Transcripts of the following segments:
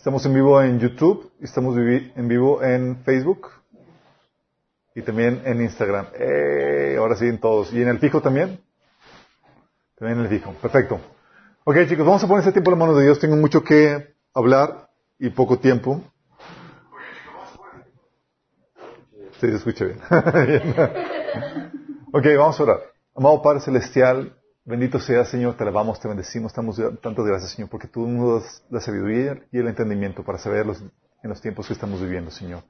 Estamos en vivo en YouTube, estamos en vivo en Facebook y también en Instagram. Eh, ahora sí en todos. ¿Y en el fijo también? También en el fijo. Perfecto. Ok chicos, vamos a poner este tiempo en las manos de Dios. Tengo mucho que hablar y poco tiempo. Sí, se escucha bien. ok, vamos a orar. Amado Padre Celestial, Bendito sea, Señor, te alabamos, te bendecimos, estamos tantas gracias, Señor, porque tú nos das la sabiduría y el entendimiento para saber en los tiempos que estamos viviendo, Señor.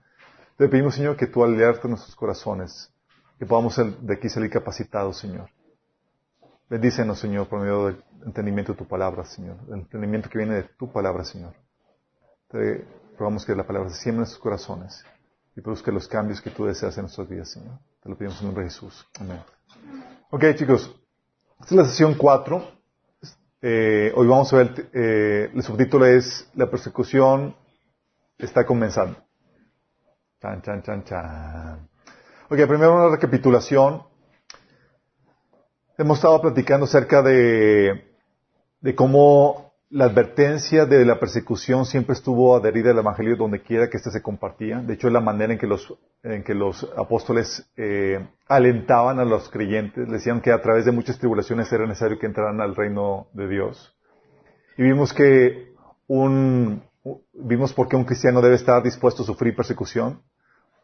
Te pedimos, Señor, que tú alertes nuestros corazones, que podamos de aquí salir capacitados, Señor. Bendícenos, Señor, por medio del entendimiento de tu palabra, Señor, el entendimiento que viene de tu palabra, Señor. Te rogamos que la palabra se siembre en nuestros corazones y produzca los cambios que tú deseas en nuestras vidas, Señor. Te lo pedimos en nombre de Jesús. Amén. Ok, chicos. Esta es la sesión 4. Eh, hoy vamos a ver, eh, el subtítulo es La persecución está comenzando. Chan, chan, chan, chan. Ok, primero una recapitulación. Hemos estado platicando acerca de, de cómo la advertencia de la persecución siempre estuvo adherida al Evangelio donde quiera que éste se compartía. De hecho, es la manera en que los, apóstoles eh, alentaban a los creyentes, decían que a través de muchas tribulaciones era necesario que entraran al reino de Dios. Y vimos que un, vimos por qué un cristiano debe estar dispuesto a sufrir persecución,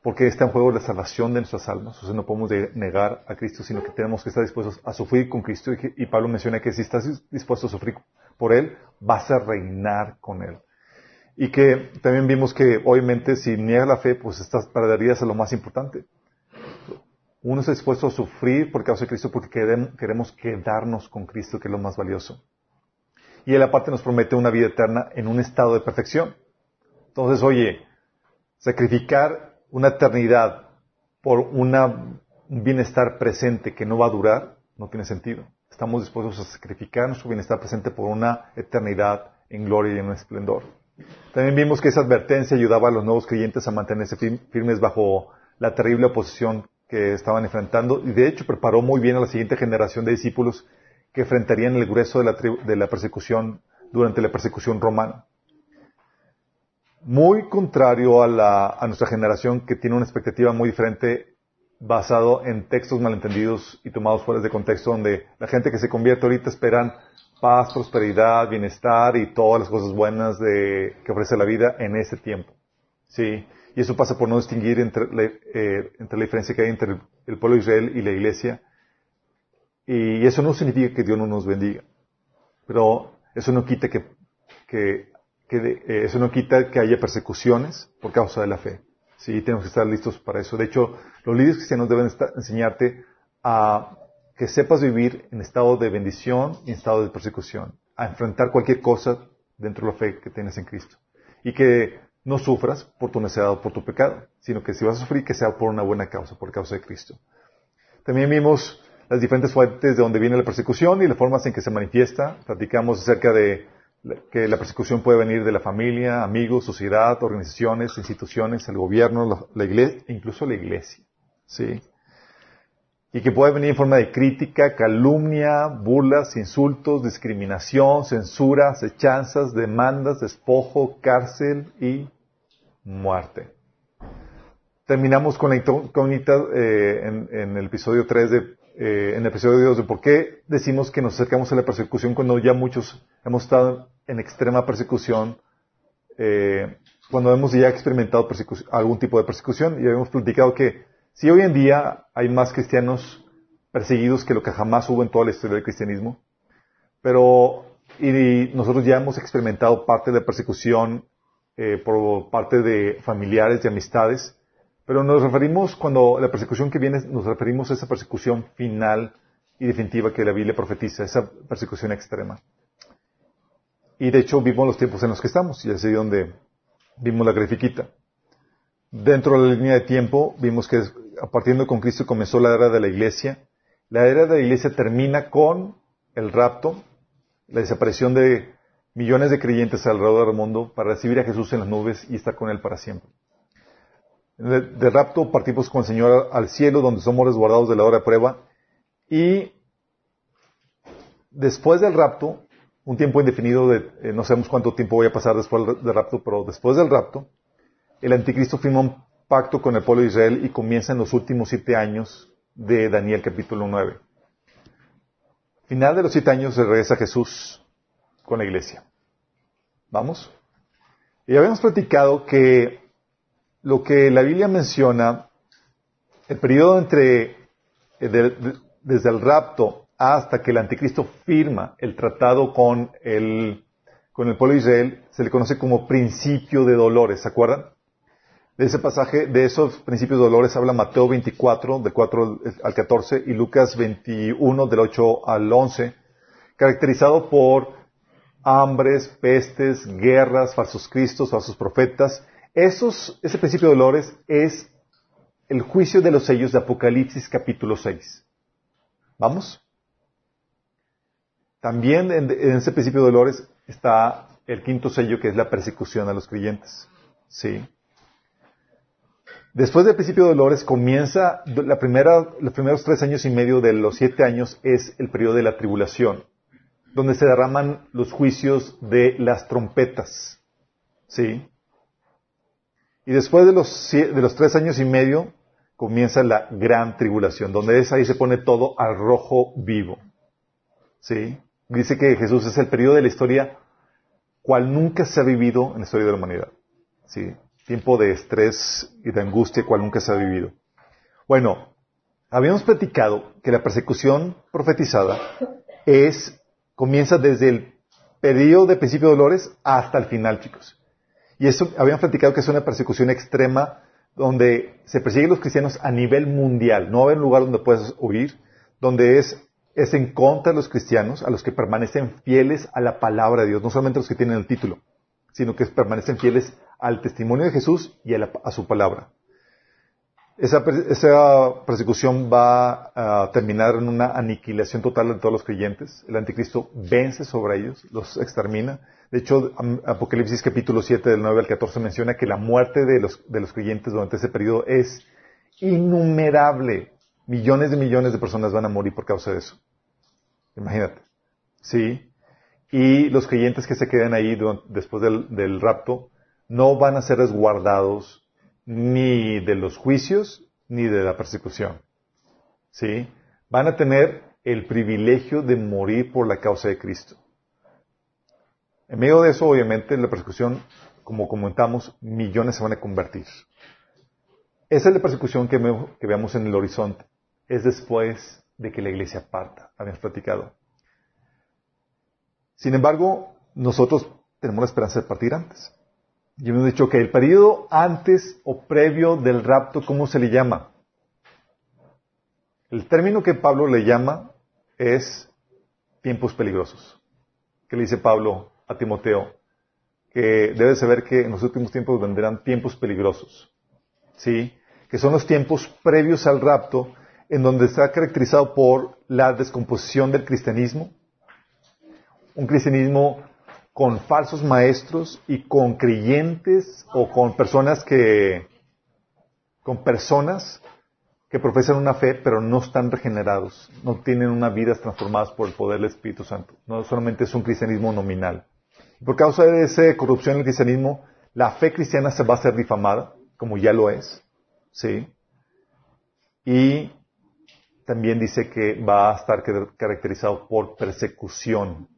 porque está en juego la salvación de nuestras almas. O sea, no podemos negar a Cristo, sino que tenemos que estar dispuestos a sufrir con Cristo. Y Pablo menciona que si estás dispuesto a sufrir por Él, vas a reinar con Él. Y que también vimos que, obviamente, si niegas la fe, pues estas perderías lo más importante. Uno está dispuesto a sufrir por causa de Cristo porque queremos quedarnos con Cristo, que es lo más valioso. Y Él aparte nos promete una vida eterna en un estado de perfección. Entonces, oye, sacrificar una eternidad por un bienestar presente que no va a durar, no tiene sentido. Estamos dispuestos a sacrificar nuestro bienestar presente por una eternidad en gloria y en esplendor. También vimos que esa advertencia ayudaba a los nuevos creyentes a mantenerse firmes bajo la terrible oposición que estaban enfrentando y de hecho preparó muy bien a la siguiente generación de discípulos que enfrentarían el grueso de la, de la persecución durante la persecución romana. Muy contrario a, la, a nuestra generación que tiene una expectativa muy diferente basado en textos malentendidos y tomados fuera de contexto, donde la gente que se convierte ahorita esperan paz, prosperidad, bienestar y todas las cosas buenas de, que ofrece la vida en ese tiempo. ¿Sí? Y eso pasa por no distinguir entre, eh, la diferencia que hay entre el pueblo de Israel y la iglesia. Y eso no significa que Dios no nos bendiga. Pero eso no quita que eh, eso no quita que haya persecuciones por causa de la fe. Sí, tenemos que estar listos para eso. De hecho, los líderes cristianos deben enseñarte a que sepas vivir en estado de bendición y en estado de persecución, a enfrentar cualquier cosa dentro de la fe que tienes en Cristo. Y que no sufras por tu necesidad o por tu pecado, sino que si vas a sufrir, que sea por una buena causa, por causa de Cristo. También vimos las diferentes fuentes de donde viene la persecución y las formas en que se manifiesta. Platicamos acerca de que la persecución puede venir de la familia, amigos, sociedad, organizaciones, instituciones, el gobierno, la, iglesia, incluso la iglesia. ¿sí? Y que puede venir en forma de crítica, calumnia, burlas, insultos, discriminación, censura, acechanzas, demandas, despojo, cárcel y muerte. Terminamos con la incógnita eh, en, en, el episodio 3 de eh, en el episodio de de por qué decimos que nos acercamos a la persecución cuando ya muchos hemos estado en extrema persecución, eh, cuando hemos ya experimentado algún tipo de persecución y habíamos platicado que si hoy en día hay más cristianos perseguidos que lo que jamás hubo en toda la historia del cristianismo, pero y nosotros ya hemos experimentado parte de persecución eh, por parte de familiares y amistades, pero nos referimos, cuando la persecución que viene, nos referimos a esa persecución final y definitiva que la Biblia profetiza, esa persecución extrema. Y de hecho vimos los tiempos en los que estamos, y así donde vimos la grafiquita. Dentro de la línea de tiempo vimos que a partir de con Cristo comenzó la era de la iglesia. La era de la iglesia termina con el rapto, la desaparición de millones de creyentes alrededor del mundo para recibir a Jesús en las nubes y estar con Él para siempre. De, rapto partimos con el Señor al cielo, donde somos resguardados de la hora de prueba. Y después del rapto, un tiempo indefinido de, eh, no sabemos cuánto tiempo voy a pasar después del rapto, pero después del rapto, el anticristo firma un pacto con el pueblo de Israel y comienza en los últimos siete años de Daniel capítulo 9. Final de los siete años regresa Jesús con la iglesia. ¿Vamos? Y habíamos platicado que lo que la Biblia menciona, el periodo entre, eh, desde el rapto hasta que el anticristo firma el tratado con el, con el pueblo de Israel, se le conoce como principio de dolores, ¿se acuerdan? De ese pasaje, de esos principios de dolores habla Mateo 24, del 4 al 14, y Lucas 21, del 8 al 11, caracterizado por hambres, pestes, guerras, falsos cristos, falsos profetas. Ese principio de dolores es el juicio de los sellos de Apocalipsis capítulo 6. ¿Vamos? También en, en ese principio de dolores está el quinto sello que es la persecución a los creyentes. ¿Sí? Después del principio de dolores comienza la primera, los primeros tres años y medio de los siete años es el periodo de la tribulación, donde se derraman los juicios de las trompetas. ¿Sí? Y después de los, tres años y medio comienza la gran tribulación, donde es ahí se pone todo al rojo vivo. ¿Sí? Dice que Jesús es el periodo de la historia cual nunca se ha vivido en la historia de la humanidad. ¿Sí? tiempo de estrés y de angustia cual nunca se ha vivido. Bueno, habíamos platicado que la persecución profetizada es, comienza desde el periodo de principio de dolores hasta el final, chicos. Y eso, habíamos platicado que es una persecución extrema donde se persiguen los cristianos a nivel mundial. No hay lugar donde puedas huir, donde es, es en contra de los cristianos, a los que permanecen fieles a la palabra de Dios, no solamente a los que tienen el título, sino que permanecen fieles al testimonio de Jesús y a, su palabra. Esa, persecución va a terminar en una aniquilación total de todos los creyentes. El anticristo vence sobre ellos, los extermina. De hecho, Apocalipsis capítulo 7 del 9 al 14 menciona que la muerte de los, de los creyentes durante ese periodo es innumerable. Millones de millones de personas van a morir por causa de eso. Imagínate. Sí y los creyentes que se queden ahí después del, rapto no van a ser resguardados ni de los juicios ni de la persecución. ¿Sí? Van a tener el privilegio de morir por la causa de Cristo. En medio de eso, obviamente, la persecución, como comentamos, millones se van a convertir. Esa es la persecución que, que veamos en el horizonte. Es después de que la iglesia parta. Habíamos platicado. Sin embargo, nosotros tenemos la esperanza de partir antes. Y hemos dicho que el periodo antes o previo del rapto, ¿cómo se le llama? El término que Pablo le llama es tiempos peligrosos. ¿Qué le dice Pablo a Timoteo? Que debe saber que en los últimos tiempos vendrán tiempos peligrosos. ¿Sí? Que son los tiempos previos al rapto en donde está caracterizado por la descomposición del cristianismo, un cristianismo con falsos maestros y con creyentes o con personas que, con personas que profesan una fe pero no están regenerados, no tienen una vida transformadas por el poder del Espíritu Santo. No solamente es un cristianismo nominal. Por causa de esa corrupción en el cristianismo, la fe cristiana se va a ser difamada, como ya lo es, ¿sí? Y también dice que va a estar caracterizado por persecución.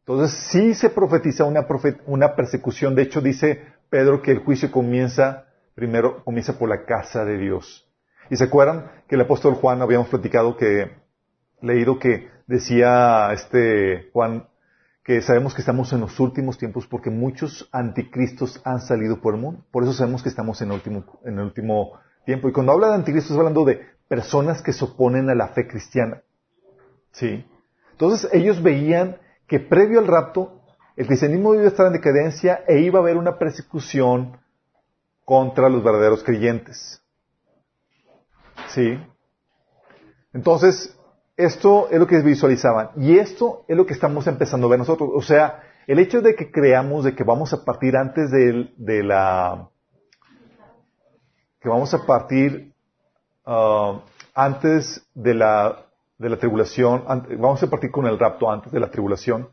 Entonces sí se profetiza una, una persecución. De hecho dice Pedro que el juicio comienza, primero comienza por la casa de Dios. Y se acuerdan que el apóstol Juan habíamos platicado que, leído que decía este Juan que sabemos que estamos en los últimos tiempos porque muchos anticristos han salido por el mundo. Por eso sabemos que estamos en el último, en el último tiempo. Y cuando habla de anticristos, está hablando de personas que se oponen a la fe cristiana. ¿Sí? Entonces ellos veían que previo al rapto, el cristianismo iba a estar en decadencia e iba a haber una persecución contra los verdaderos creyentes. ¿Sí? Entonces, esto es lo que visualizaban. Y esto es lo que estamos empezando a ver nosotros. O sea, el hecho de que creamos de que vamos a partir antes de, de la... que vamos a partir uh, antes de la de la tribulación, vamos a partir con el rapto antes de la tribulación,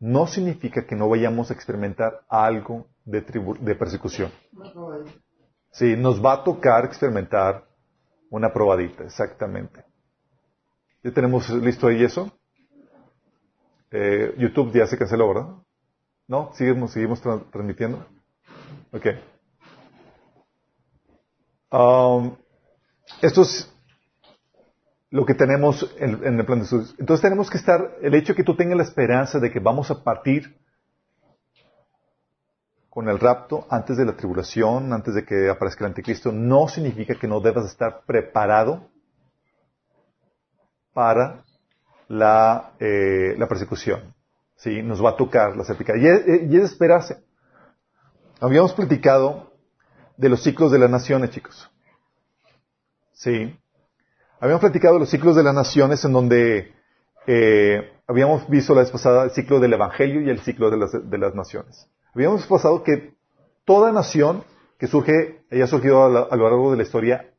no significa que no vayamos a experimentar algo de, de persecución. Sí, nos va a tocar experimentar una probadita, exactamente. ¿Ya tenemos listo ahí eso? Eh, YouTube ya se canceló, ¿verdad? ¿No? ¿Seguimos, seguimos transmitiendo? Ok. Um, esto es lo que tenemos en, el plan de estudios. Entonces tenemos que estar, el hecho de que tú tengas la esperanza de que vamos a partir con el rapto antes de la tribulación, antes de que aparezca el anticristo, no significa que no debas estar preparado para la, eh, la persecución. ¿Sí? Nos va a tocar la certificación. Y es, esperarse. Habíamos platicado de los ciclos de las naciones, chicos. Sí. Habíamos platicado de los ciclos de las naciones en donde eh, habíamos visto la vez pasada el ciclo del Evangelio y el ciclo de las, naciones. Habíamos pasado que toda nación que surge, haya surgido a, a, lo largo de la historia,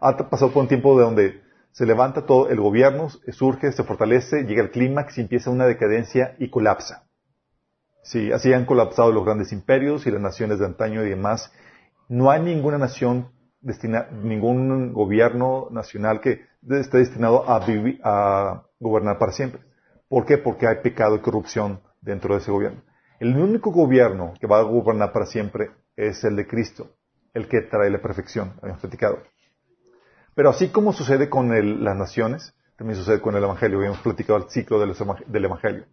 ha pasado por un tiempo de donde se levanta todo el gobierno, surge, se fortalece, llega el clímax y empieza una decadencia y colapsa. Sí, así han colapsado los grandes imperios y las naciones de antaño y demás. No hay ninguna nación destinada, ningún gobierno nacional que esté destinado a, vivir, a gobernar para siempre. ¿Por qué? Porque hay pecado y corrupción dentro de ese gobierno. El único gobierno que va a gobernar para siempre es el de Cristo, el que trae la perfección, habíamos platicado. Pero así como sucede con las naciones, también sucede con el Evangelio. Habíamos platicado el ciclo del Evangelio.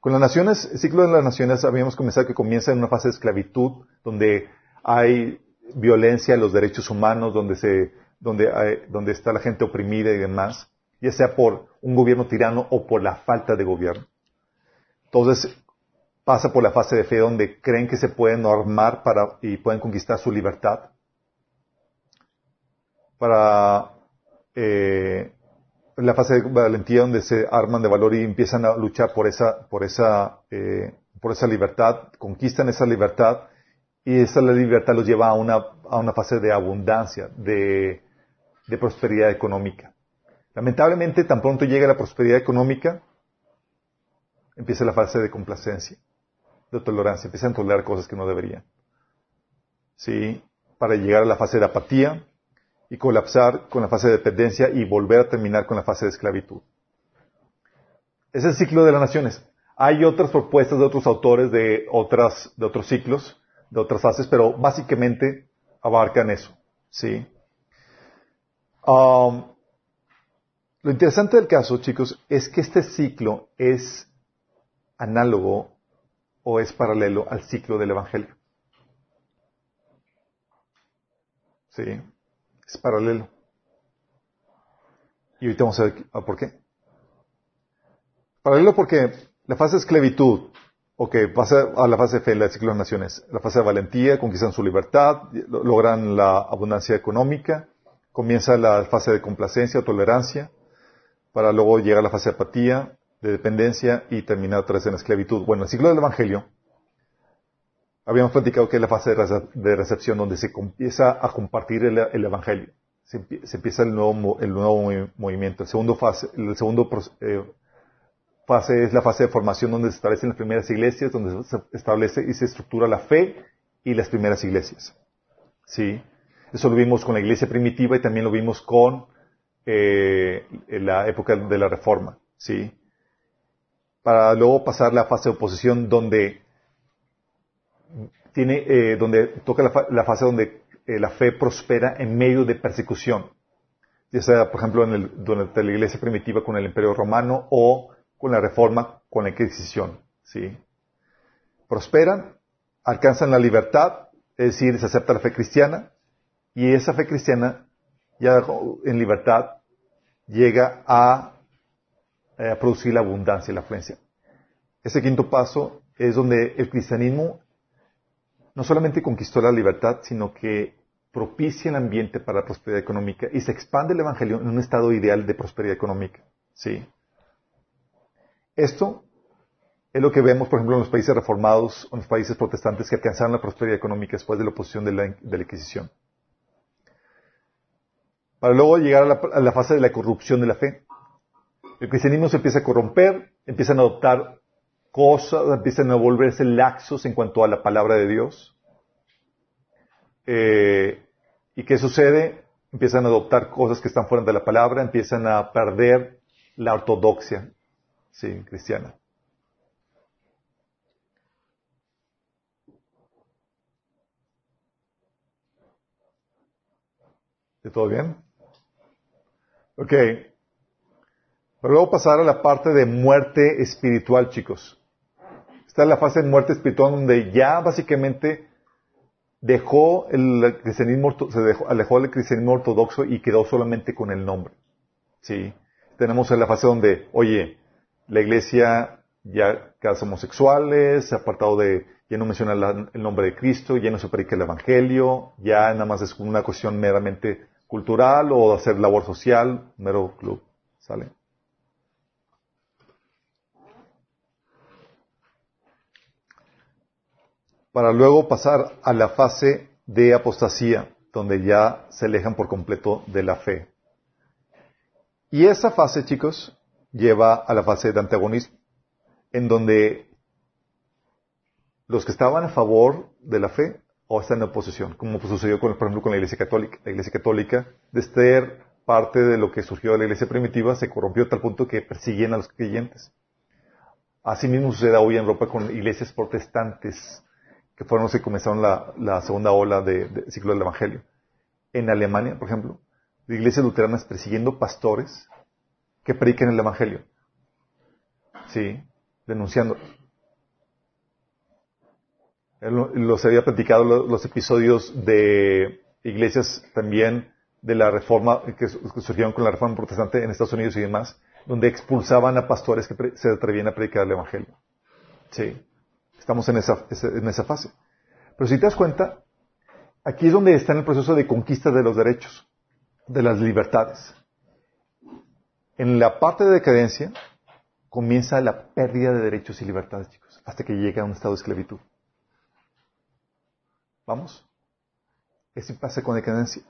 Con las naciones, el ciclo de las naciones habíamos comenzado que comienza en una fase de esclavitud, donde hay violencia a los derechos humanos, donde, se, donde, hay, donde está la gente oprimida y demás, ya sea por un gobierno tirano o por la falta de gobierno. Entonces, pasa por la fase de fe donde creen que se pueden armar para, y pueden conquistar su libertad para eh, la fase de valentía donde se arman de valor y empiezan a luchar por esa, por esa, eh, por esa libertad, conquistan esa libertad y esa libertad los lleva a una, a una fase de abundancia, de, de prosperidad económica. Lamentablemente, tan pronto llega la prosperidad económica, empieza la fase de complacencia, de tolerancia, empiezan a tolerar cosas que no deberían. ¿Sí? Para llegar a la fase de apatía, y colapsar con la fase de dependencia y volver a terminar con la fase de esclavitud. Es el ciclo de las naciones. Hay otras propuestas de otros autores de otras, de otros ciclos, de otras fases, pero básicamente abarcan eso. ¿sí? Um, lo interesante del caso, chicos, es que este ciclo es análogo o es paralelo al ciclo del Evangelio. ¿Sí? Es paralelo. Y ahorita vamos a ver por qué. Paralelo porque la fase de esclavitud, o que pasa a la fase de fe, la ciclo de naciones, la fase de valentía, conquistan su libertad, logran la abundancia económica, comienza la fase de complacencia o tolerancia, para luego llegar a la fase de apatía, de dependencia y terminar otra vez en la esclavitud. Bueno, el ciclo del Evangelio Habíamos platicado que es la fase de recepción donde se empieza a compartir el, Evangelio. Se, empieza el nuevo, el nuevo movimiento. El segundo fase, el segundo eh, fase es la fase de formación donde se establecen las primeras iglesias, donde se establece y se estructura la fe y las primeras iglesias. ¿Sí? Eso lo vimos con la iglesia primitiva y también lo vimos con eh, la época de la reforma. ¿Sí? Para luego pasar la fase de oposición donde tiene, eh, donde toca la, fase donde eh, la fe prospera en medio de persecución. Ya sea, por ejemplo, en el, durante la iglesia primitiva con el imperio romano o con la reforma con la Inquisición. ¿sí? Prosperan, alcanzan la libertad, es decir, se acepta la fe cristiana, y esa fe cristiana, ya en libertad, llega a, eh, a producir la abundancia y la afluencia. Ese quinto paso es donde el cristianismo no solamente conquistó la libertad, sino que propicia el ambiente para la prosperidad económica y se expande el Evangelio en un estado ideal de prosperidad económica. ¿sí? Esto es lo que vemos, por ejemplo, en los países reformados en los países protestantes que alcanzaron la prosperidad económica después de la oposición de la, de la Inquisición. Para luego llegar a la, a la, fase de la corrupción de la fe. El cristianismo se empieza a corromper, empiezan a adoptar cosas, empiezan a volverse laxos en cuanto a la palabra de Dios. Eh, ¿Y qué sucede? Empiezan a adoptar cosas que están fuera de la palabra, empiezan a perder la ortodoxia sí, cristiana. ¿De todo bien? Ok. Pero luego pasar a la parte de muerte espiritual, chicos. Está la fase de muerte espiritual donde ya básicamente dejó el cristianismo, se alejó el cristianismo ortodoxo y quedó solamente con el nombre. Sí. Tenemos la fase donde, oye, la iglesia ya queda homosexuales, se ha apartado de, ya no menciona el nombre de Cristo, ya no se predica el evangelio, ya nada más es una cuestión meramente cultural o hacer labor social, mero club. Para luego pasar a la fase de apostasía, donde ya se alejan por completo de la fe. Y esa fase, chicos, lleva a la fase de antagonismo, en donde los que estaban a favor de la fe o están en oposición, como sucedió con, por ejemplo con la Iglesia Católica. La Iglesia Católica, de ser parte de lo que surgió de la Iglesia primitiva, se corrompió a tal punto que persiguen a los creyentes. Asimismo sucede hoy en Europa con iglesias protestantes, que fueron los que comenzaron la, segunda ola del ciclo del Evangelio. En Alemania, por ejemplo, de iglesias luteranas persiguiendo pastores que prediquen el Evangelio. Sí, denunciando los había platicado los, episodios de iglesias también de la reforma que surgieron con la reforma protestante en Estados Unidos y demás, donde expulsaban a pastores que se atrevían a predicar el evangelio. Sí, estamos en esa, en esa fase. Pero si te das cuenta, aquí es donde está en el proceso de conquista de los derechos, de las libertades. En la parte de decadencia comienza la pérdida de derechos y libertades, chicos, hasta que llega a un estado de esclavitud. Vamos. Eso pasa con decadencia.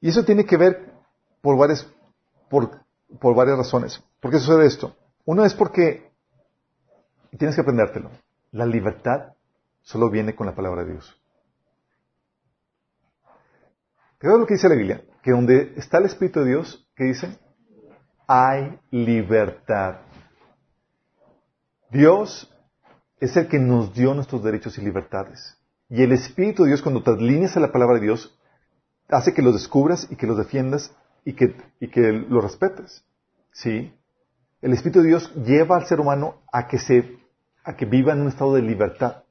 Y eso tiene que ver por varias, por, por varias razones. ¿Por qué sucede esto? Uno es porque tienes que aprendértelo. La libertad solo viene con la palabra de Dios. ¿Qué lo que dice la Biblia? Que donde está el Espíritu de Dios, ¿qué dice? Hay libertad. Dios es el que nos dio nuestros derechos y libertades. Y el Espíritu de Dios, cuando te alineas a la palabra de Dios, hace que los descubras y que los defiendas y que, y que los respetes. ¿Sí? El Espíritu de Dios lleva al ser humano a que se, a que viva en un estado de libertad.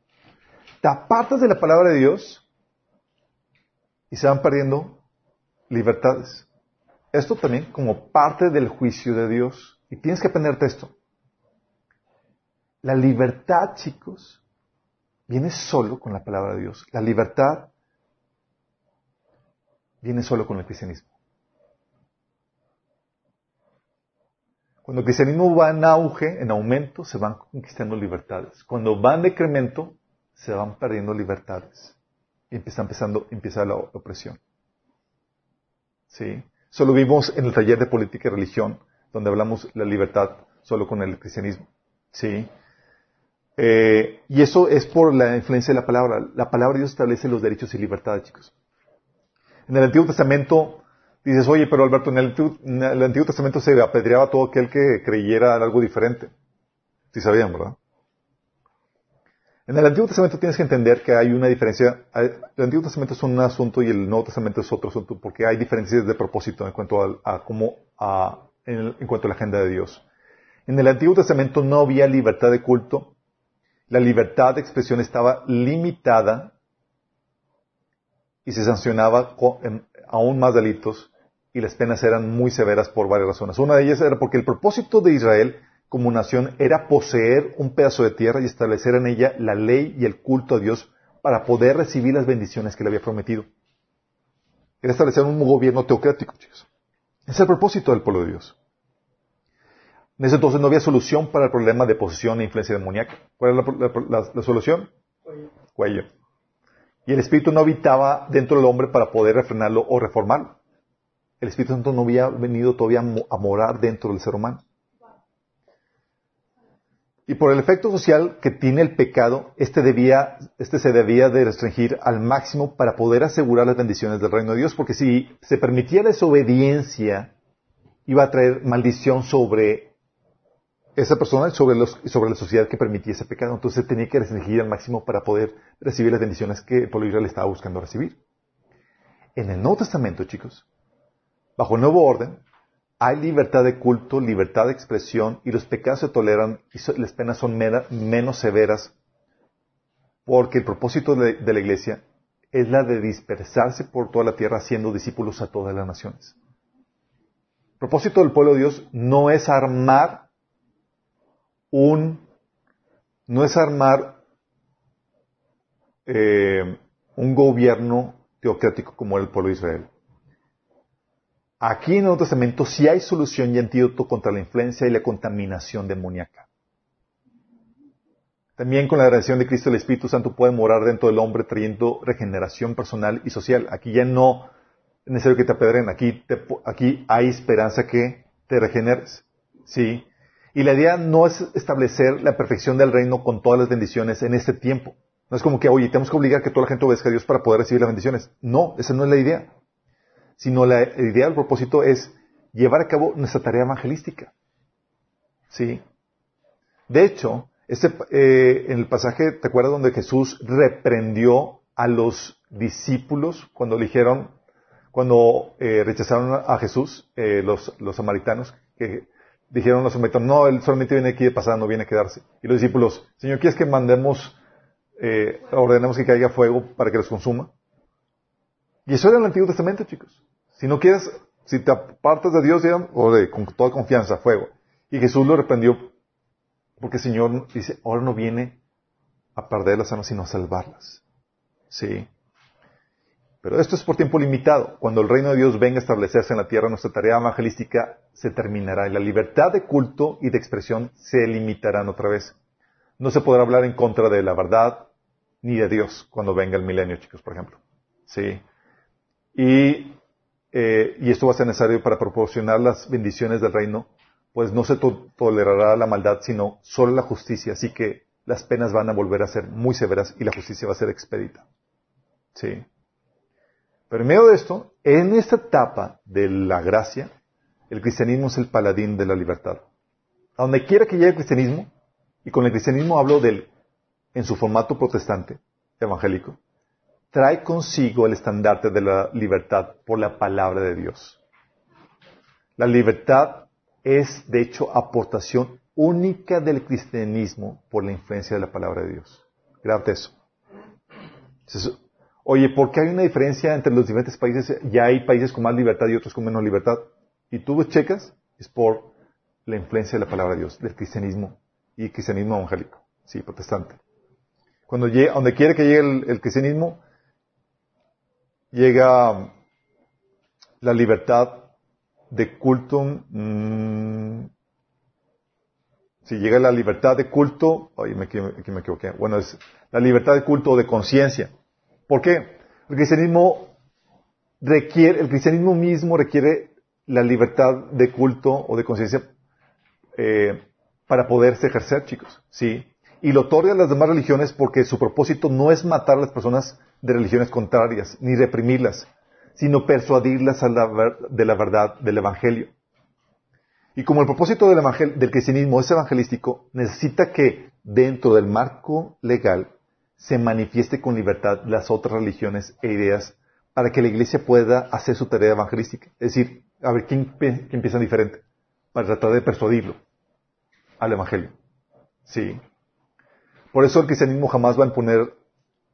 Te apartas de la palabra de Dios y se van perdiendo libertades. Esto también como parte del juicio de Dios. Y tienes que aprenderte esto. La libertad, chicos, viene solo con la palabra de Dios. La libertad viene solo con el cristianismo. Cuando el cristianismo va en auge, en aumento, se van conquistando libertades. Cuando va en decremento, se van perdiendo libertades. Y empieza, empezando, empieza la opresión. ¿Sí? Solo vimos en el taller de política y religión, donde hablamos la libertad solo con el cristianismo. ¿Sí? Eh, y eso es por la influencia de la palabra. La palabra de Dios establece los derechos y libertades, chicos. En el Antiguo Testamento dices, oye, pero Alberto, en el, Antiguo Testamento se apedreaba a todo aquel que creyera algo diferente. Si sabían, ¿verdad? En el Antiguo Testamento tienes que entender que hay una diferencia. El Antiguo Testamento es un asunto y el Nuevo Testamento es otro asunto, porque hay diferencias de propósito en cuanto a, cómo, en cuanto a la agenda de Dios. En el Antiguo Testamento no había libertad de culto, la libertad de expresión estaba limitada y se sancionaba aún más delitos y las penas eran muy severas por varias razones. Una de ellas era porque el propósito de Israel como nación era poseer un pedazo de tierra y establecer en ella la ley y el culto a Dios para poder recibir las bendiciones que le había prometido. Era establecer un gobierno teocrático, chicos. Ese es el propósito del pueblo de Dios. En ese entonces no había solución para el problema de posesión e influencia demoníaca. ¿Cuál es la, solución? Cuello. Cuello. Y el espíritu no habitaba dentro del hombre para poder refrenarlo o reformarlo. El Espíritu Santo no había venido todavía a morar dentro del ser humano. Y por el efecto social que tiene el pecado, este, debía, este se debía de restringir al máximo para poder asegurar las bendiciones del reino de Dios, porque si se permitía desobediencia, iba a traer maldición sobre esa persona y sobre, los, sobre la sociedad que permitía ese pecado. Entonces tenía que restringir al máximo para poder recibir las bendiciones que el pueblo Israel estaba buscando recibir. En el Nuevo Testamento, chicos, bajo el nuevo orden, hay libertad de culto, libertad de expresión y los pecados se toleran y las penas son menos severas porque el propósito de, la iglesia es la de dispersarse por toda la tierra haciendo discípulos a todas las naciones. El propósito del pueblo de Dios no es armar un, no es armar eh, un gobierno teocrático como el pueblo de Israel. Aquí en el Nuevo Testamento sí hay solución y antídoto contra la influencia y la contaminación demoníaca. También con la redención de Cristo el Espíritu Santo puede morar dentro del hombre trayendo regeneración personal y social. Aquí ya no es necesario que te apedren, aquí, aquí hay esperanza que te regeneres. ¿Sí? Y la idea no es establecer la perfección del reino con todas las bendiciones en este tiempo. No es como que, oye, tenemos que obligar a que toda la gente obedezca a Dios para poder recibir las bendiciones. No, esa no es la idea sino la idea, el propósito es llevar a cabo nuestra tarea evangelística. ¿Sí? De hecho, este, eh, en el pasaje, ¿te acuerdas donde Jesús reprendió a los discípulos cuando dijeron, cuando eh, rechazaron a Jesús, eh, los, samaritanos, que dijeron a los samaritanos, no, él solamente viene aquí de pasada, no viene a quedarse. Y los discípulos, Señor, ¿quieres que mandemos, ordenemos que caiga fuego para que los consuma? Y eso era el Antiguo Testamento, chicos. Si no quieres, si te apartas de Dios, o de, con toda confianza, fuego. Y Jesús lo reprendió porque el Señor dice, ahora no viene a perder las almas, sino a salvarlas. Sí. Pero esto es por tiempo limitado. Cuando el reino de Dios venga a establecerse en la tierra, nuestra tarea evangelística se terminará y la libertad de culto y de expresión se limitarán otra vez. No se podrá hablar en contra de la verdad ni de Dios cuando venga el milenio, chicos, por ejemplo. Sí. Y, eh, y esto va a ser necesario para proporcionar las bendiciones del reino, pues no se tolerará la maldad, sino solo la justicia. Así que las penas van a volver a ser muy severas y la justicia va a ser expedita. Sí. Pero en medio de esto, en esta etapa de la gracia, el cristianismo es el paladín de la libertad. A donde quiera que llegue el cristianismo, y con el cristianismo hablo del, en su formato protestante, evangélico, trae consigo el estandarte de la libertad por la palabra de Dios. La libertad es, de hecho, aportación única del cristianismo por la influencia de la palabra de Dios. Grábate eso. oye, ¿por qué hay una diferencia entre los diferentes países? Ya hay países con más libertad y otros con menos libertad. Y tú checas, es por la influencia de la palabra de Dios, del cristianismo y cristianismo evangélico, sí, protestante. Cuando llegue, donde quiere que llegue el cristianismo, llega la libertad de culto. Mm, si llega la libertad de culto, ay, me, me equivoqué. Bueno, es la libertad de culto o de conciencia. ¿Por qué? El cristianismo requiere, el cristianismo mismo requiere la libertad de culto o de conciencia eh, para poderse ejercer, chicos. ¿Sí? Y lo otorga a las demás religiones porque su propósito no es matar a las personas de religiones contrarias, ni reprimirlas, sino persuadirlas de la verdad del Evangelio. Y como el propósito del, del cristianismo es evangelístico, necesita que dentro del marco legal se manifieste con libertad las otras religiones e ideas para que la iglesia pueda hacer su tarea evangelística. Es decir, a ver quién, quién empieza diferente, para tratar de persuadirlo al evangelio. Sí. Por eso el cristianismo jamás va a imponer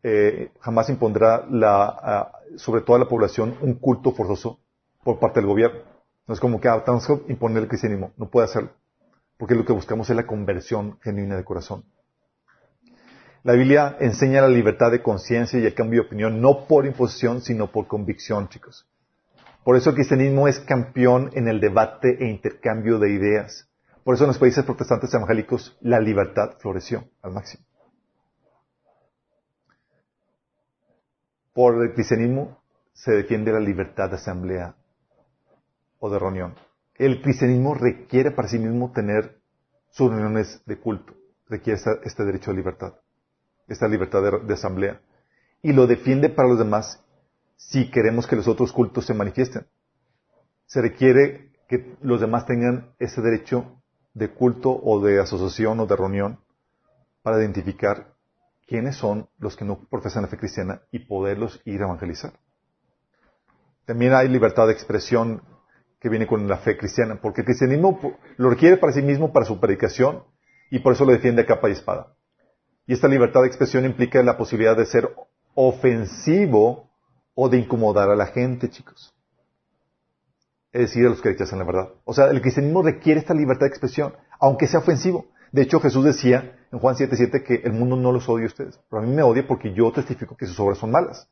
eh, jamás impondrá la, sobre toda la población un culto forzoso por parte del gobierno. No es como que ah, tenemos que imponer el cristianismo. No puede hacerlo. Porque lo que buscamos es la conversión genuina de corazón. La Biblia enseña la libertad de conciencia y el cambio de opinión no por imposición, sino por convicción, chicos. Por eso el cristianismo es campeón en el debate e intercambio de ideas. Por eso en los países protestantes evangélicos la libertad floreció al máximo. Por el cristianismo se defiende la libertad de asamblea o de reunión. El cristianismo requiere para sí mismo tener sus reuniones de culto. Requiere este, derecho a libertad, esta libertad de, asamblea. Y lo defiende para los demás si queremos que los otros cultos se manifiesten. Se requiere que los demás tengan ese derecho de culto o de asociación o de reunión para identificar quiénes son los que no profesan la fe cristiana y poderlos ir a evangelizar. También hay libertad de expresión que viene con la fe cristiana, porque el cristianismo lo requiere para sí mismo, para su predicación, y por eso lo defiende a capa y espada. Y esta libertad de expresión implica la posibilidad de ser ofensivo o de incomodar a la gente, chicos. Es decir, a los que rechazan la verdad. O sea, el cristianismo requiere esta libertad de expresión, aunque sea ofensivo. De hecho, Jesús decía en Juan 7:7 que el mundo no los odia a ustedes, pero a mí me odia porque yo testifico que sus obras son malas.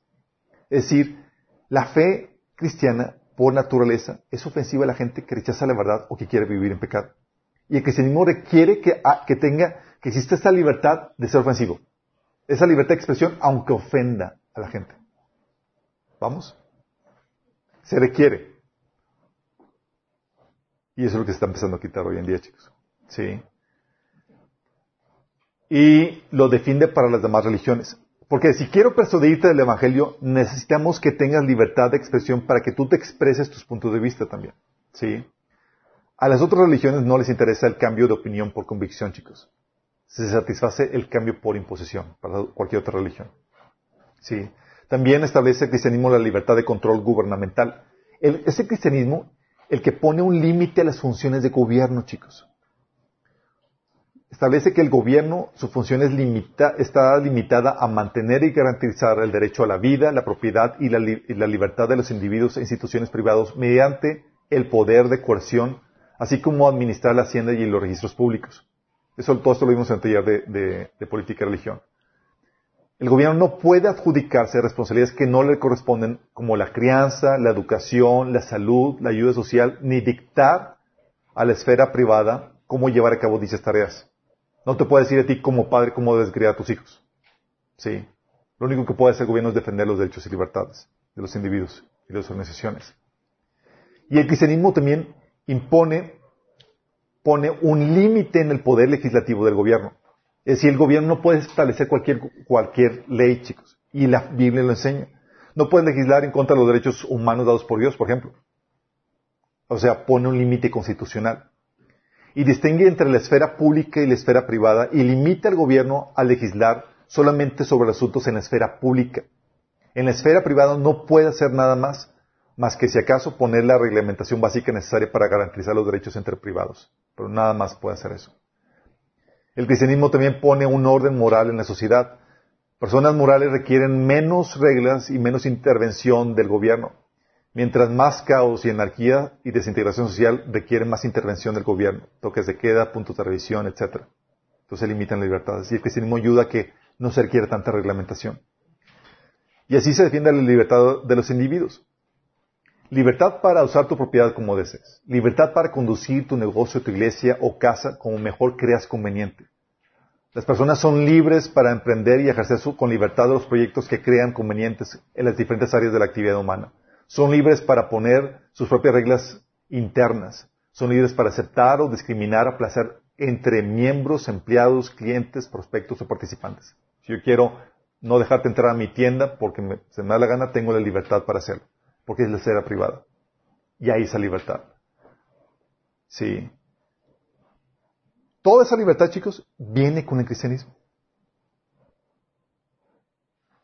Es decir, la fe cristiana, por naturaleza, es ofensiva a la gente que rechaza la verdad o que quiere vivir en pecado. Y el cristianismo requiere que, ah, que tenga, que exista esta libertad de ser ofensivo. Esa libertad de expresión, aunque ofenda a la gente. ¿Vamos? Se requiere. Y eso es lo que se está empezando a quitar hoy en día, chicos. Sí. Y lo defiende para las demás religiones. Porque si quiero persuadirte del Evangelio, necesitamos que tengas libertad de expresión para que tú te expreses tus puntos de vista también. ¿Sí? A las otras religiones no les interesa el cambio de opinión por convicción, chicos. Se satisface el cambio por imposición para cualquier otra religión. ¿Sí? También establece el cristianismo la libertad de control gubernamental. Es ese cristianismo el que pone un límite a las funciones de gobierno, chicos establece que el gobierno, su función está limitada a mantener y garantizar el derecho a la vida, la propiedad y la, libertad de los individuos e instituciones privados mediante el poder de coerción, así como administrar la hacienda y los registros públicos. Eso, todo esto lo vimos en el taller de, de política y religión. El gobierno no puede adjudicarse responsabilidades que no le corresponden, como la crianza, la educación, la salud, la ayuda social, ni dictar a la esfera privada cómo llevar a cabo dichas tareas. No te puede decir a ti como padre cómo debes criar a tus hijos. Sí. Lo único que puede hacer el gobierno es defender los derechos y libertades de los individuos y de las organizaciones. Y el cristianismo también impone, pone un límite en el poder legislativo del gobierno. Es decir, el gobierno no puede establecer cualquier, cualquier ley, chicos. Y la Biblia lo enseña. No puede legislar en contra de los derechos humanos dados por Dios, por ejemplo. O sea, pone un límite constitucional y distingue entre la esfera pública y la esfera privada y limita al gobierno a legislar solamente sobre asuntos en la esfera pública. En la esfera privada no puede hacer nada más, más que si acaso poner la reglamentación básica necesaria para garantizar los derechos entre privados. Pero nada más puede hacer eso. El cristianismo también pone un orden moral en la sociedad. Personas morales requieren menos reglas y menos intervención del gobierno. Mientras más caos y anarquía y desintegración social requieren más intervención del gobierno, toques de queda, puntos de revisión, etc. Entonces se limitan libertades. Y el cristianismo ayuda a que no se requiera tanta reglamentación. Y así se defiende la libertad de los individuos. Libertad para usar tu propiedad como desees. Libertad para conducir tu negocio, tu iglesia o casa como mejor creas conveniente. Las personas son libres para emprender y ejercer con libertad los proyectos que crean convenientes en las diferentes áreas de la actividad humana. Son libres para poner sus propias reglas internas. Son libres para aceptar o discriminar a placer entre miembros, empleados, clientes, prospectos o participantes. Si yo quiero no dejarte entrar a mi tienda porque se me da la gana, tengo la libertad para hacerlo, porque es la esfera privada. Y ahí esa libertad. Sí. Toda esa libertad, chicos, viene con el cristianismo.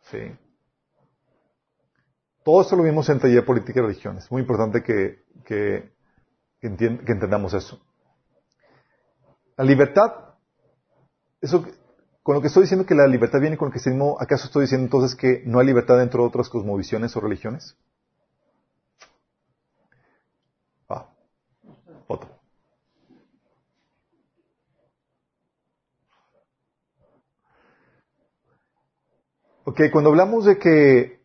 Sí. Todo esto lo vimos en taller política y religión. Es muy importante que, entendamos eso. La libertad, eso, con lo que estoy diciendo que la libertad viene con el cristianismo, ¿acaso estoy diciendo entonces que no hay libertad dentro de otras cosmovisiones o religiones? Ah, otro. Ok, cuando hablamos de que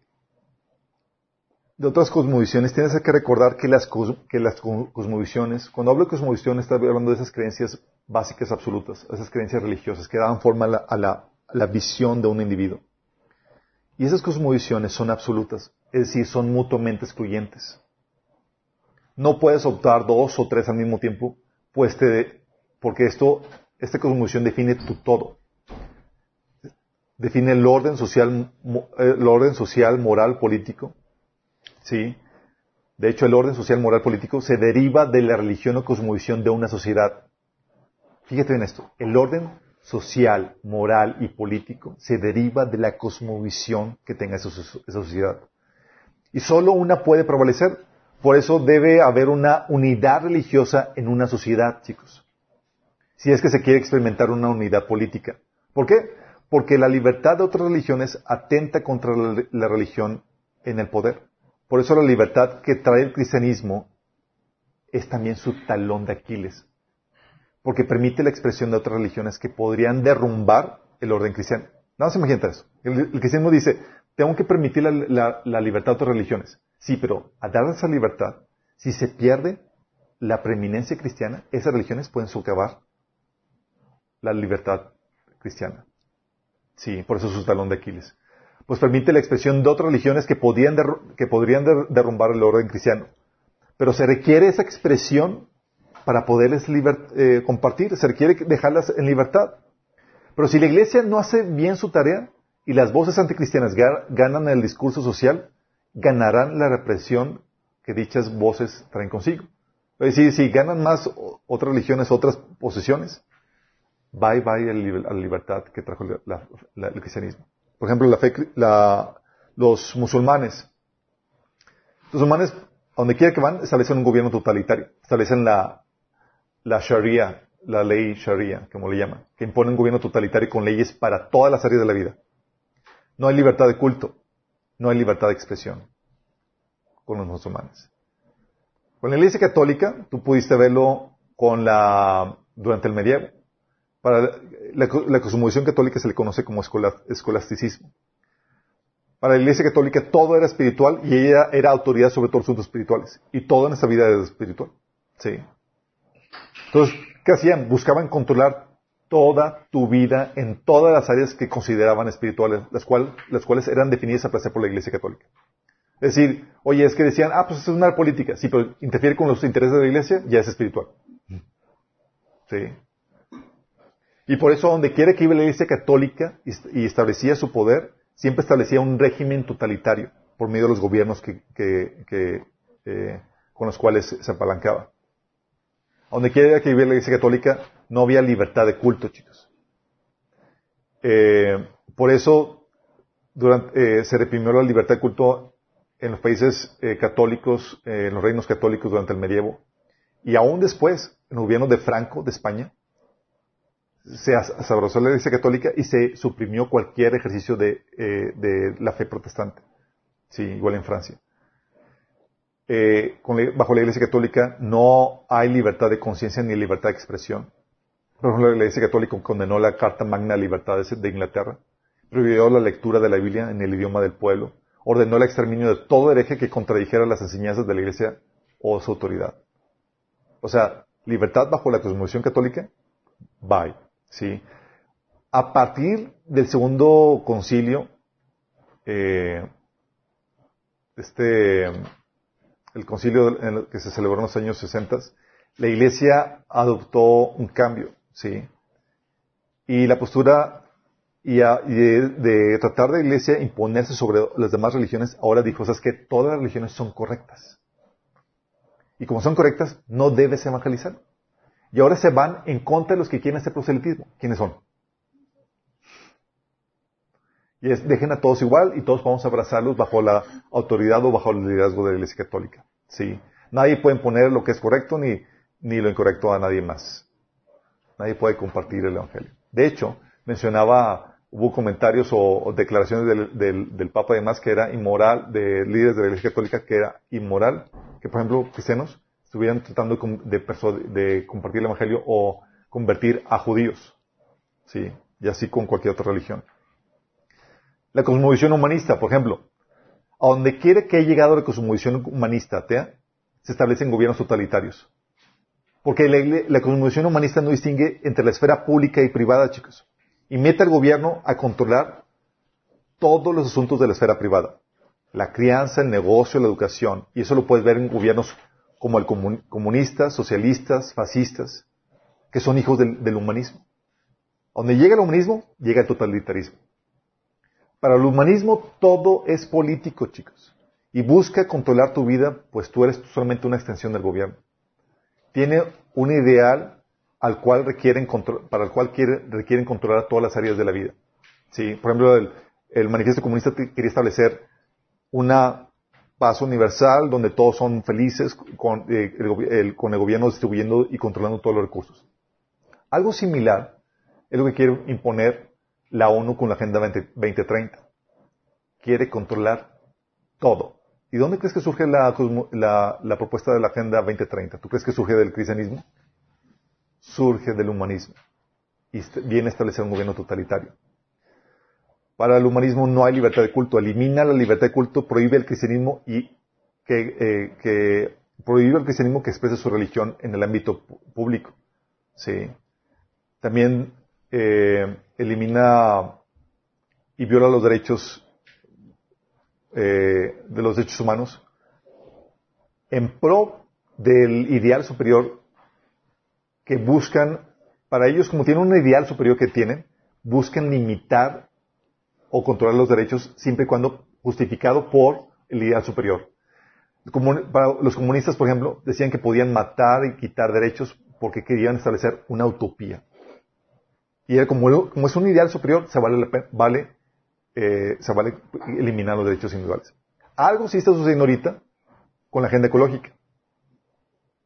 de otras cosmovisiones, tienes que recordar que las, que las cosmovisiones, cuando hablo de cosmovisiones, estoy hablando de esas creencias básicas absolutas, esas creencias religiosas que dan forma a la, la visión de un individuo. Y esas cosmovisiones son absolutas, es decir, son mutuamente excluyentes. no puedes optar dos o tres al mismo tiempo, pues te, porque esto, esta cosmovisión define tu todo. Define el orden social, el orden social, moral, político. ¿Sí? De hecho, el orden social, moral, político se deriva de la religión o cosmovisión de una sociedad. Fíjate en esto. El orden social, moral y político se deriva de la cosmovisión que tenga esa, sociedad. Y solo una puede prevalecer. Por eso debe haber una unidad religiosa en una sociedad, chicos. Si es que se quiere experimentar una unidad política. ¿Por qué? Porque la libertad de otras religiones atenta contra la religión en el poder. Por eso la libertad que trae el cristianismo es también su talón de Aquiles. Porque permite la expresión de otras religiones que podrían derrumbar el orden cristiano. Nada más imagínate eso. El, cristianismo dice, tengo que permitir la, libertad de otras religiones. Sí, pero a dar esa libertad, si se pierde la preeminencia cristiana, esas religiones pueden socavar la libertad cristiana. Sí, por eso es su talón de Aquiles pues permite la expresión de otras religiones que, podrían derrumbar el orden cristiano. Pero se requiere esa expresión para poderles eh, compartir, se requiere dejarlas en libertad. Pero si la iglesia no hace bien su tarea y las voces anticristianas ganan el discurso social, ganarán la represión que dichas voces traen consigo. Es decir, si ganan más otras religiones, otras posesiones, bye bye a la libertad que trajo el cristianismo. Por ejemplo, la fe, los musulmanes. Los musulmanes, donde quiera que van, establecen un gobierno totalitario. Establecen la, la Sharia, la ley Sharia, como le llaman, que impone un gobierno totalitario con leyes para todas las áreas de la vida. No hay libertad de culto, no hay libertad de expresión con los musulmanes. Con la Iglesia Católica, tú pudiste verlo con la, durante el medievo. Para la, cosmovisión católica se le conoce como escolasticismo. Para la Iglesia Católica todo era espiritual y ella era autoridad sobre todos los asuntos espirituales. Y todo en esta vida era espiritual. Sí. Entonces, ¿qué hacían? Buscaban controlar toda tu vida en todas las áreas que consideraban espirituales, las, las cuales eran definidas a placer por la Iglesia Católica. Es decir, oye, es que decían, ah, pues es una política. Sí, pero interfiere con los intereses de la Iglesia, ya es espiritual. Sí. Y por eso, donde quiere que iba la Iglesia Católica y establecía su poder, siempre establecía un régimen totalitario por medio de los gobiernos que, eh, con los cuales se apalancaba. Donde quiera que viviera la Iglesia Católica, no había libertad de culto, chicos. Eh, por eso eh, se reprimió la libertad de culto en los países católicos, en los reinos católicos durante el medievo. Y aún después, en el gobierno de Franco, de España, se abrazó la Iglesia Católica y se suprimió cualquier ejercicio de, eh, la fe protestante. Sí, igual en Francia. Eh, bajo la Iglesia Católica no hay libertad de conciencia ni libertad de expresión. Por ejemplo, la Iglesia Católica condenó la Carta Magna de Libertades de Inglaterra, prohibió la lectura de la Biblia en el idioma del pueblo, ordenó el exterminio de todo hereje que contradijera las enseñanzas de la Iglesia o su autoridad. O sea, libertad bajo la cosmovisión católica, bye. ¿Sí? A partir del segundo concilio, eh, este, el concilio que se celebró en los años 60, la Iglesia adoptó un cambio, ¿sí? Y la postura y, de, tratar de la Iglesia imponerse sobre las demás religiones, ahora dijo, es que todas las religiones son correctas. Y como son correctas, no debes evangelizar. Y ahora se van en contra de los que quieren hacer proselitismo. ¿Quiénes son? Y es, dejen a todos igual y todos vamos a abrazarlos bajo la autoridad o bajo el liderazgo de la Iglesia Católica. ¿Sí? Nadie puede poner lo que es correcto ni, ni lo incorrecto a nadie más. Nadie puede compartir el Evangelio. De hecho, mencionaba, hubo comentarios o, declaraciones del, del, del, Papa además que era inmoral, de líderes de la Iglesia Católica que era inmoral, que por ejemplo cristianos estuvieran tratando de, compartir el Evangelio o convertir a judíos. ¿Sí? Y así con cualquier otra religión. La cosmovisión humanista, por ejemplo. A donde quiere que haya llegado la cosmovisión humanista atea, se establecen gobiernos totalitarios. Porque la, la, cosmovisión humanista no distingue entre la esfera pública y privada, chicos. Y mete al gobierno a controlar todos los asuntos de la esfera privada. La crianza, el negocio, la educación. Y eso lo puedes ver en gobiernos como el comunistas, socialistas, fascistas, que son hijos del, humanismo. Donde llega el humanismo, llega el totalitarismo. Para el humanismo todo es político, chicos. Y busca controlar tu vida, pues tú eres solamente una extensión del gobierno. Tiene un ideal al cual requieren para el cual requieren controlar todas las áreas de la vida. ¿Sí? Por ejemplo, el, el manifiesto comunista quería establecer una paz universal donde todos son felices con, eh, el, con el gobierno distribuyendo y controlando todos los recursos. Algo similar es lo que quiere imponer la ONU con la Agenda 2030. Quiere controlar todo. ¿Y dónde crees que surge la, propuesta de la Agenda 2030? ¿Tú crees que surge del cristianismo? Surge del humanismo. Y viene a establecer un gobierno totalitario. Para el humanismo no hay libertad de culto. Elimina la libertad de culto, prohíbe el cristianismo y que, eh, prohíbe el cristianismo que exprese su religión en el ámbito público. Sí. También eh, elimina y viola los derechos eh, de los derechos humanos en pro del ideal superior que buscan, para ellos como tienen un ideal superior que tienen, buscan limitar o controlar los derechos siempre y cuando justificado por el ideal superior. para los comunistas, por ejemplo, decían que podían matar y quitar derechos porque querían establecer una utopía. Y como, como es un ideal superior, se vale, vale, eh, se vale eliminar los derechos individuales. Algo sí está sucediendo ahorita con la agenda ecológica.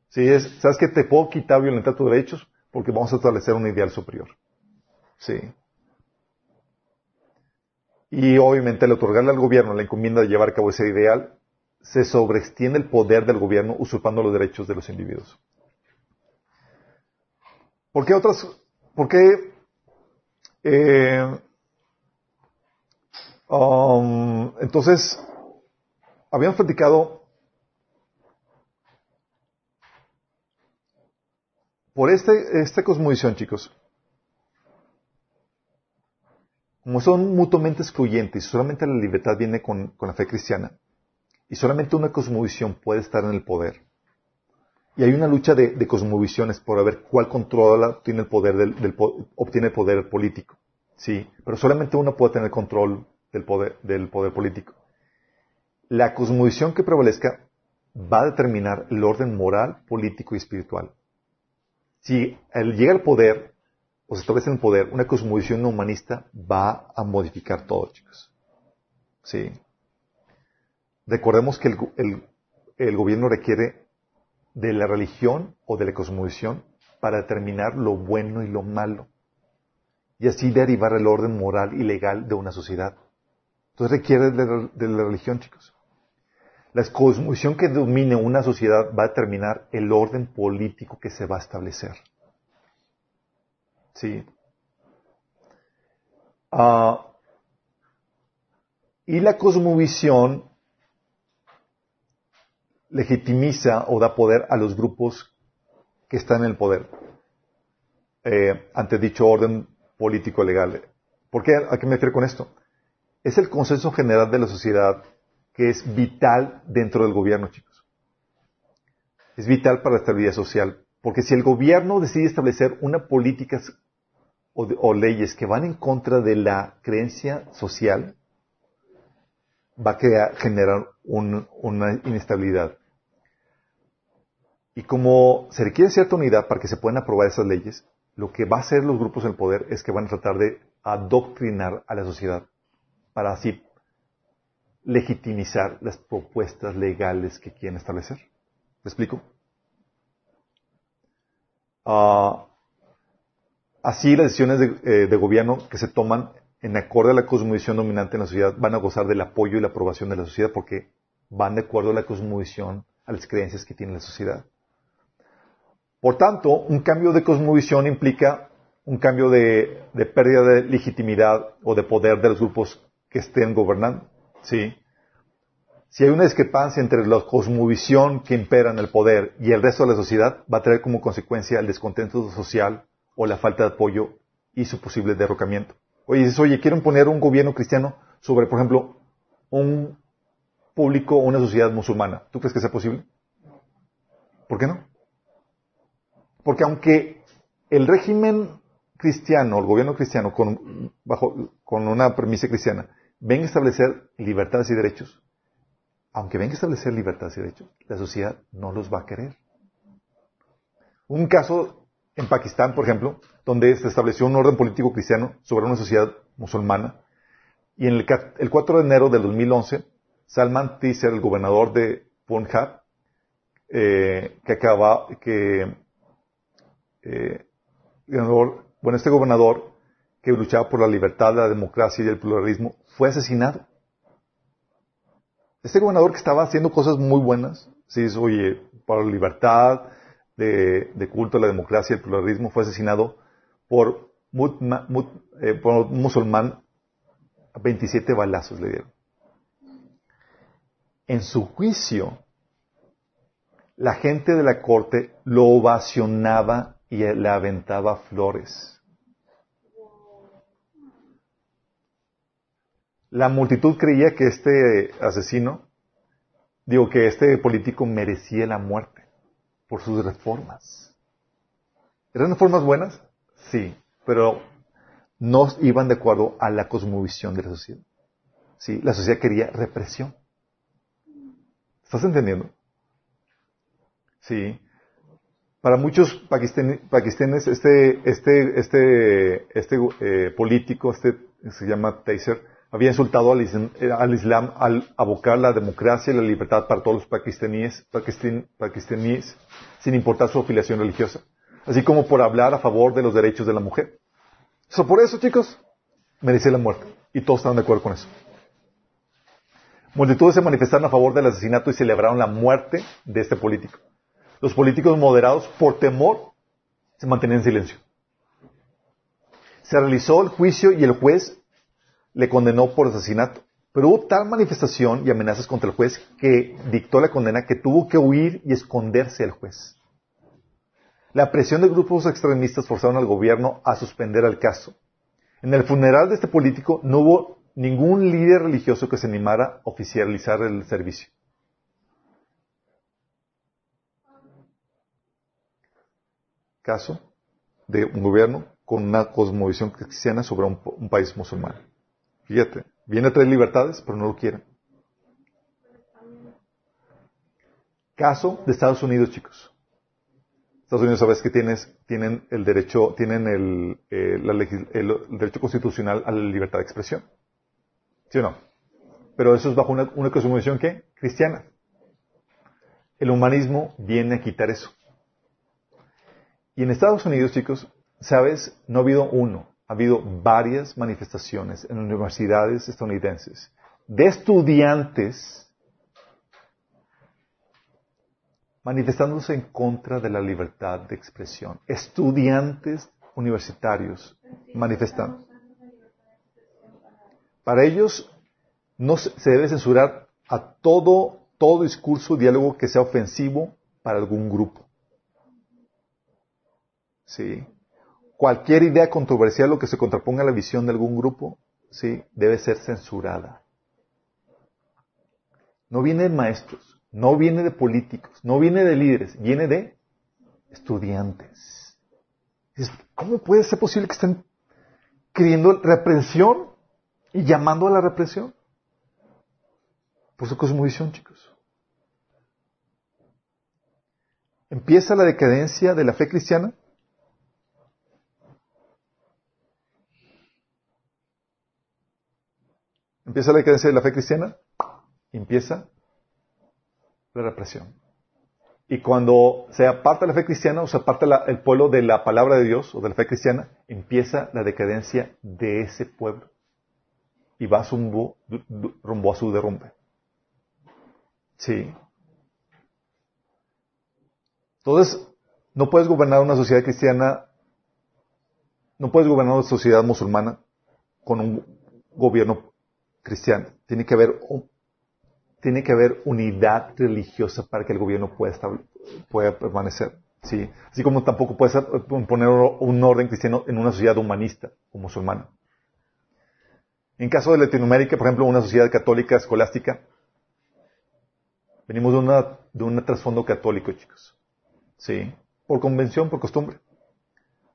Si es, ¿sabes que te puedo quitar violentar tus derechos? Porque vamos a establecer un ideal superior. Sí. Y obviamente al otorgarle al gobierno la encomienda de llevar a cabo ese ideal, se sobreextiende el poder del gobierno usurpando los derechos de los individuos. ¿Por qué otras, por qué eh, um, entonces, habíamos platicado por este, esta cosmovisión, chicos. Como son mutuamente excluyentes y solamente la libertad viene con, la fe cristiana, y solamente una cosmovisión puede estar en el poder, y hay una lucha de, cosmovisiones por ver cuál controla, tiene el poder obtiene el poder político. Sí, pero solamente uno puede tener control del poder, del poder político. La cosmovisión que prevalezca va a determinar el orden moral, político y espiritual. Si él llega al poder, o se establece en el poder, una cosmovisión humanista va a modificar todo, chicos. Sí. Recordemos que el, el gobierno requiere de la religión o de la cosmovisión para determinar lo bueno y lo malo. Y así derivar el orden moral y legal de una sociedad. Entonces requiere de, la religión, chicos. La cosmovisión que domine una sociedad va a determinar el orden político que se va a establecer. ¿Sí? Ah, y la cosmovisión legitimiza o da poder a los grupos que están en el poder eh, ante dicho orden político legal. ¿Por qué? ¿A qué me refiero con esto? Es el consenso general de la sociedad que es vital dentro del gobierno, chicos. Es vital para la estabilidad social. Porque si el gobierno decide establecer una política o, leyes que van en contra de la creencia social, va a generar una inestabilidad. Y como se requiere cierta unidad para que se puedan aprobar esas leyes, lo que va a hacer los grupos del poder es que van a tratar de adoctrinar a la sociedad para así legitimizar las propuestas legales que quieren establecer. ¿Me explico? Ah, así las decisiones de, eh, de, gobierno que se toman en acuerdo a la cosmovisión dominante en la sociedad van a gozar del apoyo y la aprobación de la sociedad porque van de acuerdo a la cosmovisión, a las creencias que tiene la sociedad. Por tanto, un cambio de cosmovisión implica un cambio de, pérdida de legitimidad o de poder de los grupos que estén gobernando. ¿sí? Si hay una discrepancia entre la cosmovisión que impera en el poder y el resto de la sociedad, va a traer como consecuencia el descontento social o la falta de apoyo y su posible derrocamiento. Oye, dices, oye, quieren poner un gobierno cristiano sobre, por ejemplo, un público o una sociedad musulmana. ¿Tú crees que sea posible? ¿Por qué no? Porque aunque el régimen cristiano, el gobierno cristiano, con, bajo, con una premisa cristiana, venga a establecer libertades y derechos, aunque venga a establecer libertades y derechos, la sociedad no los va a querer. Un caso en Pakistán, por ejemplo, donde se estableció un orden político cristiano sobre una sociedad musulmana, y en el, 4 de enero del 2011, Salman Taseer, el gobernador de Punjab, eh, que acaba, que, eh, bueno, este gobernador que luchaba por la libertad, la democracia y el pluralismo, fue asesinado. Este gobernador que estaba haciendo cosas muy buenas, sí, oye, para la libertad, de, culto a la democracia y el pluralismo, fue asesinado por, eh, un musulmán 27 balazos le dieron. En su juicio, la gente de la corte lo ovacionaba y le aventaba flores. La multitud creía que este asesino, digo que este político merecía la muerte por sus reformas. ¿Eran reformas buenas? Sí, pero no iban de acuerdo a la cosmovisión de la sociedad. ¿Sí? La sociedad quería represión. ¿Estás entendiendo? Sí. Para muchos pakistaníes, este, este, este, este eh, político, este se llama Taser, había insultado al, Islam al abocar la democracia y la libertad para todos los pakistaníes, pakistaníes sin importar su afiliación religiosa, así como por hablar a favor de los derechos de la mujer por eso, chicos, merecía la muerte. Y todos estaban de acuerdo con eso. Multitudes se manifestaron a favor del asesinato y celebraron la muerte de este político. Los políticos moderados, por temor, se mantenían en silencio. Se realizó el juicio y el juez le condenó por asesinato. Pero hubo tal manifestación y amenazas contra el juez que dictó la condena que tuvo que huir y esconderse el juez. La presión de grupos extremistas forzaron al gobierno a suspender el caso. En el funeral de este político no hubo ningún líder religioso que se animara a oficializar el servicio. Caso de un gobierno con una cosmovisión cristiana sobre un, país musulmán. Fíjate, viene a traer libertades, pero no lo quieren. Caso de Estados Unidos, chicos. Estados Unidos sabes que tienes, tienen el derecho, tienen el, eh, el, derecho constitucional a la libertad de expresión. ¿Sí o no? Pero eso es bajo una, una cosmovisión que cristiana. El humanismo viene a quitar eso. Y en Estados Unidos, chicos, sabes, no ha habido uno, ha habido varias manifestaciones en universidades estadounidenses de estudiantes manifestándose en contra de la libertad de expresión. Estudiantes universitarios manifestando. Para ellos no se debe censurar a todo, todo discurso, diálogo que sea ofensivo para algún grupo. ¿Sí? Cualquier idea controversial o que se contraponga a la visión de algún grupo, ¿sí? Debe ser censurada. No vienen maestros, no viene de políticos, no viene de líderes, viene de estudiantes. ¿Cómo puede ser posible que estén queriendo represión y llamando a la represión? Por su cosmovisión, chicos. Empieza la decadencia de la fe cristiana. Empieza la decadencia de la fe cristiana. Empieza la represión. Y cuando se aparta la fe cristiana o se aparta el pueblo de la palabra de Dios o de la fe cristiana, empieza la decadencia de ese pueblo. Y va rumbo, rumbo a su derrumbe. Sí. Entonces, no puedes gobernar una sociedad cristiana, no puedes gobernar una sociedad musulmana con un gobierno cristiano. Tiene que haber tiene que haber unidad religiosa para que el gobierno pueda, pueda permanecer. ¿sí? Así como tampoco puede poner un orden cristiano en una sociedad humanista o musulmana. En caso de Latinoamérica, por ejemplo, una sociedad católica escolástica, venimos de, una, de un trasfondo católico, chicos. Sí. Por convención, por costumbre.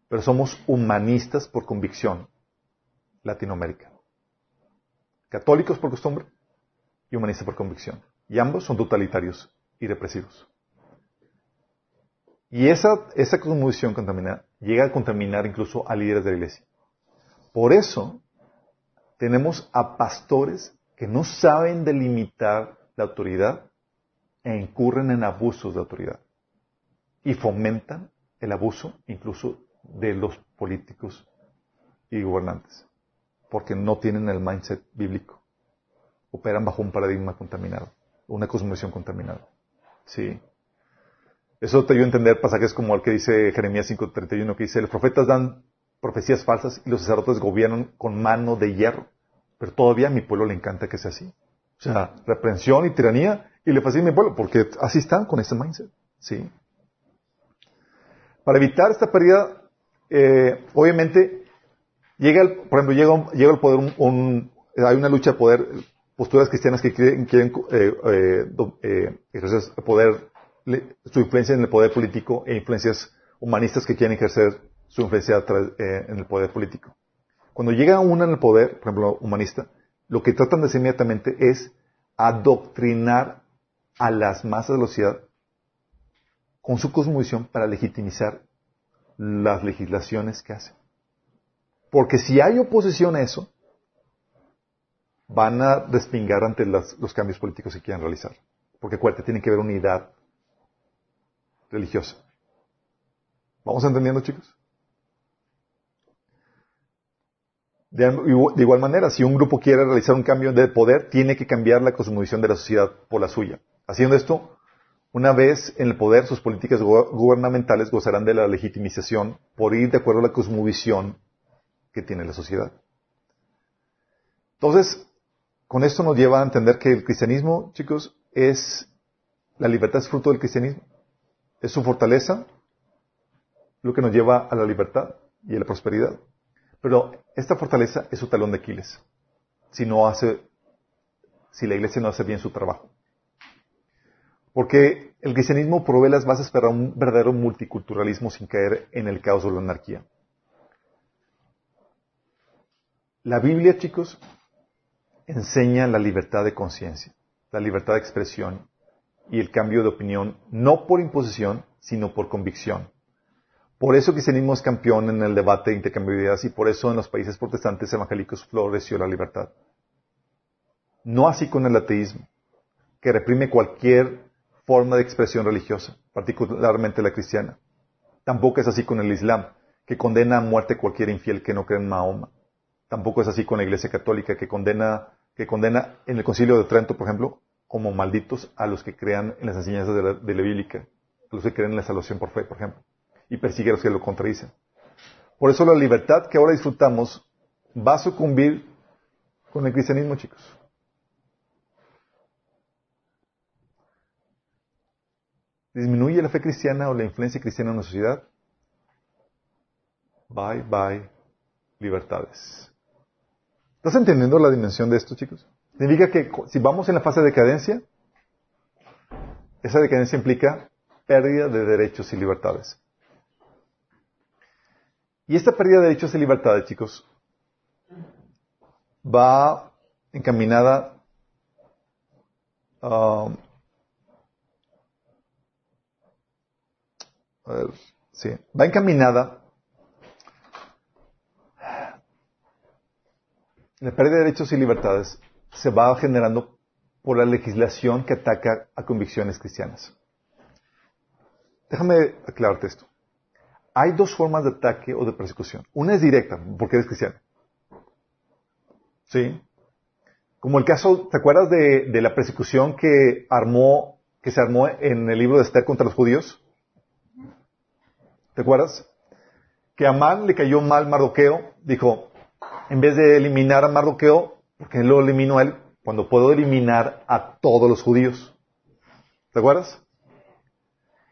Pero somos humanistas por convicción. Latinoamérica. Católicos por costumbre y humanistas por convicción. Y ambos son totalitarios y represivos. Y esa, esa cosmovisión contamina, llega a contaminar incluso a líderes de la iglesia. Por eso tenemos a pastores que no saben delimitar la autoridad e incurren en abusos de autoridad. Y fomentan el abuso incluso de los políticos y gobernantes. Porque no tienen el mindset bíblico. Operan bajo un paradigma contaminado. Una cosmovisión contaminada. Sí. Eso te ayuda a entender pasajes como el que dice Jeremías 5.31, que dice, los profetas dan profecías falsas y los sacerdotes gobiernan con mano de hierro. Pero todavía a mi pueblo le encanta que sea así. O sea, reprensión y tiranía y le fascina a mi pueblo, porque así están con ese mindset. ¿Sí? Para evitar esta pérdida, eh, obviamente, llega por ejemplo, llega, llega el poder, un, hay una lucha de poder, posturas cristianas que quieren, quieren eh, eh, eh ejercer poder su influencia en el poder político e influencias humanistas que quieren ejercer su influencia en el poder político. Cuando llega una en el poder, por ejemplo, humanista, lo que tratan de hacer inmediatamente es adoctrinar a las masas de la sociedad con su cosmovisión para legitimizar las legislaciones que hacen. Porque si hay oposición a eso, van a despingar ante los cambios políticos que quieran realizar. Porque acuérdate, tiene que haber unidad religiosa. ¿Vamos entendiendo, chicos? De, igual manera, si un grupo quiere realizar un cambio de poder, tiene que cambiar la cosmovisión de la sociedad por la suya. Haciendo esto, una vez en el poder, sus políticas gubernamentales gozarán de la legitimización por ir de acuerdo a la cosmovisión tiene la sociedad. Entonces, con esto nos lleva a entender que el cristianismo, chicos, es la libertad es fruto del cristianismo es su fortaleza lo que nos lleva a la libertad y a la prosperidad. Pero esta fortaleza es su talón de Aquiles. Si no hace, si la iglesia no hace bien su trabajo. Porque el cristianismo provee las bases para un verdadero multiculturalismo sin caer en el caos o la anarquía. La Biblia, chicos, enseña la libertad de conciencia, la libertad de expresión y el cambio de opinión no por imposición, sino por convicción. Por eso el cristianismo es campeón en el debate de intercambio de ideas y por eso en los países protestantes evangélicos floreció la libertad. No así con el ateísmo, que reprime cualquier forma de expresión religiosa, particularmente la cristiana. Tampoco es así con el Islam, que condena a muerte cualquier infiel que no cree en Mahoma. Tampoco es así con la Iglesia Católica, que condena, que condena en el Concilio de Trento, por ejemplo, como malditos a los que crean en las enseñanzas de la, bíblica, a los que creen en la salvación por fe, por ejemplo, y persigue a los que lo contradicen. Por eso la libertad que ahora disfrutamos va a sucumbir con el cristianismo, chicos. ¿Disminuye la fe cristiana o la influencia cristiana en la sociedad? Bye, bye, libertades. ¿Estás entendiendo la dimensión de esto, chicos? Significa que si vamos en la fase de decadencia, esa decadencia implica pérdida de derechos y libertades. Y esta pérdida de derechos y libertades, chicos, va encaminada um, a ver, sí, va encaminada la pérdida de derechos y libertades se va generando por la legislación que ataca a convicciones cristianas. Déjame aclararte esto. Hay dos formas de ataque o de persecución. Una es directa, porque eres cristiano. ¿Sí? Como el caso, ¿te acuerdas de, la persecución que armó, que se armó en el libro de Esther contra los judíos? ¿Te acuerdas? Que a Amán le cayó mal Mardoqueo, dijo, en vez de eliminar a Mardoqueo, porque lo eliminó a él cuando puedo eliminar a todos los judíos. ¿Te acuerdas?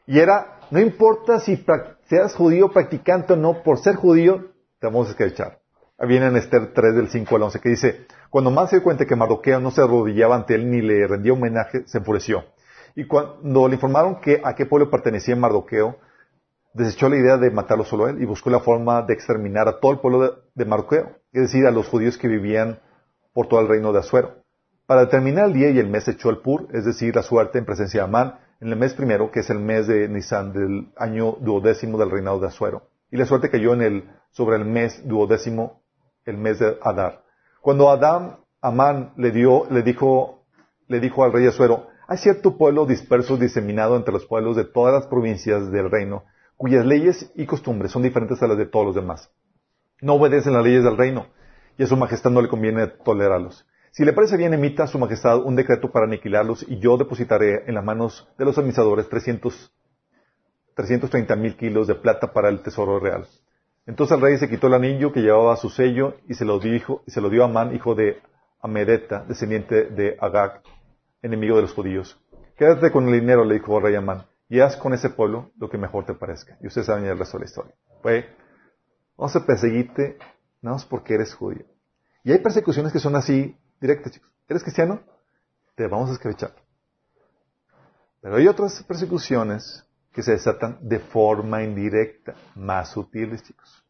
Y era, no importa si seas judío practicante o no, por ser judío, te vamos a escrachar. Viene en Esther 3 del 5 al 11 que dice, cuando más se dio cuenta que Mardoqueo no se arrodillaba ante él ni le rendía homenaje, se enfureció. Y cuando le informaron que a qué pueblo pertenecía Mardoqueo, desechó la idea de matarlo solo a él y buscó la forma de exterminar a todo el pueblo de, de Marqueo, es decir, a los judíos que vivían por todo el reino de Azuero. Para determinar el día y el mes echó el pur, es decir, la suerte en presencia de Amán, en el mes primero, que es el mes de Nisan del año duodécimo del reinado de Azuero. Y la suerte cayó en el, sobre el mes duodécimo, el mes de Adar. Cuando Adán, Amán le dijo, le dijo al rey Azuero, hay cierto pueblo disperso diseminado entre los pueblos de todas las provincias del reino, cuyas leyes y costumbres son diferentes a las de todos los demás. No obedecen las leyes del reino, y a su majestad no le conviene tolerarlos. Si le parece bien, emita a su majestad un decreto para aniquilarlos, y yo depositaré en las manos de los administradores 300, 330 mil kilos de plata para el tesoro real. Entonces el rey se quitó el anillo que llevaba su sello y se lo, dijo, y se lo dio a Amán, hijo de Amedeta, descendiente de Agag, enemigo de los judíos. Quédate con el dinero, le dijo el rey Amán y haz con ese pueblo lo que mejor te parezca. Y ustedes saben el resto de la historia. Pues, vamos a perseguirte nada más porque eres judío. Y hay persecuciones que son así directas, chicos. ¿Eres cristiano? Te vamos a escrechar. Pero hay otras persecuciones que se desatan de forma indirecta, más sutiles, chicos.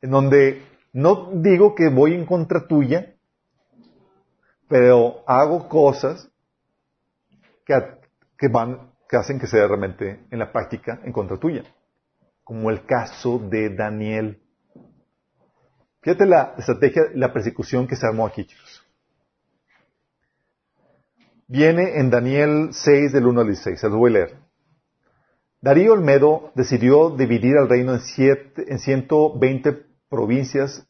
En donde no digo que voy en contra tuya, pero hago cosas que que hacen que sea realmente en la práctica en contra tuya. Como el caso de Daniel. Fíjate la estrategia, la persecución que se armó aquí, chicos. Viene en Daniel 6 del 1 al 16, se lo voy a leer. Darío Olmedo decidió dividir al reino en, siete, en 120 provincias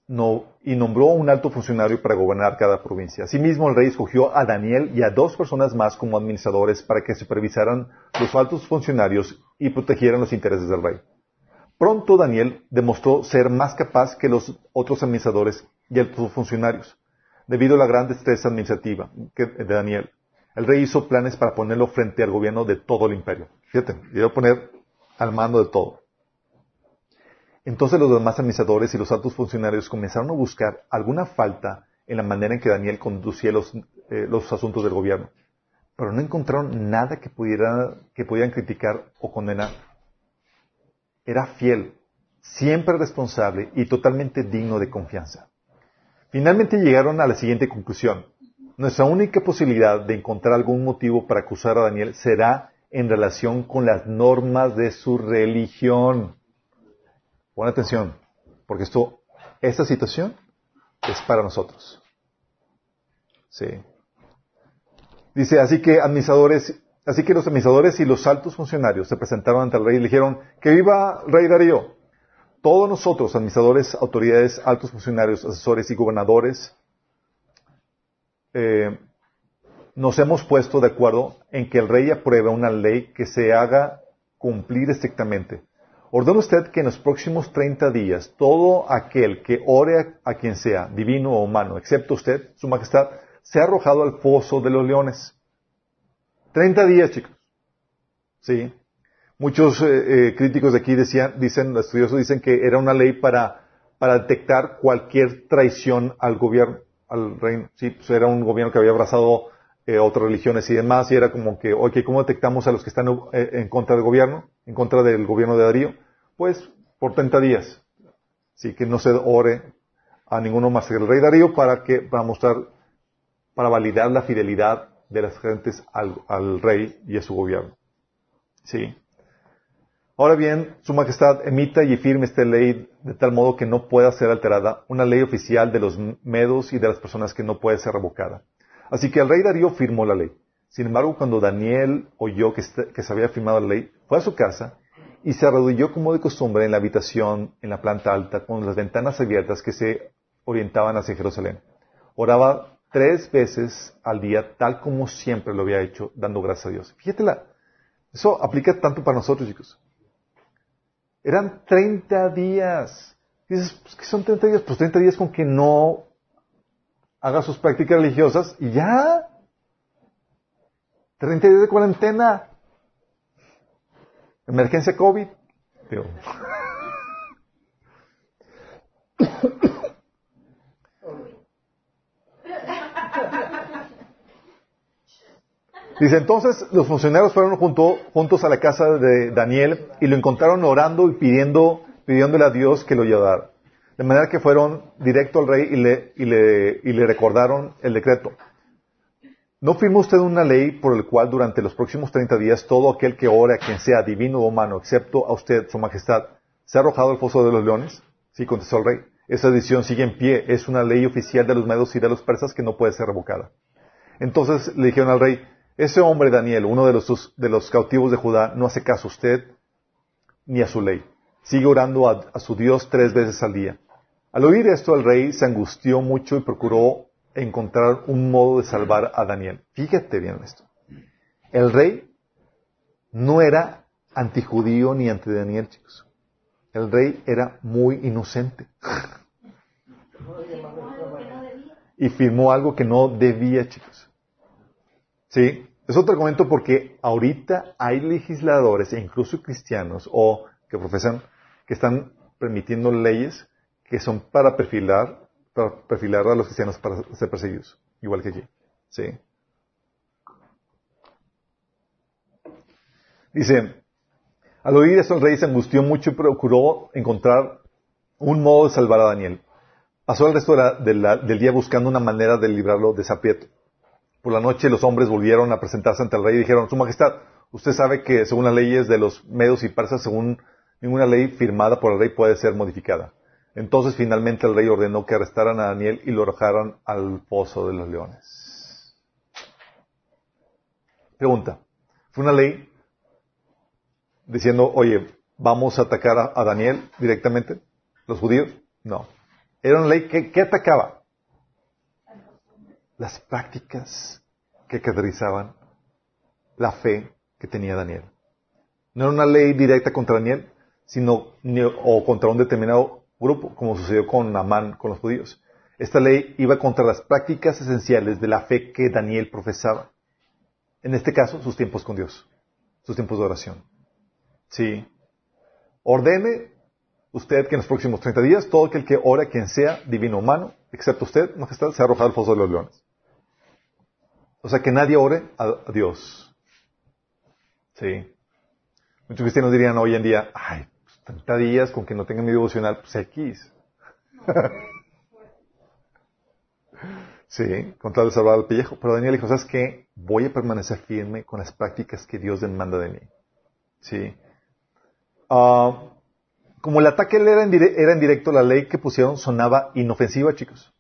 y nombró un alto funcionario para gobernar cada provincia. Asimismo, el rey escogió a Daniel y a dos personas más como administradores para que supervisaran los altos funcionarios y protegieran los intereses del rey. Pronto Daniel demostró ser más capaz que los otros administradores y altos funcionarios, debido a la gran destreza administrativa de Daniel. El rey hizo planes para ponerlo frente al gobierno de todo el imperio. Fíjate, iba a poner al mando de todo. Entonces los demás administradores y los altos funcionarios comenzaron a buscar alguna falta en la manera en que Daniel conducía los, eh, asuntos del gobierno, pero no encontraron nada que, que pudieran criticar o condenar. Era fiel, siempre responsable y totalmente digno de confianza. Finalmente llegaron a la siguiente conclusión. Nuestra única posibilidad de encontrar algún motivo para acusar a Daniel será en relación con las normas de su religión. Pon atención, porque esto, esta situación es para nosotros. Sí. Dice, así que administradores, así que los administradores y los altos funcionarios se presentaron ante el rey y le dijeron, que viva rey Darío. Todos nosotros, administradores, autoridades, altos funcionarios, asesores y gobernadores, eh, nos hemos puesto de acuerdo en que el rey apruebe una ley que se haga cumplir estrictamente Ordena usted que en los próximos 30 días todo aquel que ore a, quien sea, divino o humano, excepto usted, su majestad, sea arrojado al foso de los leones. 30 días, chicos. Sí. Muchos eh, eh, críticos de aquí decían, dicen, estudiosos dicen que era una ley para, para detectar cualquier traición al gobierno, al reino. Sí, pues era un gobierno que había abrazado eh, otras religiones y demás, y era como que, ok, ¿cómo detectamos a los que están eh, en contra del gobierno, en contra del gobierno de Darío? Pues por 30 días. Así que no se ore a ninguno más que el rey Darío para que, para mostrar, para validar la fidelidad de las gentes al, al rey y a su gobierno. Sí. Ahora bien, Su Majestad emita y firme esta ley de tal modo que no pueda ser alterada, una ley oficial de los medos y de las personas que no puede ser revocada. Así que el rey Darío firmó la ley. Sin embargo, cuando Daniel oyó que, se había firmado la ley, fue a su casa y se arrodilló como de costumbre en la habitación, en la planta alta, con las ventanas abiertas que se orientaban hacia Jerusalén. Oraba tres veces al día, tal como siempre lo había hecho, dando gracias a Dios. Fíjate, eso aplica tanto para nosotros, chicos. Eran 30 días. dices, pues, ¿qué son 30 días? Pues 30 días con que no haga sus prácticas religiosas y ya. 30 días de cuarentena. Emergencia COVID. Dice, entonces los funcionarios fueron junto, juntos a la casa de Daniel y lo encontraron orando y pidiendo, pidiéndole a Dios que lo ayudara. De manera que fueron directo al rey y le, y le, y le recordaron el decreto. ¿No firmó usted una ley por el cual durante los próximos 30 días todo aquel que ore a quien sea divino o humano, excepto a usted, su majestad, se ha arrojado al foso de los leones? Sí, contestó el rey. Esa decisión sigue en pie. Es una ley oficial de los medos y de los persas que no puede ser revocada. Entonces le dijeron al rey, ese hombre Daniel, uno de los, de los cautivos de Judá, no hace caso a usted ni a su ley. Sigue orando a, su Dios tres veces al día. Al oír esto, el rey se angustió mucho y procuró encontrar un modo de salvar a Daniel. Fíjate bien esto. El rey no era antijudío ni anti Daniel, chicos. El rey era muy inocente. y firmó algo que no debía, chicos. ¿Sí? Es otro argumento porque ahorita hay legisladores e incluso cristianos o que profesan que están permitiendo leyes que son para perfilar, para perfilar a los cristianos para ser perseguidos, igual que allí. ¿Sí? Dice, al oír esto el rey se angustió mucho y procuró encontrar un modo de salvar a Daniel. Pasó el resto del día buscando una manera de librarlo de Zapieto. Por la noche los hombres volvieron a presentarse ante el rey y dijeron, Su Majestad, usted sabe que según las leyes de los medos y persas, según ninguna ley firmada por el rey puede ser modificada. Entonces finalmente el rey ordenó que arrestaran a Daniel y lo arrojaran al pozo de los leones. Pregunta. ¿Fue una ley diciendo, oye, vamos a atacar a, Daniel directamente? ¿Los judíos? No. Era una ley que, atacaba las prácticas que caracterizaban la fe que tenía Daniel. No era una ley directa contra Daniel, sino o contra un determinado grupo, como sucedió con Amán, con los judíos. Esta ley iba contra las prácticas esenciales de la fe que Daniel profesaba. En este caso, sus tiempos con Dios, sus tiempos de oración. Sí. Ordene usted que en los próximos 30 días todo aquel que ore, quien sea, divino humano, excepto usted, majestad, se ha arrojado al foso de los leones. O sea, que nadie ore a, Dios. Sí. Muchos cristianos dirían hoy en día, ay, 30 días con que no tenga mi devocional, pues X. sí, con tal de salvar al pellejo. Pero Daniel dijo, ¿sabes qué? Voy a permanecer firme con las prácticas que Dios demanda de mí. Sí. Ah, como el ataque era en, era la ley que pusieron sonaba inofensiva, chicos.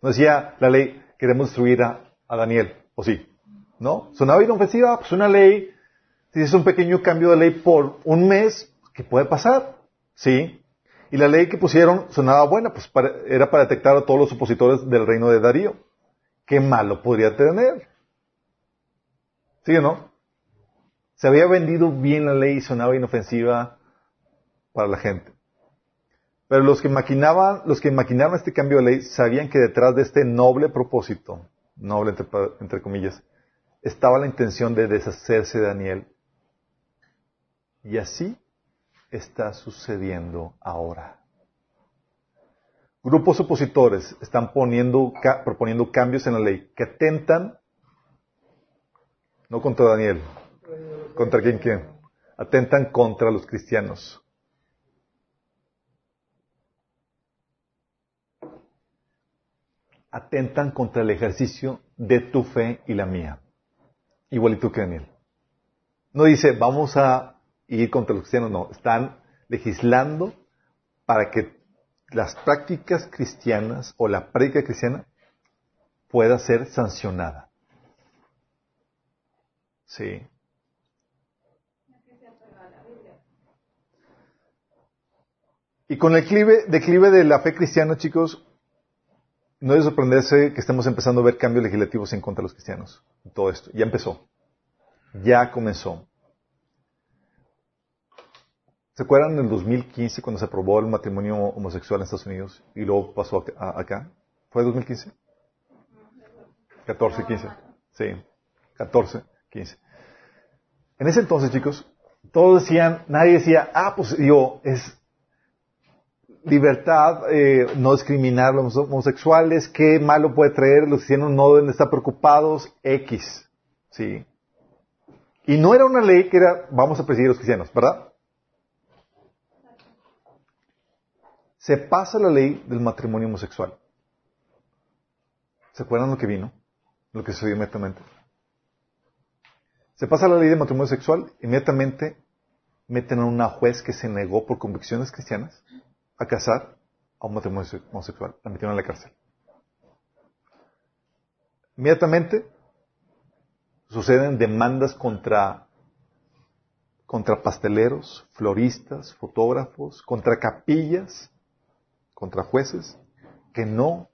No decía la ley, queremos destruir a, a Daniel, o sí. ¿No? Sonaba inofensiva, pues una ley, si es un pequeño cambio de ley por un mes, ¿Qué puede pasar? ¿Sí? Y la ley que pusieron sonaba buena, pues era para detectar a todos los opositores del reino de Darío. ¿Qué malo podría tener? ¿Sí o no? Se había vendido bien la ley y sonaba inofensiva para la gente. Pero los que maquinaban, los que maquinaban este cambio de ley sabían que detrás de este noble propósito, noble entre, entre comillas, estaba la intención de deshacerse de Daniel. Y así está sucediendo ahora. Grupos opositores están poniendo, proponiendo cambios en la ley que atentan, no contra Daniel, contra quién quién, atentan contra los cristianos. Atentan contra el ejercicio de tu fe y la mía. Igualito que Daniel. No dice, vamos a ir contra los cristianos, no, están legislando para que las prácticas cristianas o la práctica cristiana pueda ser sancionada. Sí. Y con el declive, de la fe cristiana, chicos, no es sorprenderse que estemos empezando a ver cambios legislativos en contra de los cristianos. Todo esto. Ya empezó. Ya comenzó. ¿Se acuerdan en el 2015 cuando se aprobó el matrimonio homosexual en Estados Unidos y luego pasó acá? ¿Fue 2015? 14, 15. Sí, 14, 15. En ese entonces, chicos, todos decían, nadie decía, ah, pues digo, es libertad, eh, no discriminar a los homosexuales, qué malo puede traer, los cristianos no deben estar preocupados, X. Sí. Y no era una ley que era, vamos a perseguir a los cristianos, ¿verdad? Se pasa la ley del matrimonio homosexual. ¿Se acuerdan lo que vino? Lo que sucedió inmediatamente. Se pasa la ley del matrimonio sexual, inmediatamente meten a una juez que se negó por convicciones cristianas a casar a un matrimonio homosexual. La metieron en la cárcel. Inmediatamente suceden demandas contra, contra pasteleros, floristas, fotógrafos, contra capillas, contra jueces, que no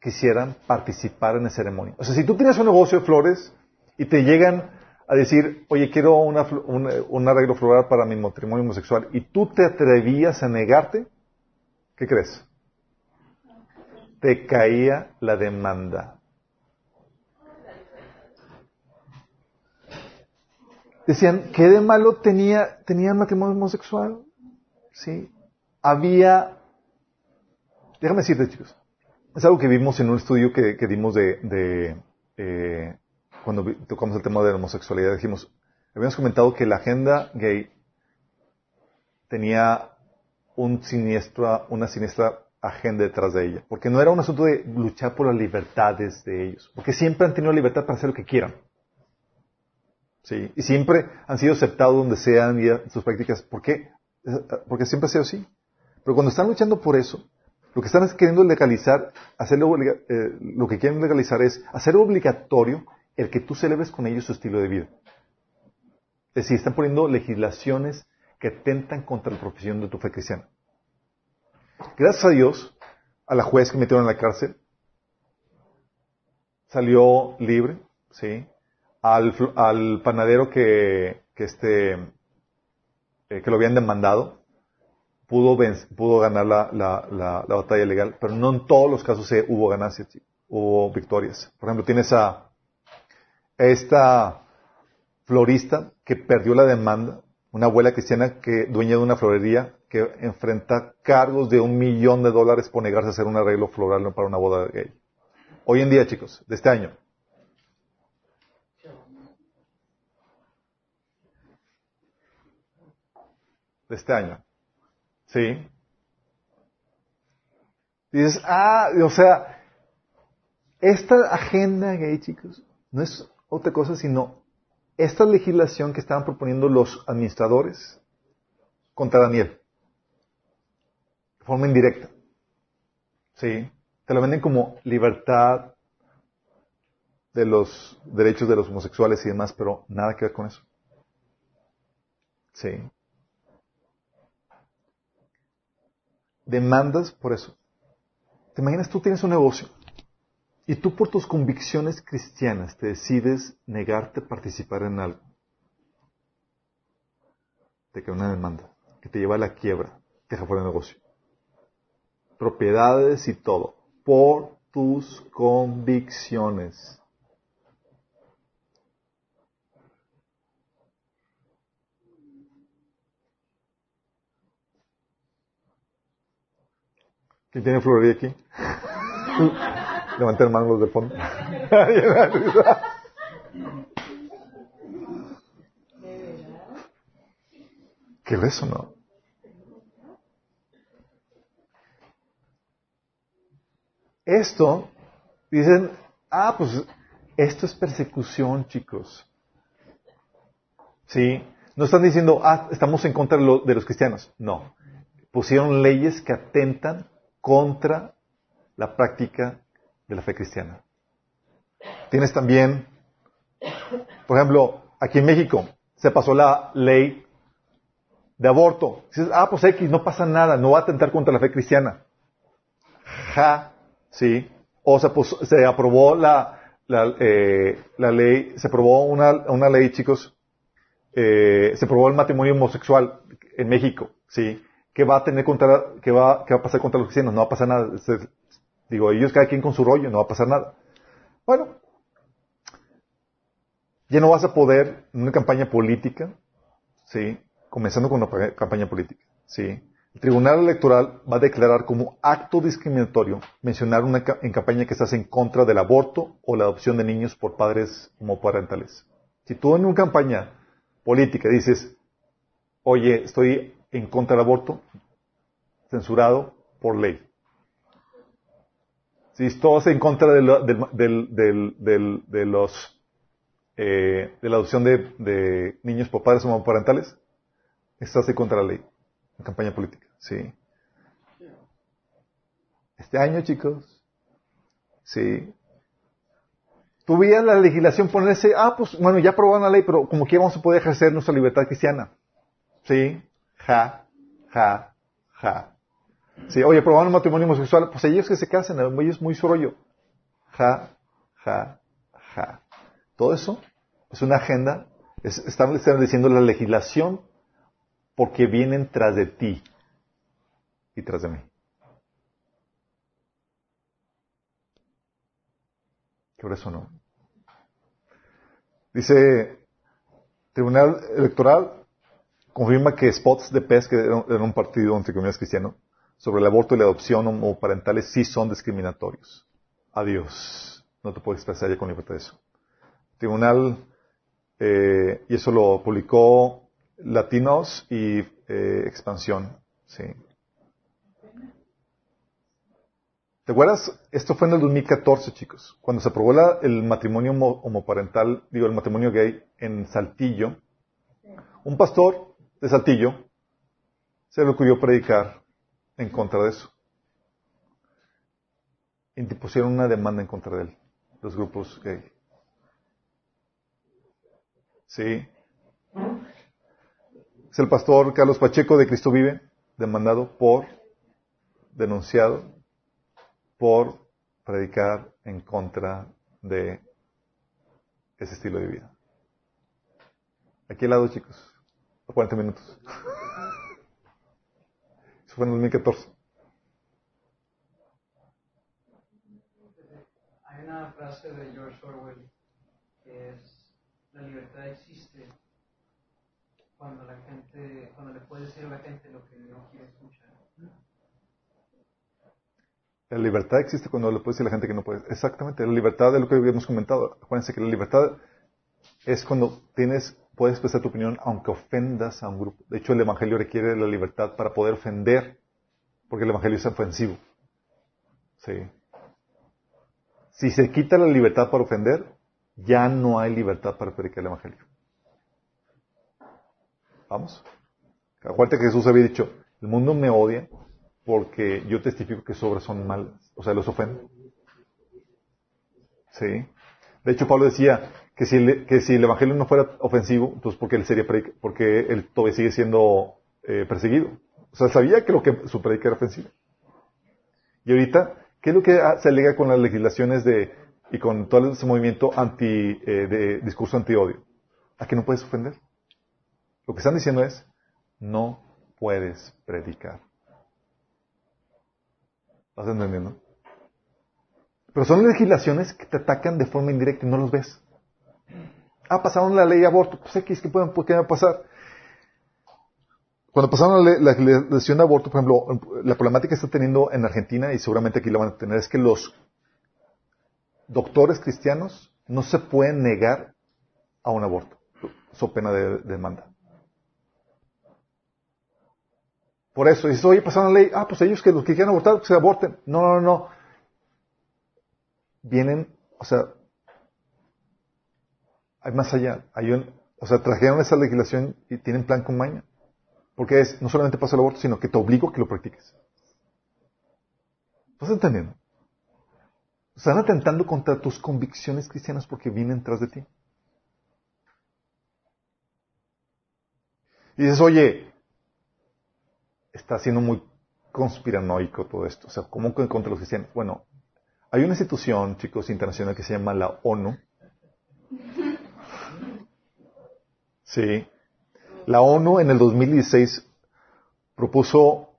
quisieran participar en la ceremonia. O sea, si tú tienes un negocio de flores y te llegan a decir, oye, quiero una, un arreglo floral para mi matrimonio homosexual, y tú te atrevías a negarte, ¿qué crees? Te caía la demanda. Decían, ¿qué de malo tenía, tenía el matrimonio homosexual? Sí. Había, déjame decirte chicos, es algo que vimos en un estudio que, dimos de, eh, cuando tocamos el tema de la homosexualidad, dijimos, habíamos comentado que la agenda gay tenía una siniestra agenda detrás de ella, porque no era un asunto de luchar por las libertades de ellos, porque siempre han tenido libertad para hacer lo que quieran. Sí, y siempre han sido aceptados donde sean y sus prácticas. ¿Por qué? Porque siempre ha sido así. Pero cuando están luchando por eso, lo que están queriendo legalizar, hacerlo, eh, lo que quieren legalizar es hacer obligatorio el que tú celebres con ellos su estilo de vida. Es decir, están poniendo legislaciones que atentan contra la profesión de tu fe cristiana. Gracias a Dios, a la juez que metieron en la cárcel, salió libre, ¿sí? Al, panadero que, este, eh, que lo habían demandado, pudo, ganar la, la, la, batalla legal, pero no en todos los casos se, hubo ganancias, hubo victorias. Por ejemplo, tienes a, esta florista que perdió la demanda, una abuela cristiana que dueña de una florería que enfrenta cargos de un millón de dólares por negarse a hacer un arreglo floral para una boda gay. Hoy en día, chicos, de este año. De este año. ¿Sí? dices, ah, o sea, esta agenda gay, chicos, no es otra cosa, sino esta legislación que estaban proponiendo los administradores contra Daniel. De forma indirecta. ¿Sí? Te lo venden como libertad de los derechos de los homosexuales y demás, pero nada que ver con eso. Sí. Demandas por eso. ¿Te imaginas tú tienes un negocio y tú por tus convicciones cristianas te decides negarte a participar en algo. Te cae una demanda que te lleva a la quiebra, te deja fuera del negocio. Propiedades y todo. Por tus convicciones. ¿Quién tiene florería aquí? Levanten manos de fondo. ¿Qué es eso, no? Esto, dicen, ah, pues esto es persecución, chicos. ¿Sí? No están diciendo, ah, estamos en contra de los cristianos. No. Pusieron leyes que atentan contra la práctica de la fe cristiana. Tienes también, por ejemplo, aquí en México se pasó la ley de aborto. Dices, ah, pues X, no pasa nada, no va a atentar contra la fe cristiana. Ja, sí. O sea, se aprobó eh, la ley, se aprobó una, una ley, chicos, eh, se aprobó el matrimonio homosexual en México, sí. ¿Qué va a tener contra, qué va, va a pasar contra los cristianos? No va a pasar nada. Digo, ellos cada quien con su rollo, no va a pasar nada. Bueno, ya no vas a poder en una campaña política, ¿sí? Comenzando con una campaña política, ¿sí? El Tribunal Electoral va a declarar como acto discriminatorio mencionar una en campaña que estás en contra del aborto o la adopción de niños por padres homoparentales. Si tú en una campaña política. Dices, oye, estoy en contra del aborto, censurado por ley. Si estás en contra de, de los eh, de la adopción de, niños por padres homoparentales, estás en contra de la ley, en campaña política. Sí. Este año, chicos, sí. Tú la legislación ponerse, ah, pues bueno, ya aprobaron la ley, pero como que vamos a poder ejercer nuestra libertad cristiana. Sí. Ja, ja, ja. Sí, oye, aprobaron un matrimonio homosexual, pues ellos que se casen, ellos muy su rollo. Ja, ja, ja. Todo eso es una agenda, es, están estableciendo la legislación porque vienen tras de ti y tras de mí. Por eso no. Dice, Tribunal Electoral confirma que spots de PES, que era un partido entre comillas cristiano, sobre el aborto y la adopción homoparentales sí son discriminatorios. Adiós. No te puedes expresar ya con libertad de eso. Tribunal, eh, y eso lo publicó Latinos y eh, Expansión. Sí. ¿Te acuerdas? Esto fue en el 2014, chicos, cuando se aprobó el matrimonio homoparental, digo, el matrimonio gay en Saltillo. Un pastor de Saltillo se le ocurrió predicar en contra de eso. Y pusieron una demanda en contra de él, los grupos gay. Sí. Es el pastor Carlos Pacheco de Cristo Vive, demandado por, denunciado por predicar en contra de ese estilo de vida. Aquí al lado, chicos, 40 minutos. Eso fue en 2014. Hay una frase de George Orwell que es la libertad existe cuando la gente, cuando le puede decir a la gente lo que no quiere escuchar. La libertad existe cuando le puede decir a la gente que no puede. Exactamente, la libertad de lo que habíamos comentado. Acuérdense que la libertad es cuando tienes, puedes expresar tu opinión aunque ofendas a un grupo. De hecho, el Evangelio requiere la libertad para poder ofender, porque el Evangelio es ofensivo. Sí. Si se quita la libertad para ofender, ya no hay libertad para predicar el Evangelio. Vamos. Acuérdate que Jesús había dicho, el mundo me odia porque yo testifico que sus obras son malas, o sea, los ofendo. Sí. De hecho, Pablo decía que si, el, que si el evangelio no fuera ofensivo, entonces ¿por qué él sería porque él todavía sigue siendo eh, perseguido? O sea, sabía que lo que su predica era ofensivo. Y ahorita, ¿qué es lo que se alega con las legislaciones de y con todo ese movimiento anti eh, de discurso anti-odio? ¿A que no puedes ofender? Lo que están diciendo es, no puedes predicar. ¿Vas entendiendo? Pero son legislaciones que te atacan de forma indirecta y no los ves. Ah, pasaron la ley de aborto. Pues X, ¿qué, pueden, ¿qué va a pasar? Cuando pasaron la, legislación de aborto, por ejemplo, la problemática que está teniendo en Argentina, y seguramente aquí la van a tener, es que los doctores cristianos no se pueden negar a un aborto, su pena de demanda. Por eso, dices, oye, pasaron la ley, ah, pues ellos que los que quieran abortar, que se aborten. No, no, no. Vienen, o sea, hay más allá. Hay un, o sea, trajeron esa legislación y tienen plan con maña. Porque es, no solamente pasa el aborto, sino que te obligo a que lo practiques. ¿Estás entendiendo? Están atentando contra tus convicciones cristianas porque vienen tras de ti. Y dices, oye, está siendo muy conspiranoico todo esto. O sea, ¿cómo contra los cristianos? Bueno, hay una institución, chicos, internacional que se llama la ONU. Sí. La ONU en el 2016 propuso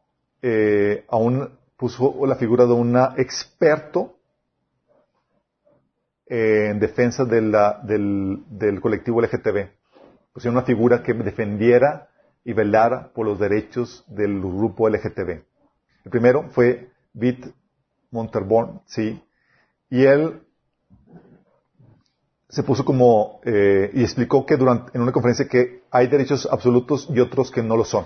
eh, a un, puso la figura de un experto en defensa de la, del, del colectivo LGTB. Pusieron una figura que defendiera y velar por los derechos del grupo LGTB. El primero fue Vitt Monterborn, sí, y él se puso como, eh, y explicó que durante, en una conferencia que hay derechos absolutos y otros que no lo son.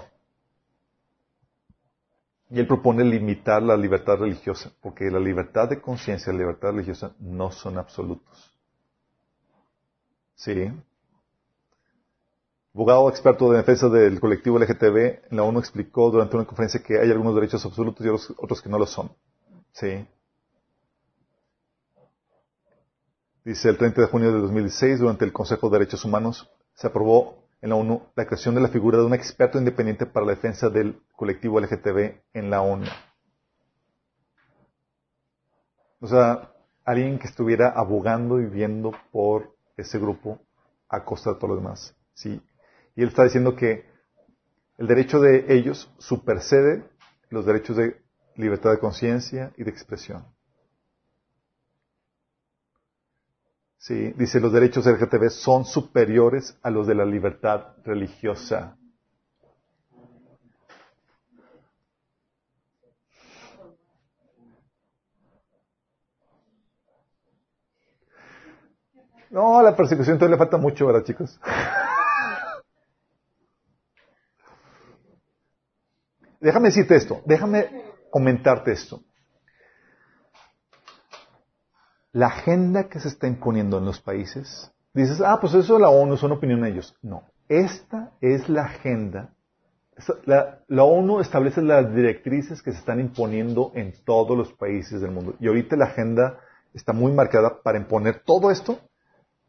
Y él propone limitar la libertad religiosa, porque la libertad de conciencia y la libertad religiosa no son absolutos. ¿Sí? Abogado experto de defensa del colectivo LGTB, la ONU explicó durante una conferencia que hay algunos derechos absolutos y otros que no lo son. ¿Sí? Dice el 30 de junio de 2016, durante el Consejo de Derechos Humanos, se aprobó en la ONU la creación de la figura de un experto independiente para la defensa del colectivo LGTB en la ONU. O sea, alguien que estuviera abogando y viendo por ese grupo a costa de todo lo demás. ¿sí? Y él está diciendo que el derecho de ellos supersede los derechos de libertad de conciencia y de expresión. Sí, dice los derechos LGTB son superiores a los de la libertad religiosa. No, la persecución todavía le falta mucho, ¿verdad, chicos? déjame decirte esto, déjame comentarte esto. La agenda que se está imponiendo en los países, dices, ah, pues eso de la ONU son opinión de ellos. No, esta es la agenda. La, ONU establece las directrices que se están imponiendo en todos los países del mundo. Y ahorita la agenda está muy marcada para imponer todo esto,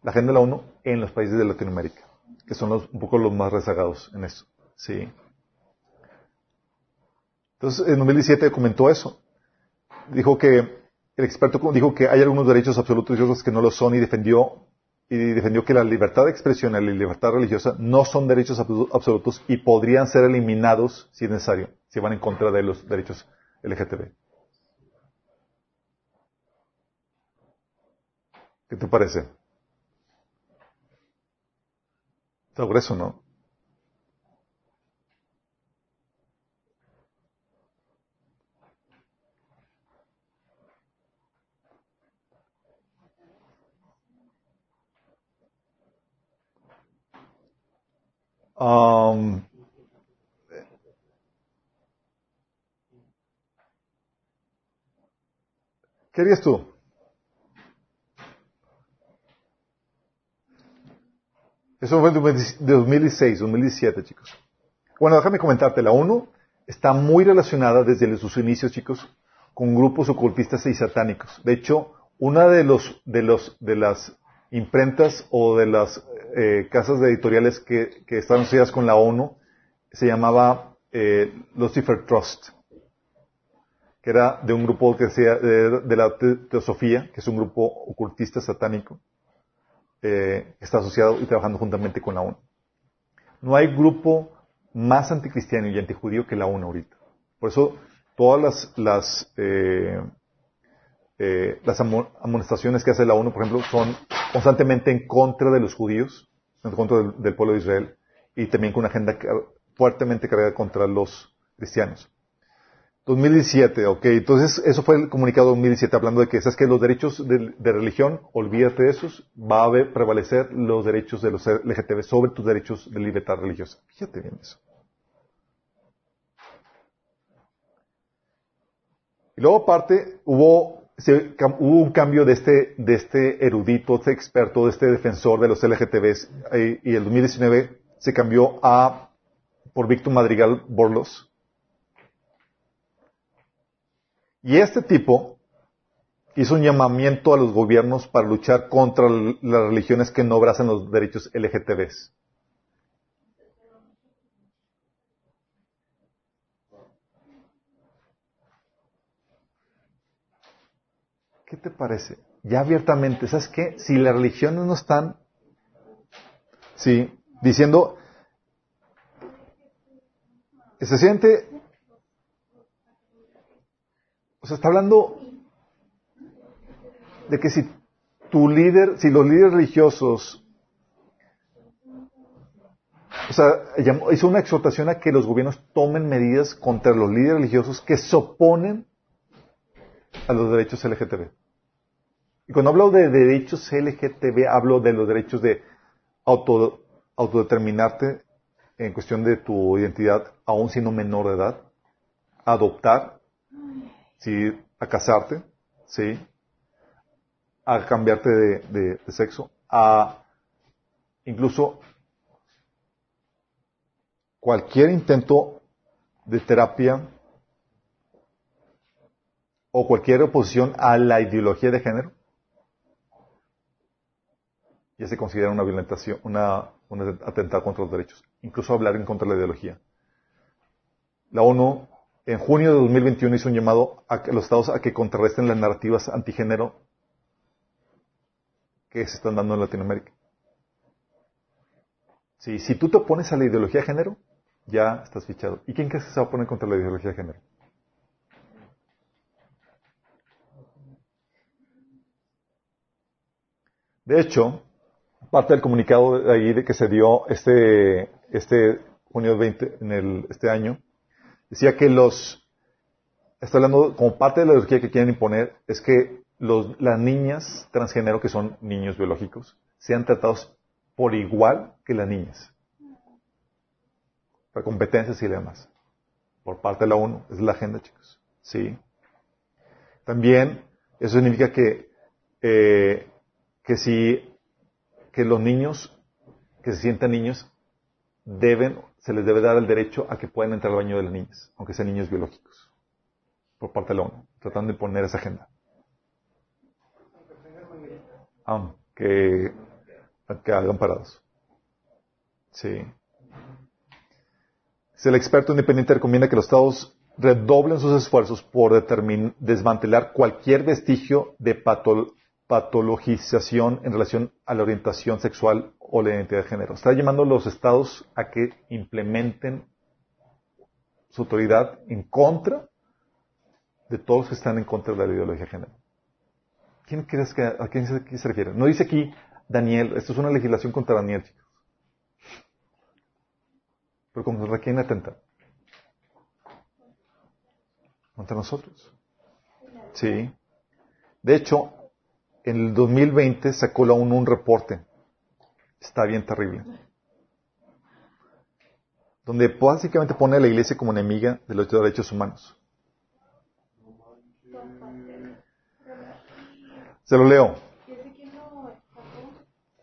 la agenda de la ONU, en los países de Latinoamérica, que son un poco los más rezagados en eso. Sí. Entonces, en 2017 comentó eso. Dijo que el experto dijo que hay algunos derechos absolutos y otros que no lo son y defendió, y defendió que la libertad de expresión y la libertad religiosa no son derechos absolutos y podrían ser eliminados si es necesario, si van en contra de los derechos LGTB. ¿Qué te parece? Está grueso, ¿no? Um, ¿Qué harías tú? Eso fue en 2016, 2017, chicos. Bueno, déjame comentarte. La ONU está muy relacionada desde sus inicios, chicos, con grupos ocultistas y satánicos. De hecho, una de los de los de las imprentas o de las eh, casas de editoriales que, que estaban asociadas con la ONU se llamaba eh, Lucifer Trust, que era de un grupo que sea de, la Teosofía, que es un grupo ocultista satánico, eh, está asociado y trabajando juntamente con la ONU. No hay grupo más anticristiano y antijudío que la ONU ahorita. Por eso todas las, las eh, las amonestaciones que hace la ONU, por ejemplo, son constantemente en contra de los judíos, en contra del, pueblo de Israel, y también con una agenda fuertemente cargada contra los cristianos. 2017, ok, entonces eso fue el comunicado 2017 hablando de que, ¿sabes que Los derechos de, religión, olvídate de esos, va a prevalecer los derechos de los LGTB sobre tus derechos de libertad religiosa. Fíjate bien eso. Y luego aparte hubo hubo un cambio de este, de este erudito, este experto, de este defensor de los LGTBs, eh, y el 2019 se cambió a, por Víctor Madrigal Borlos. Y este tipo hizo un llamamiento a los gobiernos para luchar contra las religiones que no abrazan los derechos LGTBs. ¿Qué te parece? Ya abiertamente, ¿sabes qué? Si las religiones no están, sí, diciendo, se siente, o sea, está hablando de que si tu líder, si los líderes religiosos, o sea, hizo una exhortación a que los gobiernos tomen medidas contra los líderes religiosos que se oponen a los derechos LGTB. Y cuando hablo de derechos LGTB, hablo de los derechos de auto, autodeterminarte en cuestión de tu identidad, aún siendo menor de edad, adoptar, ¿sí? a casarte, ¿sí? a cambiarte de, de sexo, a incluso cualquier intento de terapia o cualquier oposición a la ideología de género ya se considera una violentación, una, un atentado contra los derechos, incluso hablar en contra de la ideología. La ONU en junio de 2021 hizo un llamado a los estados a que contrarresten las narrativas antigénero que se están dando en Latinoamérica. si tú te opones a la ideología de género, ya estás fichado. ¿Y quién crees que se va a poner contra la ideología de género? De hecho, parte del comunicado de ahí de que se dio este, este junio 20, en el, este año, decía que los, está hablando como parte de la ideología que quieren imponer, es que los, las niñas transgénero, que son niños biológicos, sean tratados por igual que las niñas. Para competencias y demás. Por parte de la ONU. Es la agenda, chicos. Sí. También, eso significa que, eh, que si que los niños que se sientan niños deben, se les debe dar el derecho a que puedan entrar al baño de las niñas, aunque sean niños biológicos, por parte de la ONU, tratando de poner esa agenda. Aunque que hagan parados. Sí. El experto independiente recomienda que los estados redoblen sus esfuerzos por desmantelar cualquier vestigio de patología patologización en relación a la orientación sexual o la identidad de género. Está llamando a los estados a que implementen su autoridad en contra de todos los que están en contra de la ideología de género. ¿Quién crees que, ¿A quién se, se refiere? No dice aquí Daniel, esto es una legislación contra Daniel, chicos. Pero contra quién atenta? Contra nosotros. Sí. De hecho, en el 2020 sacó la ONU un reporte. Está bien terrible. Donde básicamente pone a la iglesia como enemiga de los derechos humanos. Se lo leo.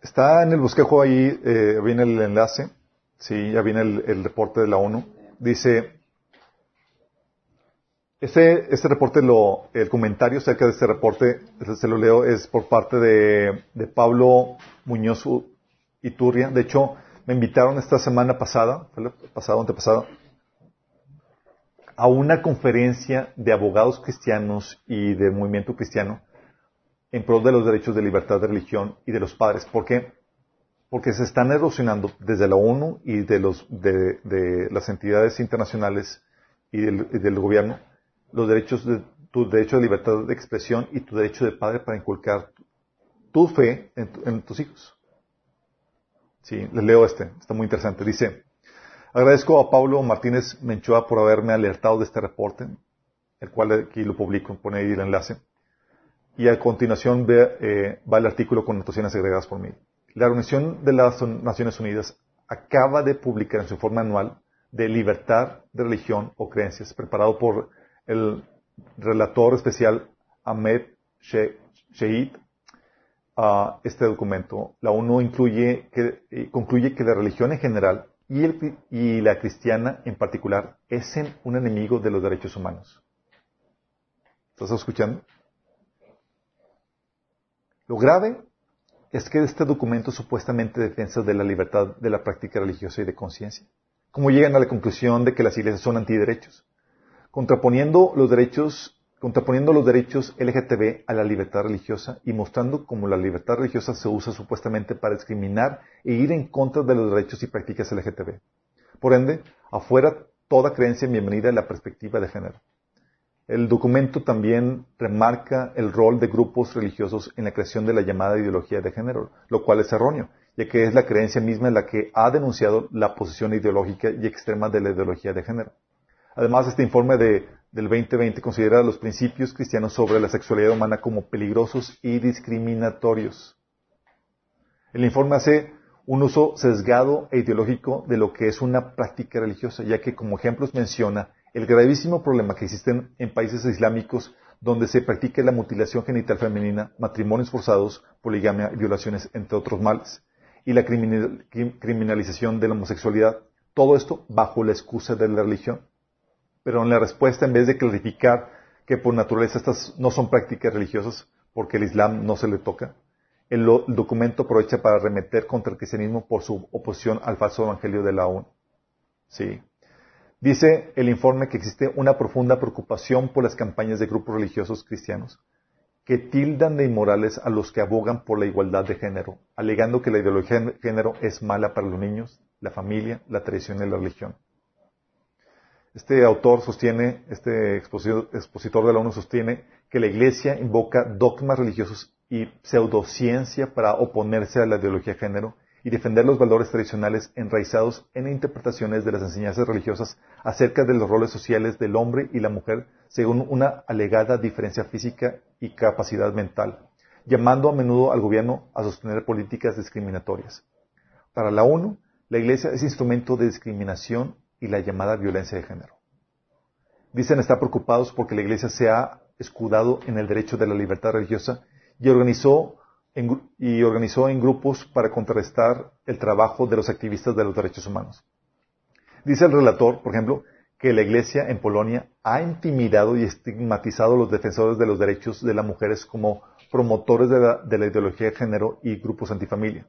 Está en el bosquejo ahí, eh, viene el enlace. Sí, ya viene el reporte de la ONU. Dice, este, este reporte, lo, el comentario acerca de este reporte, se lo leo, es por parte de, de Pablo Muñoz Iturria. De hecho, me invitaron esta semana pasada, pasado, antepasado, a una conferencia de abogados cristianos y de movimiento cristiano en pro de los derechos de libertad de religión y de los padres. ¿Por qué? Porque se están erosionando desde la ONU y de, los, de, de las entidades internacionales y del gobierno los derechos de, tu derecho de libertad de expresión y tu derecho de padre para inculcar tu fe en, tus hijos. Sí, les leo este, está muy interesante. Dice, agradezco a Pablo Martínez Menchoa por haberme alertado de este reporte, el cual aquí lo publico, pone ahí el enlace. Y a continuación eh, va el artículo con notaciones agregadas por mí. La Organización de las Naciones Unidas acaba de publicar en su informe anual de libertad de religión o creencias, preparado por el relator especial Ahmed Sheikh a este documento. La ONU eh, concluye que la religión en general y la cristiana en particular es un enemigo de los derechos humanos. ¿Estás escuchando? Lo grave es que este documento supuestamente defensa de la libertad de la práctica religiosa y de conciencia. ¿Cómo llegan a la conclusión de que las iglesias son antiderechos? Contraponiendo los derechos, LGTB a la libertad religiosa y mostrando cómo la libertad religiosa se usa supuestamente para discriminar e ir en contra de los derechos y prácticas LGTB. Por ende, afuera toda creencia bienvenida en la perspectiva de género. El documento también remarca el rol de grupos religiosos en la creación de la llamada ideología de género, lo cual es erróneo, ya que es la creencia misma la que ha denunciado la posición ideológica y extrema de la ideología de género. Además, este informe de, del 2020 considera los principios cristianos sobre la sexualidad humana como peligrosos y discriminatorios. El informe hace un uso sesgado e ideológico de lo que es una práctica religiosa, ya que como ejemplos menciona el gravísimo problema que existen en países islámicos donde se practica la mutilación genital femenina, matrimonios forzados, poligamia y violaciones, entre otros males, y la criminalización de la homosexualidad, todo esto bajo la excusa de la religión. Pero en la respuesta, en vez de clarificar que por naturaleza estas no son prácticas religiosas, porque el Islam no se le toca, el, documento aprovecha para remeter contra el cristianismo por su oposición al falso evangelio de la ONU. Sí. Dice el informe que existe una profunda preocupación por las campañas de grupos religiosos cristianos que tildan de inmorales a los que abogan por la igualdad de género, alegando que la ideología de género es mala para los niños, la familia, la tradición y la religión. Este autor sostiene, este expositor, de la ONU sostiene que la Iglesia invoca dogmas religiosos y pseudociencia para oponerse a la ideología de género y defender los valores tradicionales enraizados en interpretaciones de las enseñanzas religiosas acerca de los roles sociales del hombre y la mujer según una alegada diferencia física y capacidad mental, llamando a menudo al gobierno a sostener políticas discriminatorias. Para la ONU, la Iglesia es instrumento de discriminación y la llamada violencia de género. Dicen estar preocupados porque la Iglesia se ha escudado en el derecho de la libertad religiosa y organizó en, y organizó en grupos para contrarrestar el trabajo de los activistas de los derechos humanos. Dice el relator, por ejemplo, que la Iglesia en Polonia ha intimidado y estigmatizado a los defensores de los derechos de las mujeres como promotores de la, de la ideología de género y grupos antifamilia.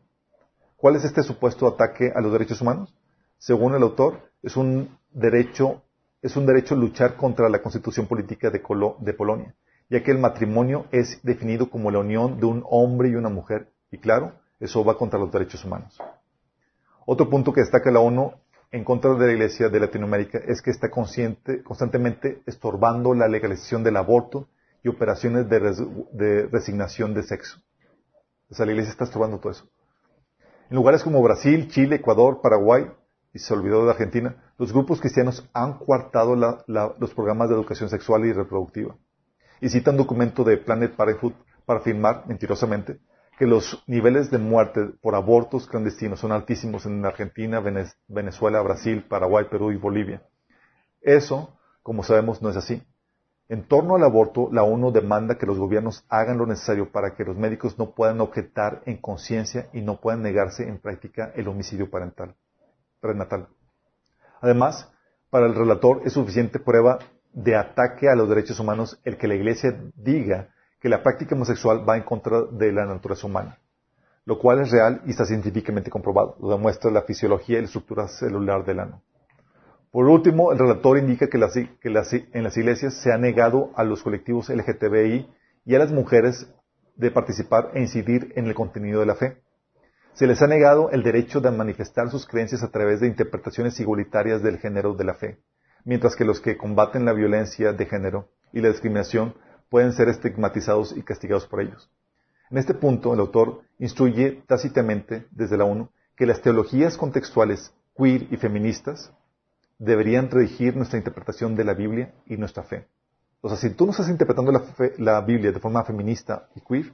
¿Cuál es este supuesto ataque a los derechos humanos? Según el autor, es un derecho, es un derecho luchar contra la constitución política de, de Polonia, ya que el matrimonio es definido como la unión de un hombre y una mujer, y claro, eso va contra los derechos humanos. Otro punto que destaca la ONU en contra de la Iglesia de Latinoamérica es que está consciente, constantemente estorbando la legalización del aborto y operaciones de, de resignación de sexo. O sea, la Iglesia está estorbando todo eso. En lugares como Brasil, Chile, Ecuador, Paraguay, y se olvidó de Argentina, los grupos cristianos han coartado los programas de educación sexual y reproductiva. Y cita un documento de Planet Parenthood para afirmar, mentirosamente, que los niveles de muerte por abortos clandestinos son altísimos en Argentina, Venezuela, Brasil, Paraguay, Perú y Bolivia. Eso, como sabemos, no es así. En torno al aborto, la ONU demanda que los gobiernos hagan lo necesario para que los médicos no puedan objetar en conciencia y no puedan negarse en práctica el homicidio parental, Además, para el relator es suficiente prueba de ataque a los derechos humanos el que la Iglesia diga que la práctica homosexual va en contra de la naturaleza humana, lo cual es real y está científicamente comprobado. Lo demuestra la fisiología y la estructura celular del ano. Por último, el relator indica que, en las iglesias se ha negado a los colectivos LGTBI y a las mujeres de participar e incidir en el contenido de la fe. Se les ha negado el derecho de manifestar sus creencias a través de interpretaciones igualitarias del género de la fe, mientras que los que combaten la violencia de género y la discriminación pueden ser estigmatizados y castigados por ellos. En este punto, el autor instruye tácitamente desde la ONU que las teologías contextuales queer y feministas deberían regir nuestra interpretación de la Biblia y nuestra fe. O sea, si tú no estás interpretando la, Biblia de forma feminista y queer,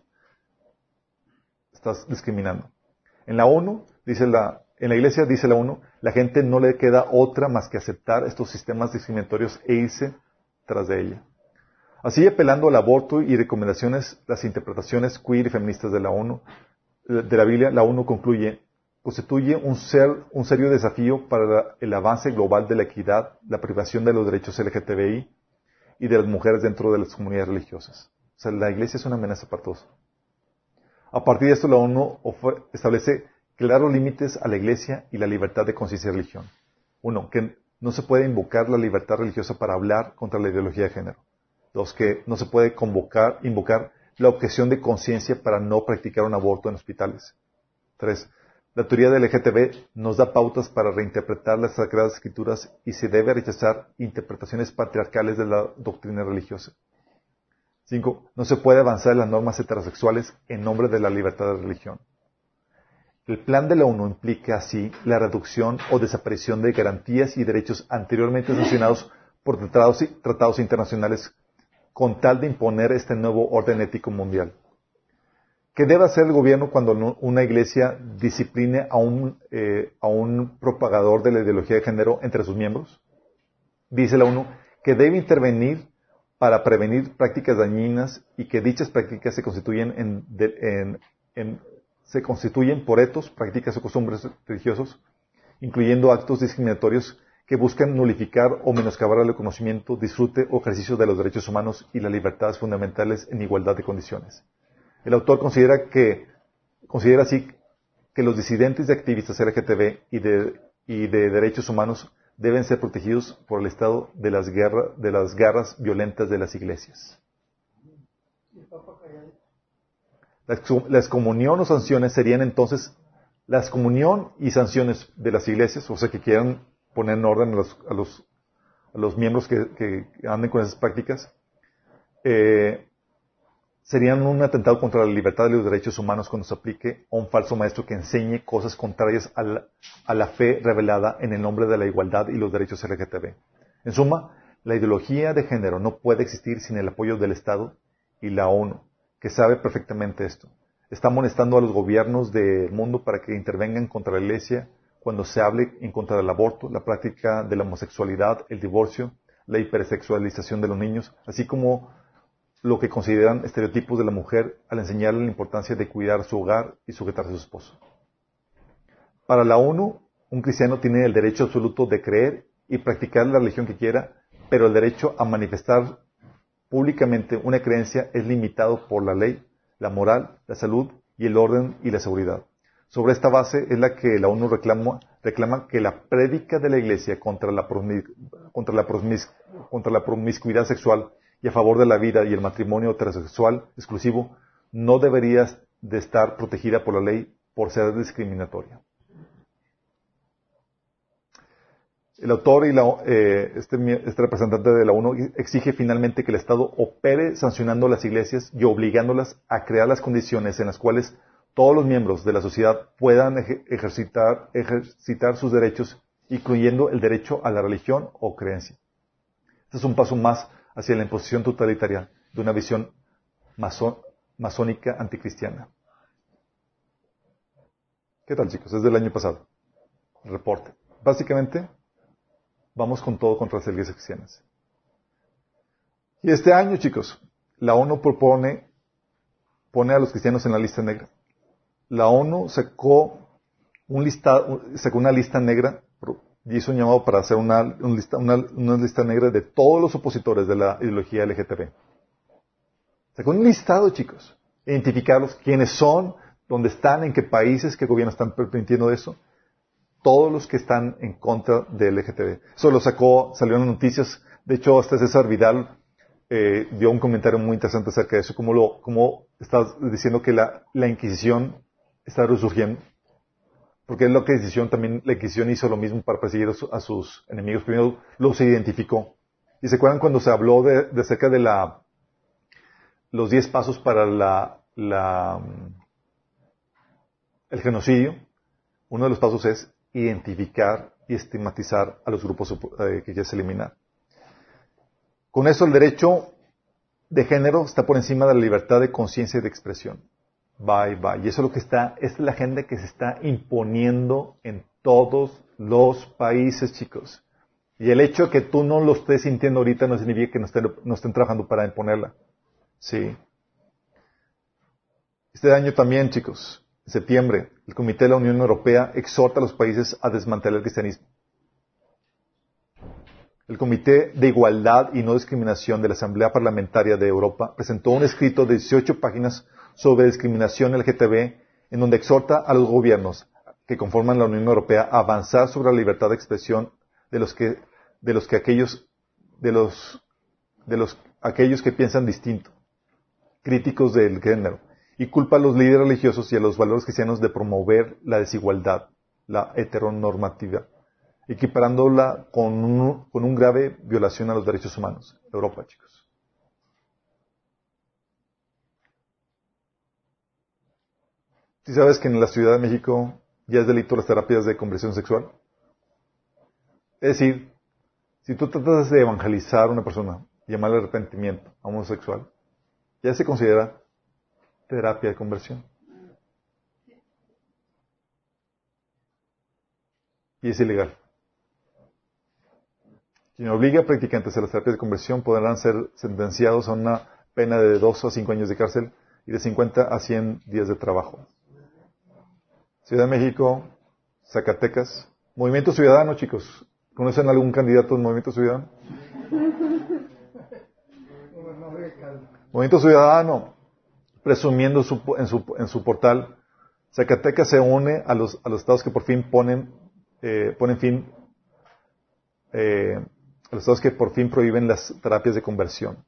estás discriminando. En la ONU, dice la, en la iglesia dice la ONU, la gente no le queda otra más que aceptar estos sistemas discriminatorios e irse tras de ella. Así, apelando al aborto y recomendaciones, las interpretaciones queer y feministas de la ONU, de la Biblia, la ONU concluye, constituye un, serio desafío para el avance global de la equidad, la privación de los derechos LGTBI y de las mujeres dentro de las comunidades religiosas. O sea, la iglesia es una amenaza para todos. A partir de esto, la ONU establece claros límites a la iglesia y la libertad de conciencia y religión. Uno, que no se puede invocar la libertad religiosa para hablar contra la ideología de género. Dos, que no se puede convocar, invocar la objeción de conciencia para no practicar un aborto en hospitales. Tres, la teoría del LGTB nos da pautas para reinterpretar las Sagradas Escrituras y se debe rechazar interpretaciones patriarcales de la doctrina religiosa. 5. No se puede avanzar en las normas heterosexuales en nombre de la libertad de religión. El plan de la ONU implica así la reducción o desaparición de garantías y derechos anteriormente sancionados por tratados, tratados internacionales con tal de imponer este nuevo orden ético mundial. ¿Qué debe hacer el gobierno cuando una iglesia discipline a un, eh, a un propagador de la ideología de género entre sus miembros? Dice la ONU que debe intervenir para prevenir prácticas dañinas y que dichas prácticas se constituyen, en, en, se constituyen por etos, prácticas o costumbres religiosos, incluyendo actos discriminatorios que buscan nulificar o menoscabar el conocimiento, disfrute o ejercicio de los derechos humanos y las libertades fundamentales en igualdad de condiciones. El autor considera que, considera así que los disidentes y activistas LGTB y de, y de derechos humanos deben ser protegidos por el Estado de las, de las garras violentas de las iglesias. La excomunión o sanciones serían entonces la excomunión y sanciones de las iglesias, o sea, que quieran poner en orden a los, a los, miembros que, que, anden con esas prácticas, eh, serían un atentado contra la libertad y los derechos humanos cuando se aplique a un falso maestro que enseñe cosas contrarias a la, a la, fe revelada en el nombre de la igualdad y los derechos LGTB. En suma, la ideología de género no puede existir sin el apoyo del Estado y la ONU, que sabe perfectamente esto. Está molestando a los gobiernos del mundo para que intervengan contra la Iglesia cuando se hable en contra del aborto, la práctica de la homosexualidad, el divorcio, la hipersexualización de los niños, así como lo que consideran estereotipos de la mujer al enseñarle la importancia de cuidar su hogar y sujetarse a su esposo. Para la ONU, un cristiano tiene el derecho absoluto de creer y practicar la religión que quiera, pero el derecho a manifestar públicamente una creencia es limitado por la ley, la moral, la salud y el orden y la seguridad. Sobre esta base es la que la ONU reclama, que la prédica de la Iglesia contra la, contra la, contra la promiscuidad sexual a favor de la vida y el matrimonio heterosexual exclusivo no debería de estar protegida por la ley por ser discriminatoria. El autor y eh, este, este, representante de la ONU exige finalmente que el Estado opere sancionando las iglesias y obligándolas a crear las condiciones en las cuales todos los miembros de la sociedad puedan ejercitar, ejercitar sus derechos, incluyendo el derecho a la religión o creencia. Este es un paso más hacia la imposición totalitaria de una visión masónica anticristiana. ¿Qué tal chicos? Es del año pasado. reporte. Básicamente, vamos con todo contra las iglesias cristianas. Y este año, chicos, la ONU propone, pone a los cristianos en la lista negra. La ONU sacó, un listado, sacó una lista negra hizo un llamado para hacer una, lista, una, lista negra de todos los opositores de la ideología LGTB. Sacó un listado, chicos. Identificarlos, quiénes son, dónde están, en qué países, qué gobiernos están permitiendo eso. Todos los que están en contra del LGTB. Eso lo sacó, salieron noticias. De hecho, hasta César Vidal eh, dio un comentario muy interesante acerca de eso, como lo, como estás diciendo que la, la Inquisición está resurgiendo porque es lo que la Inquisición también, la Inquisición hizo lo mismo para perseguir a, sus enemigos. Primero los identificó. ¿Y se acuerdan cuando se habló de, de acerca de la, los diez pasos para la, la, el genocidio? Uno de los pasos es identificar y estigmatizar a los grupos eh, que quieres eliminar. Con eso el derecho de género está por encima de la libertad de conciencia y de expresión. Bye, bye. Y eso es lo que está, es la agenda que se está imponiendo en todos los países, chicos. Y el hecho de que tú no lo estés sintiendo ahorita no significa que no estén, no estén trabajando para imponerla. Sí. Este año también, chicos, en septiembre, el Comité de la Unión Europea exhorta a los países a desmantelar el cristianismo. El Comité de Igualdad y No Discriminación de la Asamblea Parlamentaria de Europa presentó un escrito de 18 páginas sobre discriminación LGTB, en donde exhorta a los gobiernos que conforman la Unión Europea a avanzar sobre la libertad de expresión de los que, de los que aquellos, de los, de los, aquellos que piensan distinto, críticos del género, y culpa a los líderes religiosos y a los valores cristianos de promover la desigualdad, la heteronormativa, equiparándola con un, con un grave violación a los derechos humanos. Europa, chicos. ¿Sí sabes que en la Ciudad de México ya es delito las terapias de conversión sexual? Es decir, Si tú tratas de evangelizar a una persona, llamarle arrepentimiento a un homosexual, ya se considera terapia de conversión. Y es ilegal. Quien obliga a practicantes a las terapias de conversión podrán ser sentenciados a una pena de 2 a 5 años de cárcel y de 50 a 100 días de trabajo. Ciudad de México, Zacatecas. Movimiento Ciudadano, chicos. ¿Conocen algún candidato del Movimiento Ciudadano? Movimiento Ciudadano, presumiendo en, su, portal, Zacatecas se une a los, a los estados que por fin ponen, eh, ponen fin, eh, a los estados que por fin prohíben las terapias de conversión.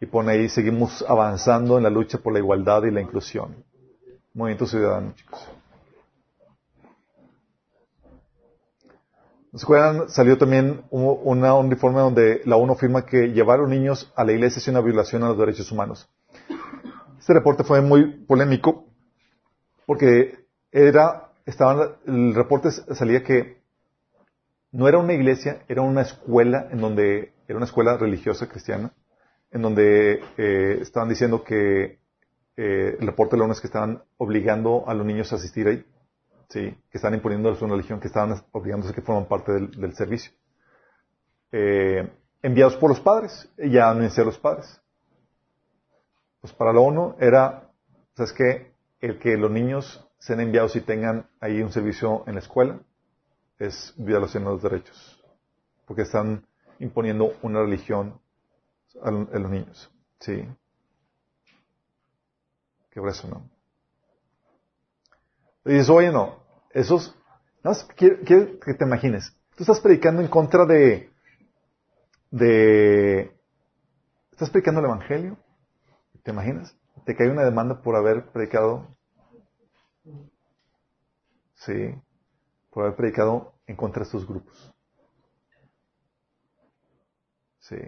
Y pone ahí, seguimos avanzando en la lucha por la igualdad y la inclusión. Movimiento Ciudadano, chicos. ¿Se acuerdan? Salió también un, un informe donde la ONU afirma que llevar a los niños a la iglesia es una violación a los derechos humanos. Este reporte fue muy polémico porque era, estaban, el reporte salía que no era una iglesia, era una escuela en donde, era una escuela religiosa cristiana, en donde eh, estaban diciendo que eh, el reporte de la ONU es que estaban obligando a los niños a asistir ahí. ¿sí? que están imponiendo una religión, que estaban obligándose a que forman parte del, servicio. Eh, enviados por los padres, ya no a los padres. Pues para la ONU era, ¿sabes qué? El que los niños sean enviados y tengan ahí un servicio en la escuela es violación de los derechos, porque están imponiendo una religión a, los niños. Sí. Qué eso, ¿no? Y dices, oye, no, esos, no, quiero, que te imagines. Tú estás predicando en contra de, de, estás predicando el Evangelio. ¿Te imaginas? Te cae una demanda por haber predicado, sí, por haber predicado en contra de estos grupos. Sí.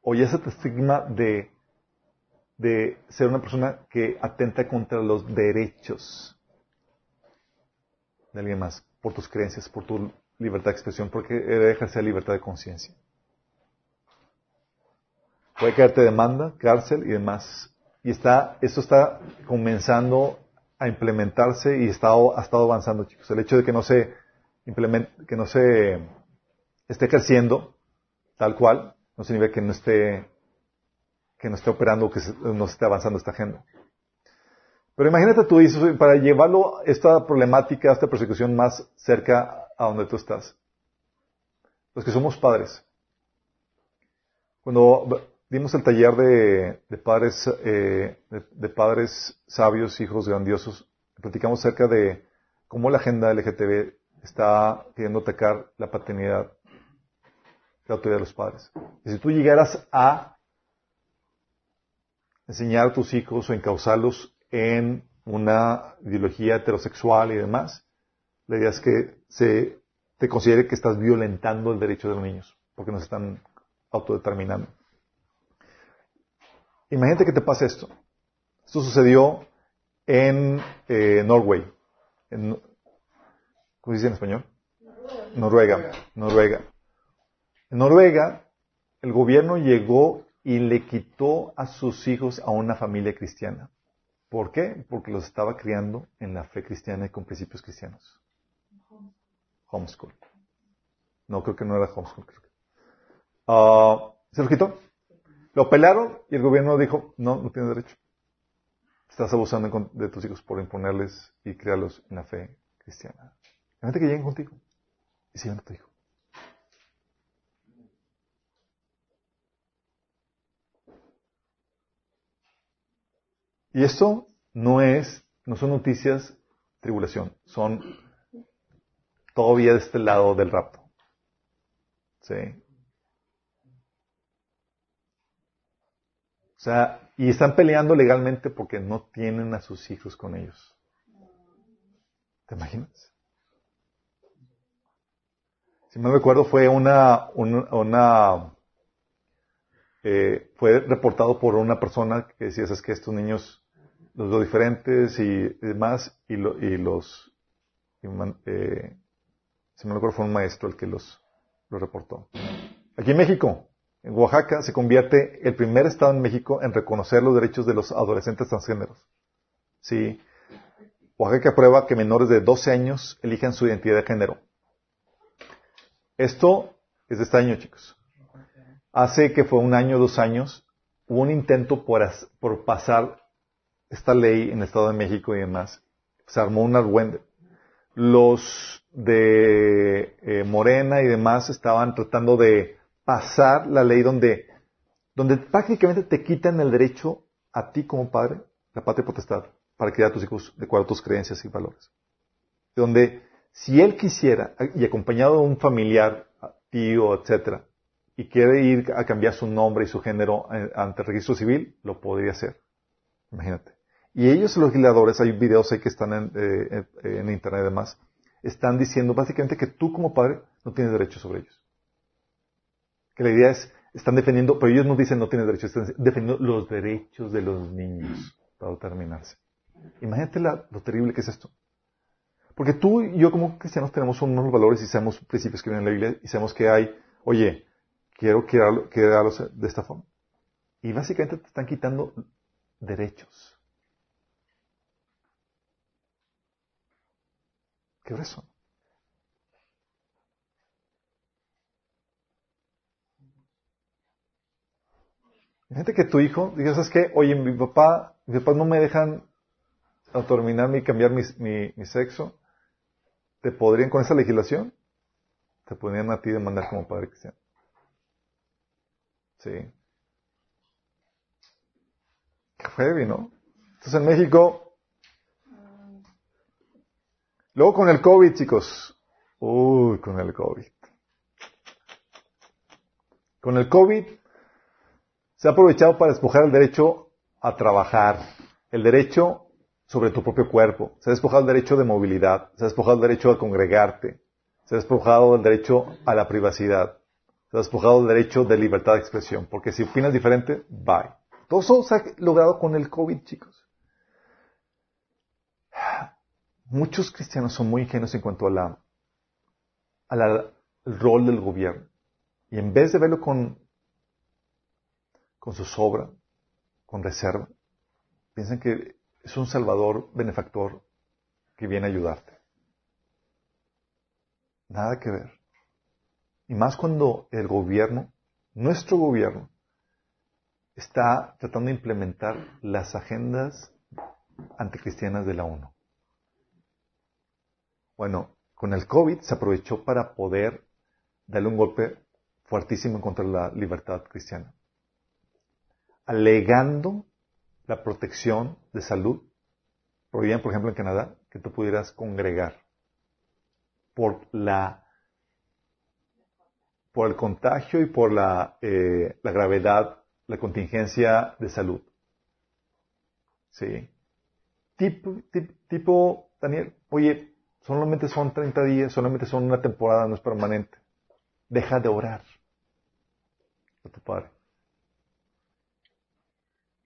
O ya ese estigma de, de ser una persona que atenta contra los derechos de alguien más, por tus creencias, por tu libertad de expresión, porque debe ejercer libertad de conciencia. Puede caerte demanda, cárcel y demás. Y está, esto está comenzando a implementarse y está, ha estado avanzando, chicos. El hecho de que no se implemente, que no se esté creciendo tal cual, no significa que no esté, que no esté operando, que no esté avanzando esta agenda. Pero imagínate tú, dices, para llevarlo, esta problemática, esta persecución más cerca a donde tú estás. Los que somos padres. Cuando dimos el taller de, padres, eh, de, padres sabios, hijos grandiosos, platicamos acerca de cómo la agenda LGTB está queriendo atacar la paternidad, la autoridad de los padres. Y si tú llegaras a enseñar a tus hijos o encauzarlos en una ideología heterosexual y demás, la idea es que se te considere que estás violentando el derecho de los niños, porque nos están autodeterminando. Imagínate que te pase esto. Esto sucedió en eh, Norway. ¿Cómo se dice en español? Noruega. Noruega. En Noruega, el gobierno llegó y le quitó a sus hijos a una familia cristiana. ¿Por qué? Porque los estaba criando en la fe cristiana y con principios cristianos. Homeschool. No, creo que no era homeschool. Uh, ¿Se lo quitó? Lo pelaron y el gobierno dijo, no, no tienes derecho. Estás abusando de tus hijos por imponerles y criarlos en la fe cristiana. Imagínate que lleguen contigo y sigan a tu hijo. Y esto no es, no son noticias tribulación, son todavía de este lado del rapto. ¿Sí? O sea, y están peleando legalmente porque no tienen a sus hijos con ellos. ¿Te imaginas? Si me recuerdo, fue una, una, eh, fue reportado por una persona que decía, es que estos niños los dos diferentes y demás, y, y los, eh, Si no me acuerdo, fue un maestro el que los, los reportó. Aquí en México, en Oaxaca, se convierte el primer estado en México en reconocer los derechos de los adolescentes transgéneros. Sí. Oaxaca aprueba que menores de 12 años elijan su identidad de género. Esto es de este año, chicos. Hace que fue un año, dos años, hubo un intento por, por pasar esta ley en el Estado de México y demás. Se armó un argüende. Los de eh, Morena y demás estaban tratando de pasar la ley donde, donde prácticamente te quitan el derecho a ti como padre, la patria potestad, para criar a tus hijos de acuerdo a tus creencias y valores. Donde si él quisiera, y acompañado de un familiar, tío, etcétera, y quiere ir a cambiar su nombre y su género eh, ante el registro civil, lo podría hacer. Imagínate. Y ellos, los legisladores, hay videos ahí que están en, eh, en internet están diciendo básicamente que tú como padre no tienes derecho sobre ellos. Que la idea es, están defendiendo, pero ellos no dicen no tienes derecho, están defendiendo los derechos de los niños para determinarse. Imagínate lo terrible que es esto. Porque tú y yo como cristianos tenemos unos valores y sabemos principios que vienen en la Biblia y sabemos que hay, oye, quiero quedarlos de esta forma. Y básicamente te están quitando derechos. ¿Qué eso? Imagínate que tu hijo diga, ¿sabes qué? Oye, mi papá, mi papá no me dejan autodeterminarme y cambiar mi, mi, sexo. ¿Te podrían con esa legislación? Te podrían a ti demandar como padre cristiano. Sí. Qué heavy, ¿no? Entonces en México. Luego con el COVID, chicos. Uy, con el COVID. Con el COVID se ha aprovechado para despojar el derecho a trabajar, el derecho sobre tu propio cuerpo, se ha despojado el derecho de movilidad, se ha despojado el derecho a congregarte, se ha despojado el derecho a la privacidad, se ha despojado el derecho de libertad de expresión, porque si opinas diferente, bye. Todo eso se ha logrado con el COVID, chicos. Muchos cristianos son muy ingenuos en cuanto la, al rol del gobierno. Y en vez de verlo con con su sobra, con reserva. Piensan que es un salvador benefactor que viene a ayudarte. Nada que ver. Y más cuando el gobierno, nuestro gobierno, está tratando de implementar las agendas anticristianas de la ONU. Bueno, con el COVID se aprovechó para poder darle un golpe fuertísimo contra la libertad cristiana alegando la protección de salud, prohibían, por ejemplo, en Canadá, que tú pudieras congregar por la por el contagio y por la, eh, la gravedad, la contingencia de salud. Sí. Tipo, tipo, Daniel, oye, solamente son 30 días, solamente son una temporada, no es permanente. Deja de orar a tu padre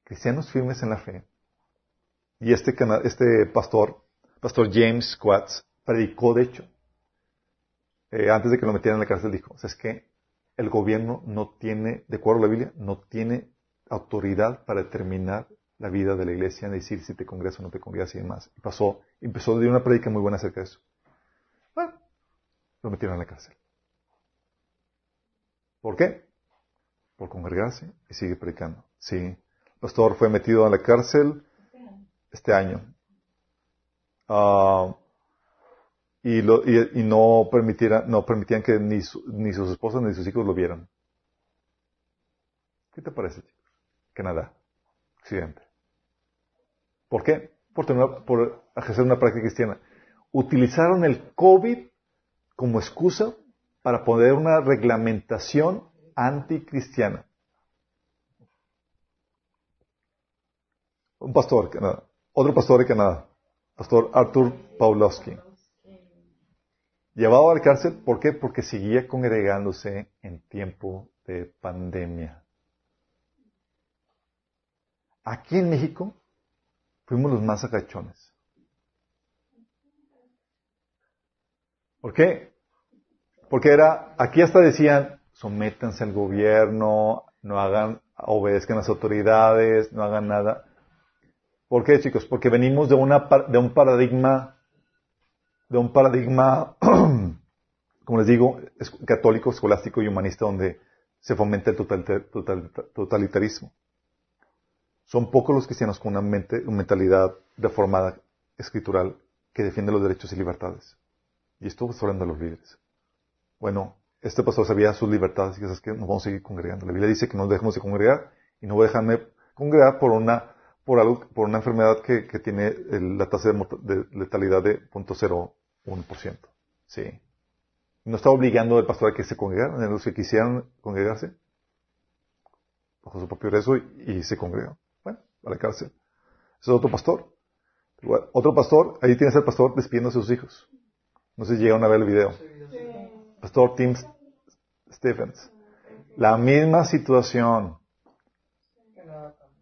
cristianos firmes en la fe. Y este, este pastor, pastor James Quatts, predicó, de hecho, eh, antes de que lo metieran en la cárcel, dijo, o sea, es que el gobierno no tiene, de acuerdo a la Biblia, no tiene autoridad para determinar la vida de la iglesia, decir si te congregas o no te congregas y demás. Y pasó, empezó a dar una predica muy buena acerca de eso. Bueno, lo metieron en la cárcel. ¿Por qué? Por congregarse y sigue predicando. Sí pastor fue metido a la cárcel este año. Ah, y, no, permitiera, no permitían que ni, ni sus esposas ni sus hijos lo vieran. ¿Qué te parece, chicos? Canadá, Occidente. ¿Por qué? Por, por ejercer una práctica cristiana. Utilizaron el COVID como excusa para poner una reglamentación anticristiana. un pastor, otro pastor de Canadá, pastor Arthur Pawlowski. Llevado a la cárcel, ¿por qué? Porque seguía congregándose en tiempo de pandemia. Aquí en México fuimos los más agachones. ¿Por qué? Porque era, aquí hasta decían, sométanse al gobierno, no hagan, obedezcan las autoridades, no hagan nada. ¿Por qué, chicos? Porque venimos de, una, de un paradigma, de un paradigma, como les digo, católico, escolástico y humanista, donde se fomenta el totalitarismo. Son pocos los cristianos con una, mente, una mentalidad deformada escritural que defiende los derechos y libertades. Y esto está hablando de los líderes. Bueno, este pastor sabía sus libertades y esas que nos vamos a seguir congregando. La Biblia dice que no dejemos de congregar y no voy a dejarme congregar por una, por algo, por una enfermedad que, que tiene la tasa de, letalidad de 0.01%. Sí. No está obligando al pastor a que se congregaran, a los que quisieran congregarse, bajo su propio riesgo y, se congregan. Bueno, a la cárcel. Ese es otro pastor. otro pastor, ahí tienes al pastor despidiendo a sus hijos. No sé si llegaron a ver el video. Pastor Tim Stephens. La misma situación.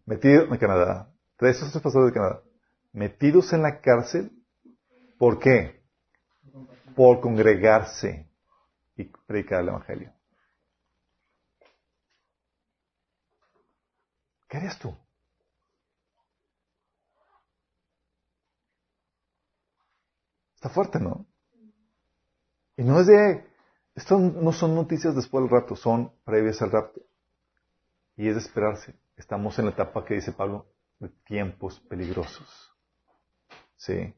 Metido en Canadá. Tres otros pastores de Canadá. Metidos en la cárcel. ¿Por qué? Por congregarse y predicar el Evangelio. ¿Qué harías tú? Está fuerte, ¿no? Y no es de, esto no son noticias después del rapto, son previas al rapto. Y es de esperarse. Estamos en la etapa que dice Pablo tiempos peligrosos. ¿Sí?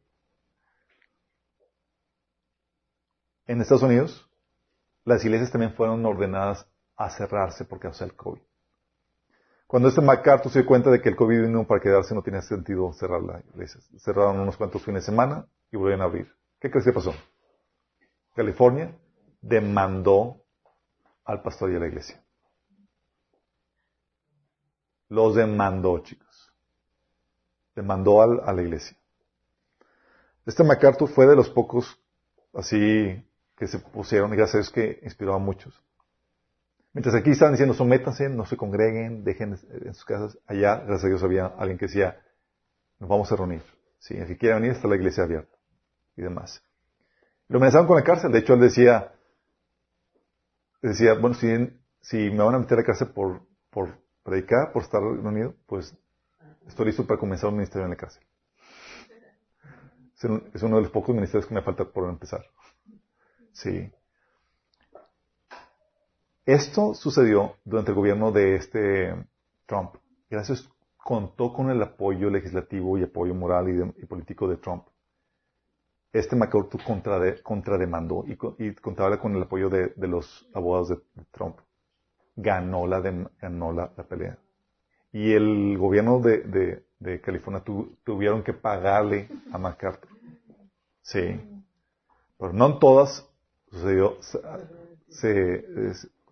En Estados Unidos, las iglesias también fueron ordenadas a cerrarse por causa del COVID. Cuando este MacArthur se dio cuenta de que el COVID vino para quedarse, no tenía sentido cerrar la iglesia. Cerraron unos cuantos fines de semana y volvieron a abrir. ¿Qué crees que pasó? California demandó al pastor y a la iglesia. Los demandó, chicos. Demandó a la iglesia. Este MacArthur fue de los pocos así que se pusieron, y gracias a Dios que inspiró a muchos. Mientras aquí estaban diciendo, sométanse, no se congreguen, dejen en sus casas, allá, gracias a Dios, había alguien que decía, nos vamos a reunir. Si el que venir, está la iglesia abierta. Y demás. Lo amenazaron con la cárcel. De hecho, él decía, decía, bueno, si, si me van a meter a la cárcel por, por predicar, por estar reunido, pues estoy listo para comenzar un ministerio en la cárcel. Es uno de los pocos ministerios que me falta por empezar. Sí. Esto sucedió durante el gobierno de este Trump. Gracias contó con el apoyo legislativo y apoyo moral y político de Trump este McCarthy contrademandó y, contaba con el apoyo de, los abogados de, Trump. Ganó la, ganó la, pelea. Y el gobierno de, California tuvieron que pagarle a McCarthy. Sí. Pero no en todas sucedió, se,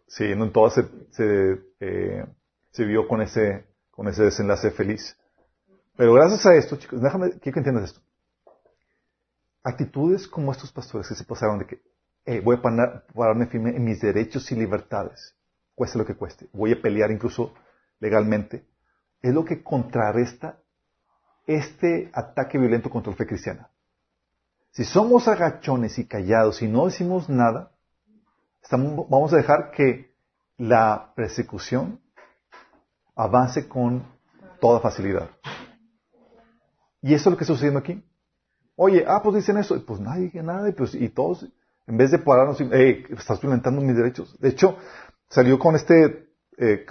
sí, no en todas se, se, eh, se vio con ese, con ese desenlace feliz. Pero gracias a esto, chicos, déjame, que entiendas esto actitudes como estos pastores que se pasaron de que eh, voy a pararme firme en mis derechos y libertades, cueste lo que cueste, voy a pelear incluso legalmente, es lo que contrarresta este ataque violento contra la fe cristiana. Si somos agachones y callados y no decimos nada, vamos a dejar que la persecución avance con toda facilidad. Y eso es lo que está sucediendo aquí. Oye, ah, pues dicen eso. Pues nadie dice nada. Y, pues, y todos, en vez de pararnos, hey, estás violentando mis derechos. De hecho, salió con este eh,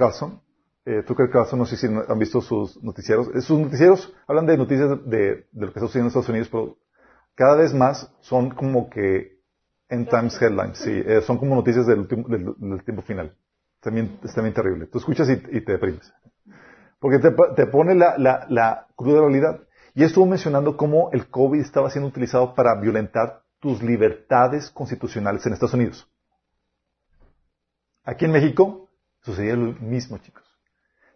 eh, Tucker Carlson, no sé si han visto sus noticieros. Eh, sus noticieros hablan de noticias de, de lo que está sucediendo en Estados Unidos, pero cada vez más son como que en Times Headlines, sí, eh, son como noticias del, del, tiempo final. También, es también terrible. Tú escuchas y, y te deprimes. Porque te, te pone la, la, la cruda realidad. Y estuvo mencionando cómo el COVID estaba siendo utilizado para violentar tus libertades constitucionales en Estados Unidos. Aquí en México sucedía lo mismo, chicos.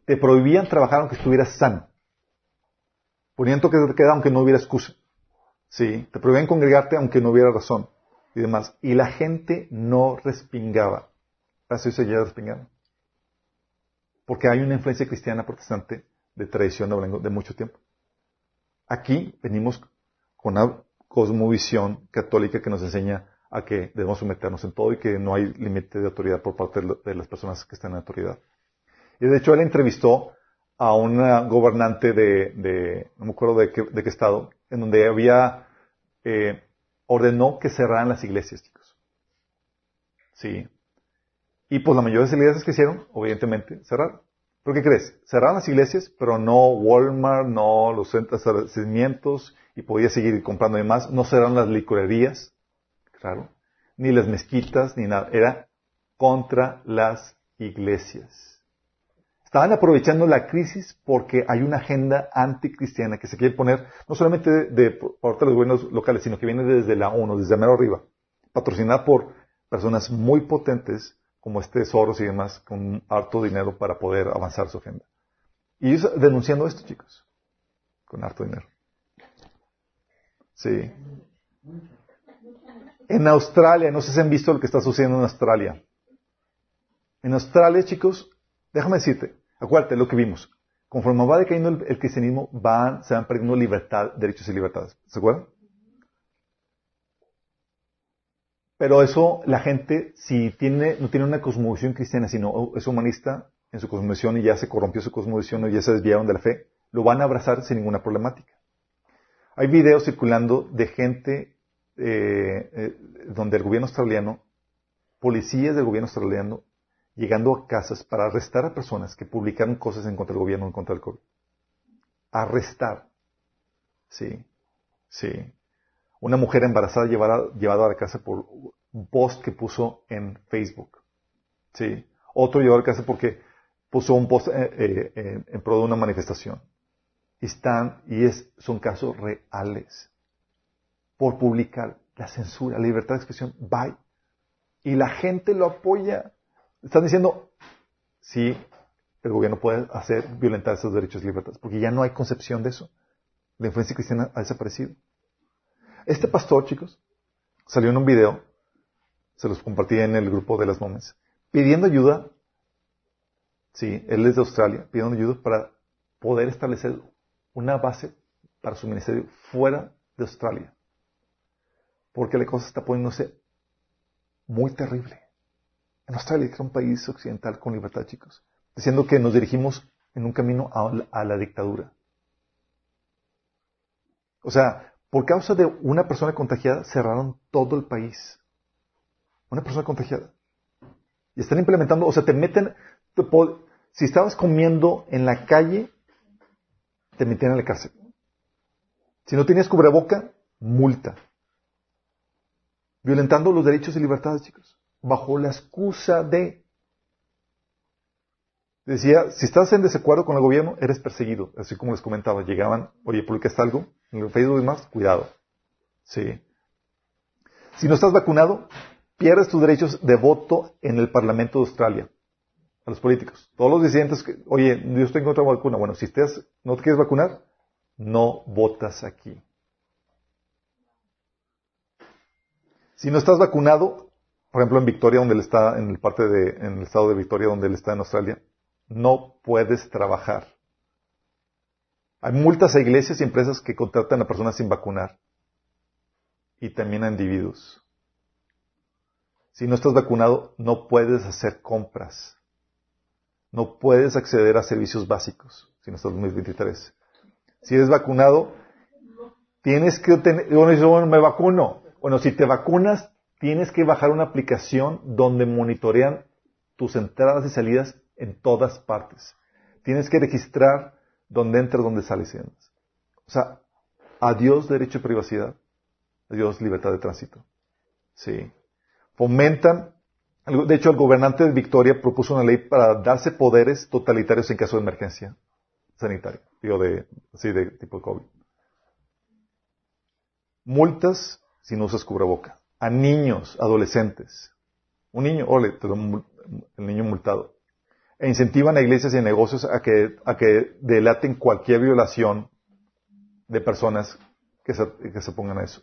Te prohibían trabajar aunque estuvieras sano. Ponían toque de queda aunque no hubiera excusa. Sí, te prohibían congregarte aunque no hubiera razón y demás. Y la gente no respingaba. Así se ya respingaba. Porque hay una influencia cristiana protestante de tradición de mucho tiempo. Aquí venimos con una cosmovisión católica que nos enseña a que debemos someternos en todo y que no hay límite de autoridad por parte de las personas que están en autoridad. Y de hecho él entrevistó a una gobernante de, no me acuerdo de qué, estado, en donde había, eh, ordenó que cerraran las iglesias, chicos. Sí. Y pues la mayoría de las iglesias que hicieron, obviamente, cerraron. ¿Pero qué crees? Cerraron las iglesias, pero no Walmart, no los centros de abastecimientos, y podía seguir comprando y más. No cerraron las licorerías, claro, ni las mezquitas, ni nada. Era contra las iglesias. Estaban aprovechando la crisis porque hay una agenda anticristiana que se quiere poner no solamente de, por parte de los gobiernos locales, sino que viene desde la ONU, desde mero arriba, patrocinada por personas muy potentes como este Soros y demás, con harto dinero para poder avanzar su agenda. Y ellos denunciando esto, chicos, con harto dinero. Sí. En Australia, no sé si han visto lo que está sucediendo en Australia. En Australia, chicos, Déjame decirte, acuérdate lo que vimos. Conforme va decayendo el, cristianismo, van, se van perdiendo libertad, derechos y libertades. ¿Se acuerdan? Pero eso, la gente, si tiene, no tiene una cosmovisión cristiana, sino es humanista en su cosmovisión y ya se corrompió su cosmovisión y ya se desviaron de la fe, lo van a abrazar sin ninguna problemática. Hay videos circulando de gente eh, eh, donde el gobierno australiano, policías del gobierno australiano, llegando a casas para arrestar a personas que publicaron cosas en contra del gobierno, en contra del COVID. Arrestar. Sí, sí. Una mujer embarazada llevada, a la casa por un post que puso en Facebook. Sí. Otro llevado a la casa porque puso un post eh, eh, en pro de una manifestación. Están, y es, son casos reales. Por publicar la censura, la libertad de expresión, bye. Y la gente lo apoya. Están diciendo, sí, el gobierno puede hacer, violentar esos derechos y libertades, porque ya no hay concepción de eso. La influencia cristiana ha desaparecido. Este pastor, chicos, salió en un video, se los compartí en el grupo de las momes, pidiendo ayuda, sí, él es de Australia, pidiendo ayuda para poder establecer una base para su ministerio fuera de Australia. Porque la cosa está poniéndose muy terrible en Australia, que un país occidental con libertad, chicos, diciendo que nos dirigimos en un camino a la, dictadura. O sea, por causa de una persona contagiada, cerraron todo el país. Una persona contagiada. Y están implementando, o sea, te meten, si estabas comiendo en la calle, te metían en la cárcel. Si no tenías cubreboca, multa. Violentando los derechos y libertades, chicos bajo la excusa de... Decía, si estás en desacuerdo con el gobierno, eres perseguido. Así como les comentaba, llegaban, oye, publicaste algo en Facebook y demás, cuidado. Sí. Si no estás vacunado, pierdes tus derechos de voto en el Parlamento de Australia. A los políticos. Todos los disidentes que, oye, yo estoy en contra de vacuna. Bueno, si estás, no te quieres vacunar, no votas aquí. Si no estás vacunado, por ejemplo, en Victoria, donde él está, en el parte de, en el estado de Victoria, donde él está en Australia, no puedes trabajar. Hay multas a iglesias y empresas que contratan a personas sin vacunar. Y también a individuos. Si no estás vacunado, no puedes hacer compras. No puedes acceder a servicios básicos, si no estás en 2023. Si eres vacunado, tienes que tener, bueno, me vacuno. Bueno, si te vacunas, tienes que bajar una aplicación donde monitorean tus entradas y salidas en todas partes. Tienes que registrar dónde entras, dónde sales. O sea, adiós derecho de privacidad, adiós libertad de tránsito. Sí. Fomentan, de hecho el gobernante de Victoria propuso una ley para darse poderes totalitarios en caso de emergencia sanitaria, digo de, sí, de tipo COVID. Multas si no usas cubreboca a niños, adolescentes. Un niño, ole, el niño multado. E incentivan a iglesias y negocios a que, a que delaten cualquier violación de personas que se, que se pongan a eso.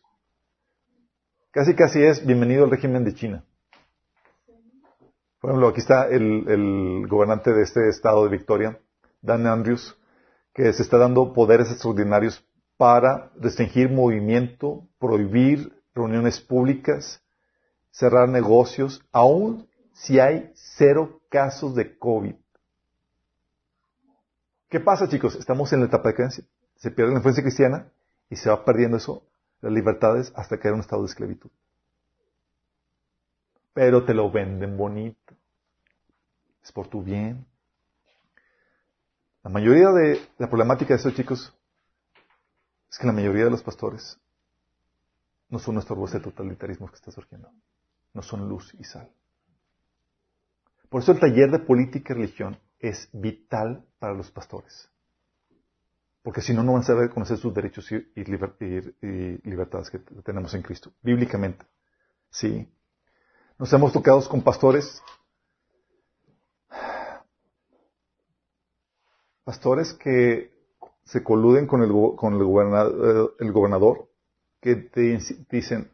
Casi casi es bienvenido al régimen de China. Por ejemplo, aquí está el, el gobernante de este estado de Victoria, Dan Andrews, que se está dando poderes extraordinarios para restringir movimiento, prohibir reuniones públicas, cerrar negocios, aún si hay cero casos de COVID. ¿Qué pasa, chicos? Estamos en la etapa de creencia. Se pierde la influencia cristiana y se va perdiendo eso, las libertades, hasta caer en un estado de esclavitud. Pero te lo venden bonito. Es por tu bien. La mayoría de la problemática de estos chicos es que la mayoría de los pastores no son nuestros de totalitarismo que está surgiendo. No son luz y sal. Por eso el taller de política y religión es vital para los pastores. Porque si no, no van a saber conocer sus derechos y, libertades que tenemos en Cristo, bíblicamente. Sí. Nos hemos tocado con pastores pastores que se coluden con el, gobernador, el gobernador, que te dicen,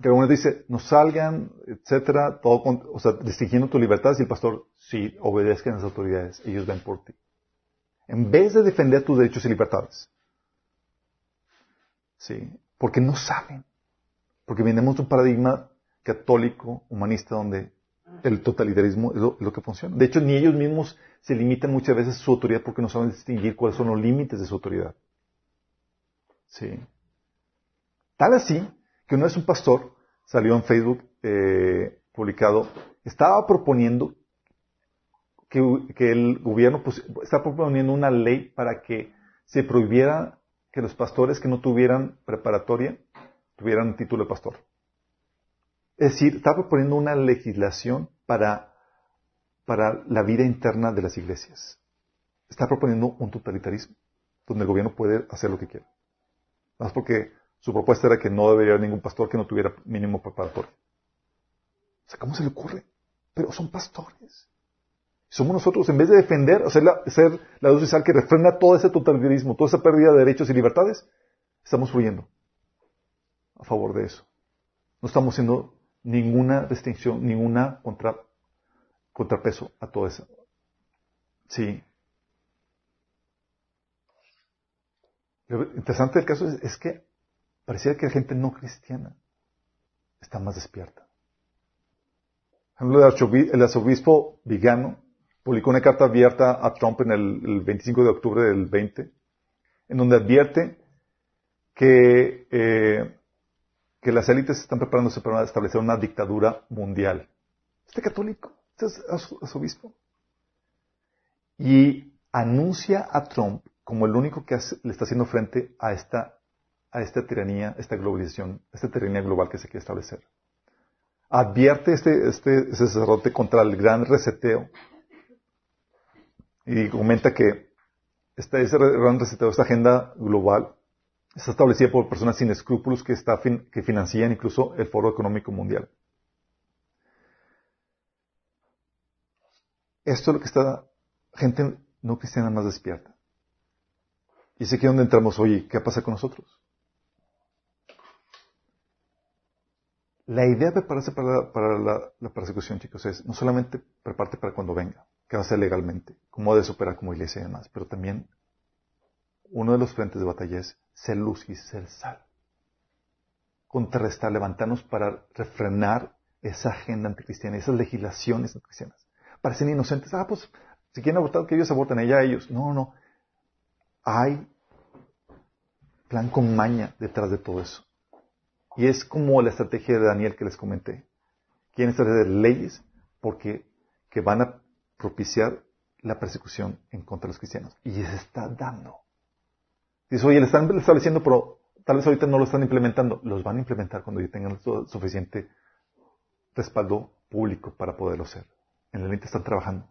que uno dice, no salgan, etcétera, todo o sea, restringiendo tu libertad, y el pastor, sí, obedezcan a las autoridades, ellos ven por ti. En vez de defender tus derechos y libertades. Sí, porque no saben. Porque venimos de un paradigma católico, humanista, donde el totalitarismo es lo, que funciona. De hecho, ni ellos mismos se limitan muchas veces a su autoridad porque no saben distinguir cuáles son los límites de su autoridad. Sí. Tal así que una vez un pastor salió en Facebook eh, publicado, estaba proponiendo que, el gobierno pues, está proponiendo una ley para que se prohibiera que los pastores que no tuvieran preparatoria tuvieran título de pastor. Es decir, está proponiendo una legislación para, para la vida interna de las iglesias. Está proponiendo un totalitarismo, donde el gobierno puede hacer lo que quiera. Más porque su propuesta era que no debería haber ningún pastor que no tuviera mínimo preparatorio. O sea, ¿cómo se le ocurre? Pero son pastores. Somos nosotros, en vez de defender, hacer la, ser la luz que refrenda todo ese totalitarismo, toda esa pérdida de derechos y libertades, estamos fluyendo a favor de eso. No estamos siendo ninguna distinción, ninguna contra, contrapeso a todo eso. Sí. Lo interesante del caso es, que parecía que la gente no cristiana está más despierta. el arzobispo Vigano publicó una carta abierta a Trump en el, 25 de octubre del 20, en donde advierte que eh, que las élites están preparándose para establecer una dictadura mundial. Este católico, este es arzobispo. Y anuncia a Trump como el único que le está haciendo frente a esta, a esta tiranía, esta globalización, esta tiranía global que se quiere establecer. Advierte este, este, sacerdote contra el gran reseteo y comenta que este, gran reseteo, esta agenda global, está establecida por personas sin escrúpulos que financian incluso el Foro Económico Mundial. Esto es lo que está gente no cristiana más despierta. Y es aquí donde entramos, oye, ¿qué pasa con nosotros? La idea de prepararse para, la, persecución, chicos, es no solamente prepararte para cuando venga, que va a ser legalmente, cómo de superar como iglesia y demás, pero también uno de los frentes de batalla es ser luz y ser sal. Contrarrestar, levantarnos para refrenar esa agenda anticristiana, esas legislaciones anticristianas. Parecen inocentes. Ah, pues, si quieren abortar, que ellos aborten, ella ellos. No, no. Hay plan con maña detrás de todo eso. Y es como la estrategia de Daniel que les comenté. Quieren establecer leyes porque que van a propiciar la persecución en contra de los cristianos. Y se está dando. Dice, oye, le están estableciendo, pero tal vez ahorita no lo están implementando. Los van a implementar cuando ya tengan suficiente respaldo público para poderlo hacer. En la élite están trabajando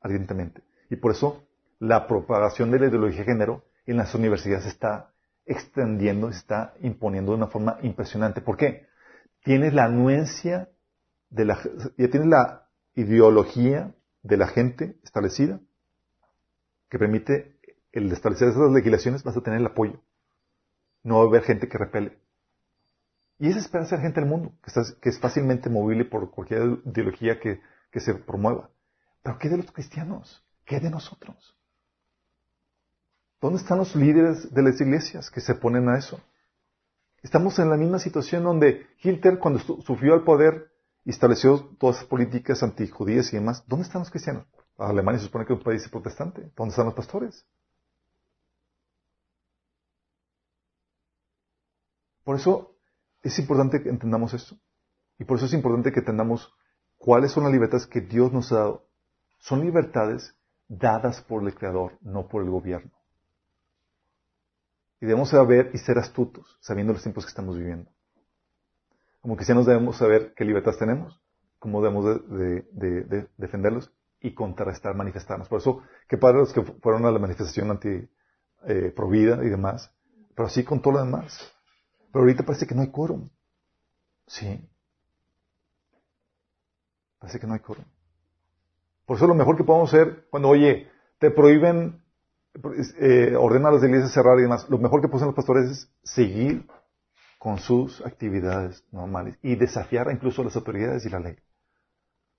ardientemente. Y por eso la propagación de la ideología de género en las universidades está extendiendo, se está imponiendo de una forma impresionante. ¿Por qué? Tienes la anuencia de la, ya tienes la ideología de la gente establecida que permite el establecer esas legislaciones vas a tener el apoyo. No va a haber gente que repele. Y esa espera ser gente del mundo, que, es fácilmente movible por cualquier ideología que se promueva. Pero ¿qué de los cristianos? ¿Qué de nosotros? ¿Dónde están los líderes de las iglesias que se ponen a eso? Estamos en la misma situación donde Hitler, cuando sufrió al poder, y estableció todas esas políticas antijudías y demás, ¿dónde están los cristianos? Alemania se supone que es un país protestante. ¿Dónde están los pastores? Por eso es importante que entendamos esto. Y por eso es importante que entendamos cuáles son las libertades que Dios nos ha dado. Son libertades dadas por el Creador, no por el gobierno. Y debemos saber y ser astutos, sabiendo los tiempos que estamos viviendo. Como cristianos debemos saber qué libertades tenemos, cómo debemos de, defenderlos y contrarrestar, manifestarnos. Por eso, qué padre los que fueron a la manifestación anti eh, y demás, pero así con todo lo demás. Pero ahorita parece que no hay quórum. Sí. Parece que no hay quórum. Por eso lo mejor que podemos hacer cuando, oye, te prohíben, eh, ordenan a las iglesias cerrar y demás, lo mejor que pueden los pastores es seguir con sus actividades normales y desafiar incluso a las autoridades y la ley.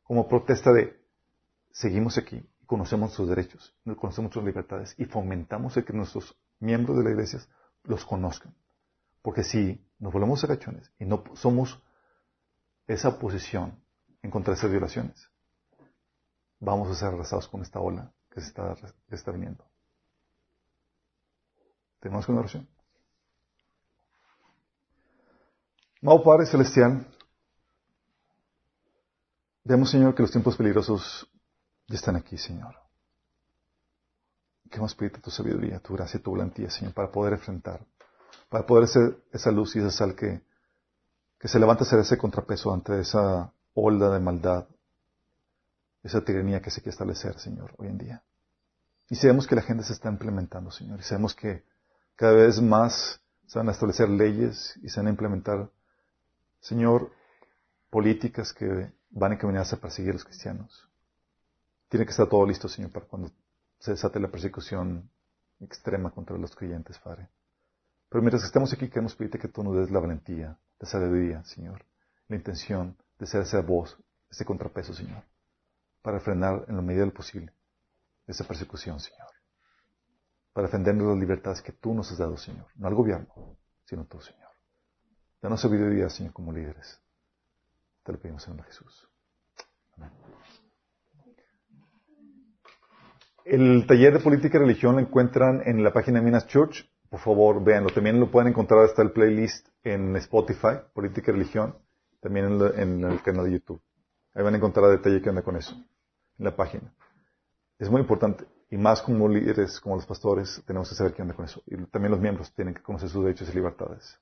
Como protesta de, seguimos aquí, conocemos sus derechos, conocemos nuestras libertades y fomentamos el que nuestros miembros de la iglesia los conozcan. Porque si nos volvemos agachones y no somos esa oposición en contra de esas violaciones, vamos a ser arrasados con esta ola que se está, que está viniendo. Tenemos una oración. Amado Padre Celestial, vemos, Señor, que los tiempos peligrosos ya están aquí, Señor. Queremos pedirte tu sabiduría, tu gracia, tu valentía, Señor, para poder enfrentar, para poder ser esa luz y esa sal que, que se levanta a ser ese contrapeso ante esa ola de maldad, esa tiranía que se quiere establecer, Señor, hoy en día. Y sabemos que la gente se está implementando, Señor, y sabemos que cada vez más se van a establecer leyes y se van a implementar Señor, políticas que van a encaminarse a perseguir a los cristianos. Tiene que estar todo listo, Señor, para cuando se desate la persecución extrema contra los creyentes, Padre. Pero mientras que estamos aquí, queremos pedirte que tú nos des la valentía, la sabiduría, Señor, la intención de ser esa voz, ese contrapeso, Señor, para frenar en la medida del posible esa persecución, Señor. Para defendernos las libertades que tú nos has dado, Señor. No al gobierno, sino tú, Señor. Danos sabiduría, Señor, como líderes. Te lo pedimos de Jesús. Amén. El taller de política y religión lo encuentran en la página Minas Church. Por favor, véanlo. También lo pueden encontrar hasta el playlist en Spotify, política y religión. También en, el canal de YouTube. Ahí van a encontrar detalle que anda con eso. En la página. Es muy importante. Y más como líderes, como los pastores, tenemos que saber qué anda con eso. Y también los miembros tienen que conocer sus derechos y libertades.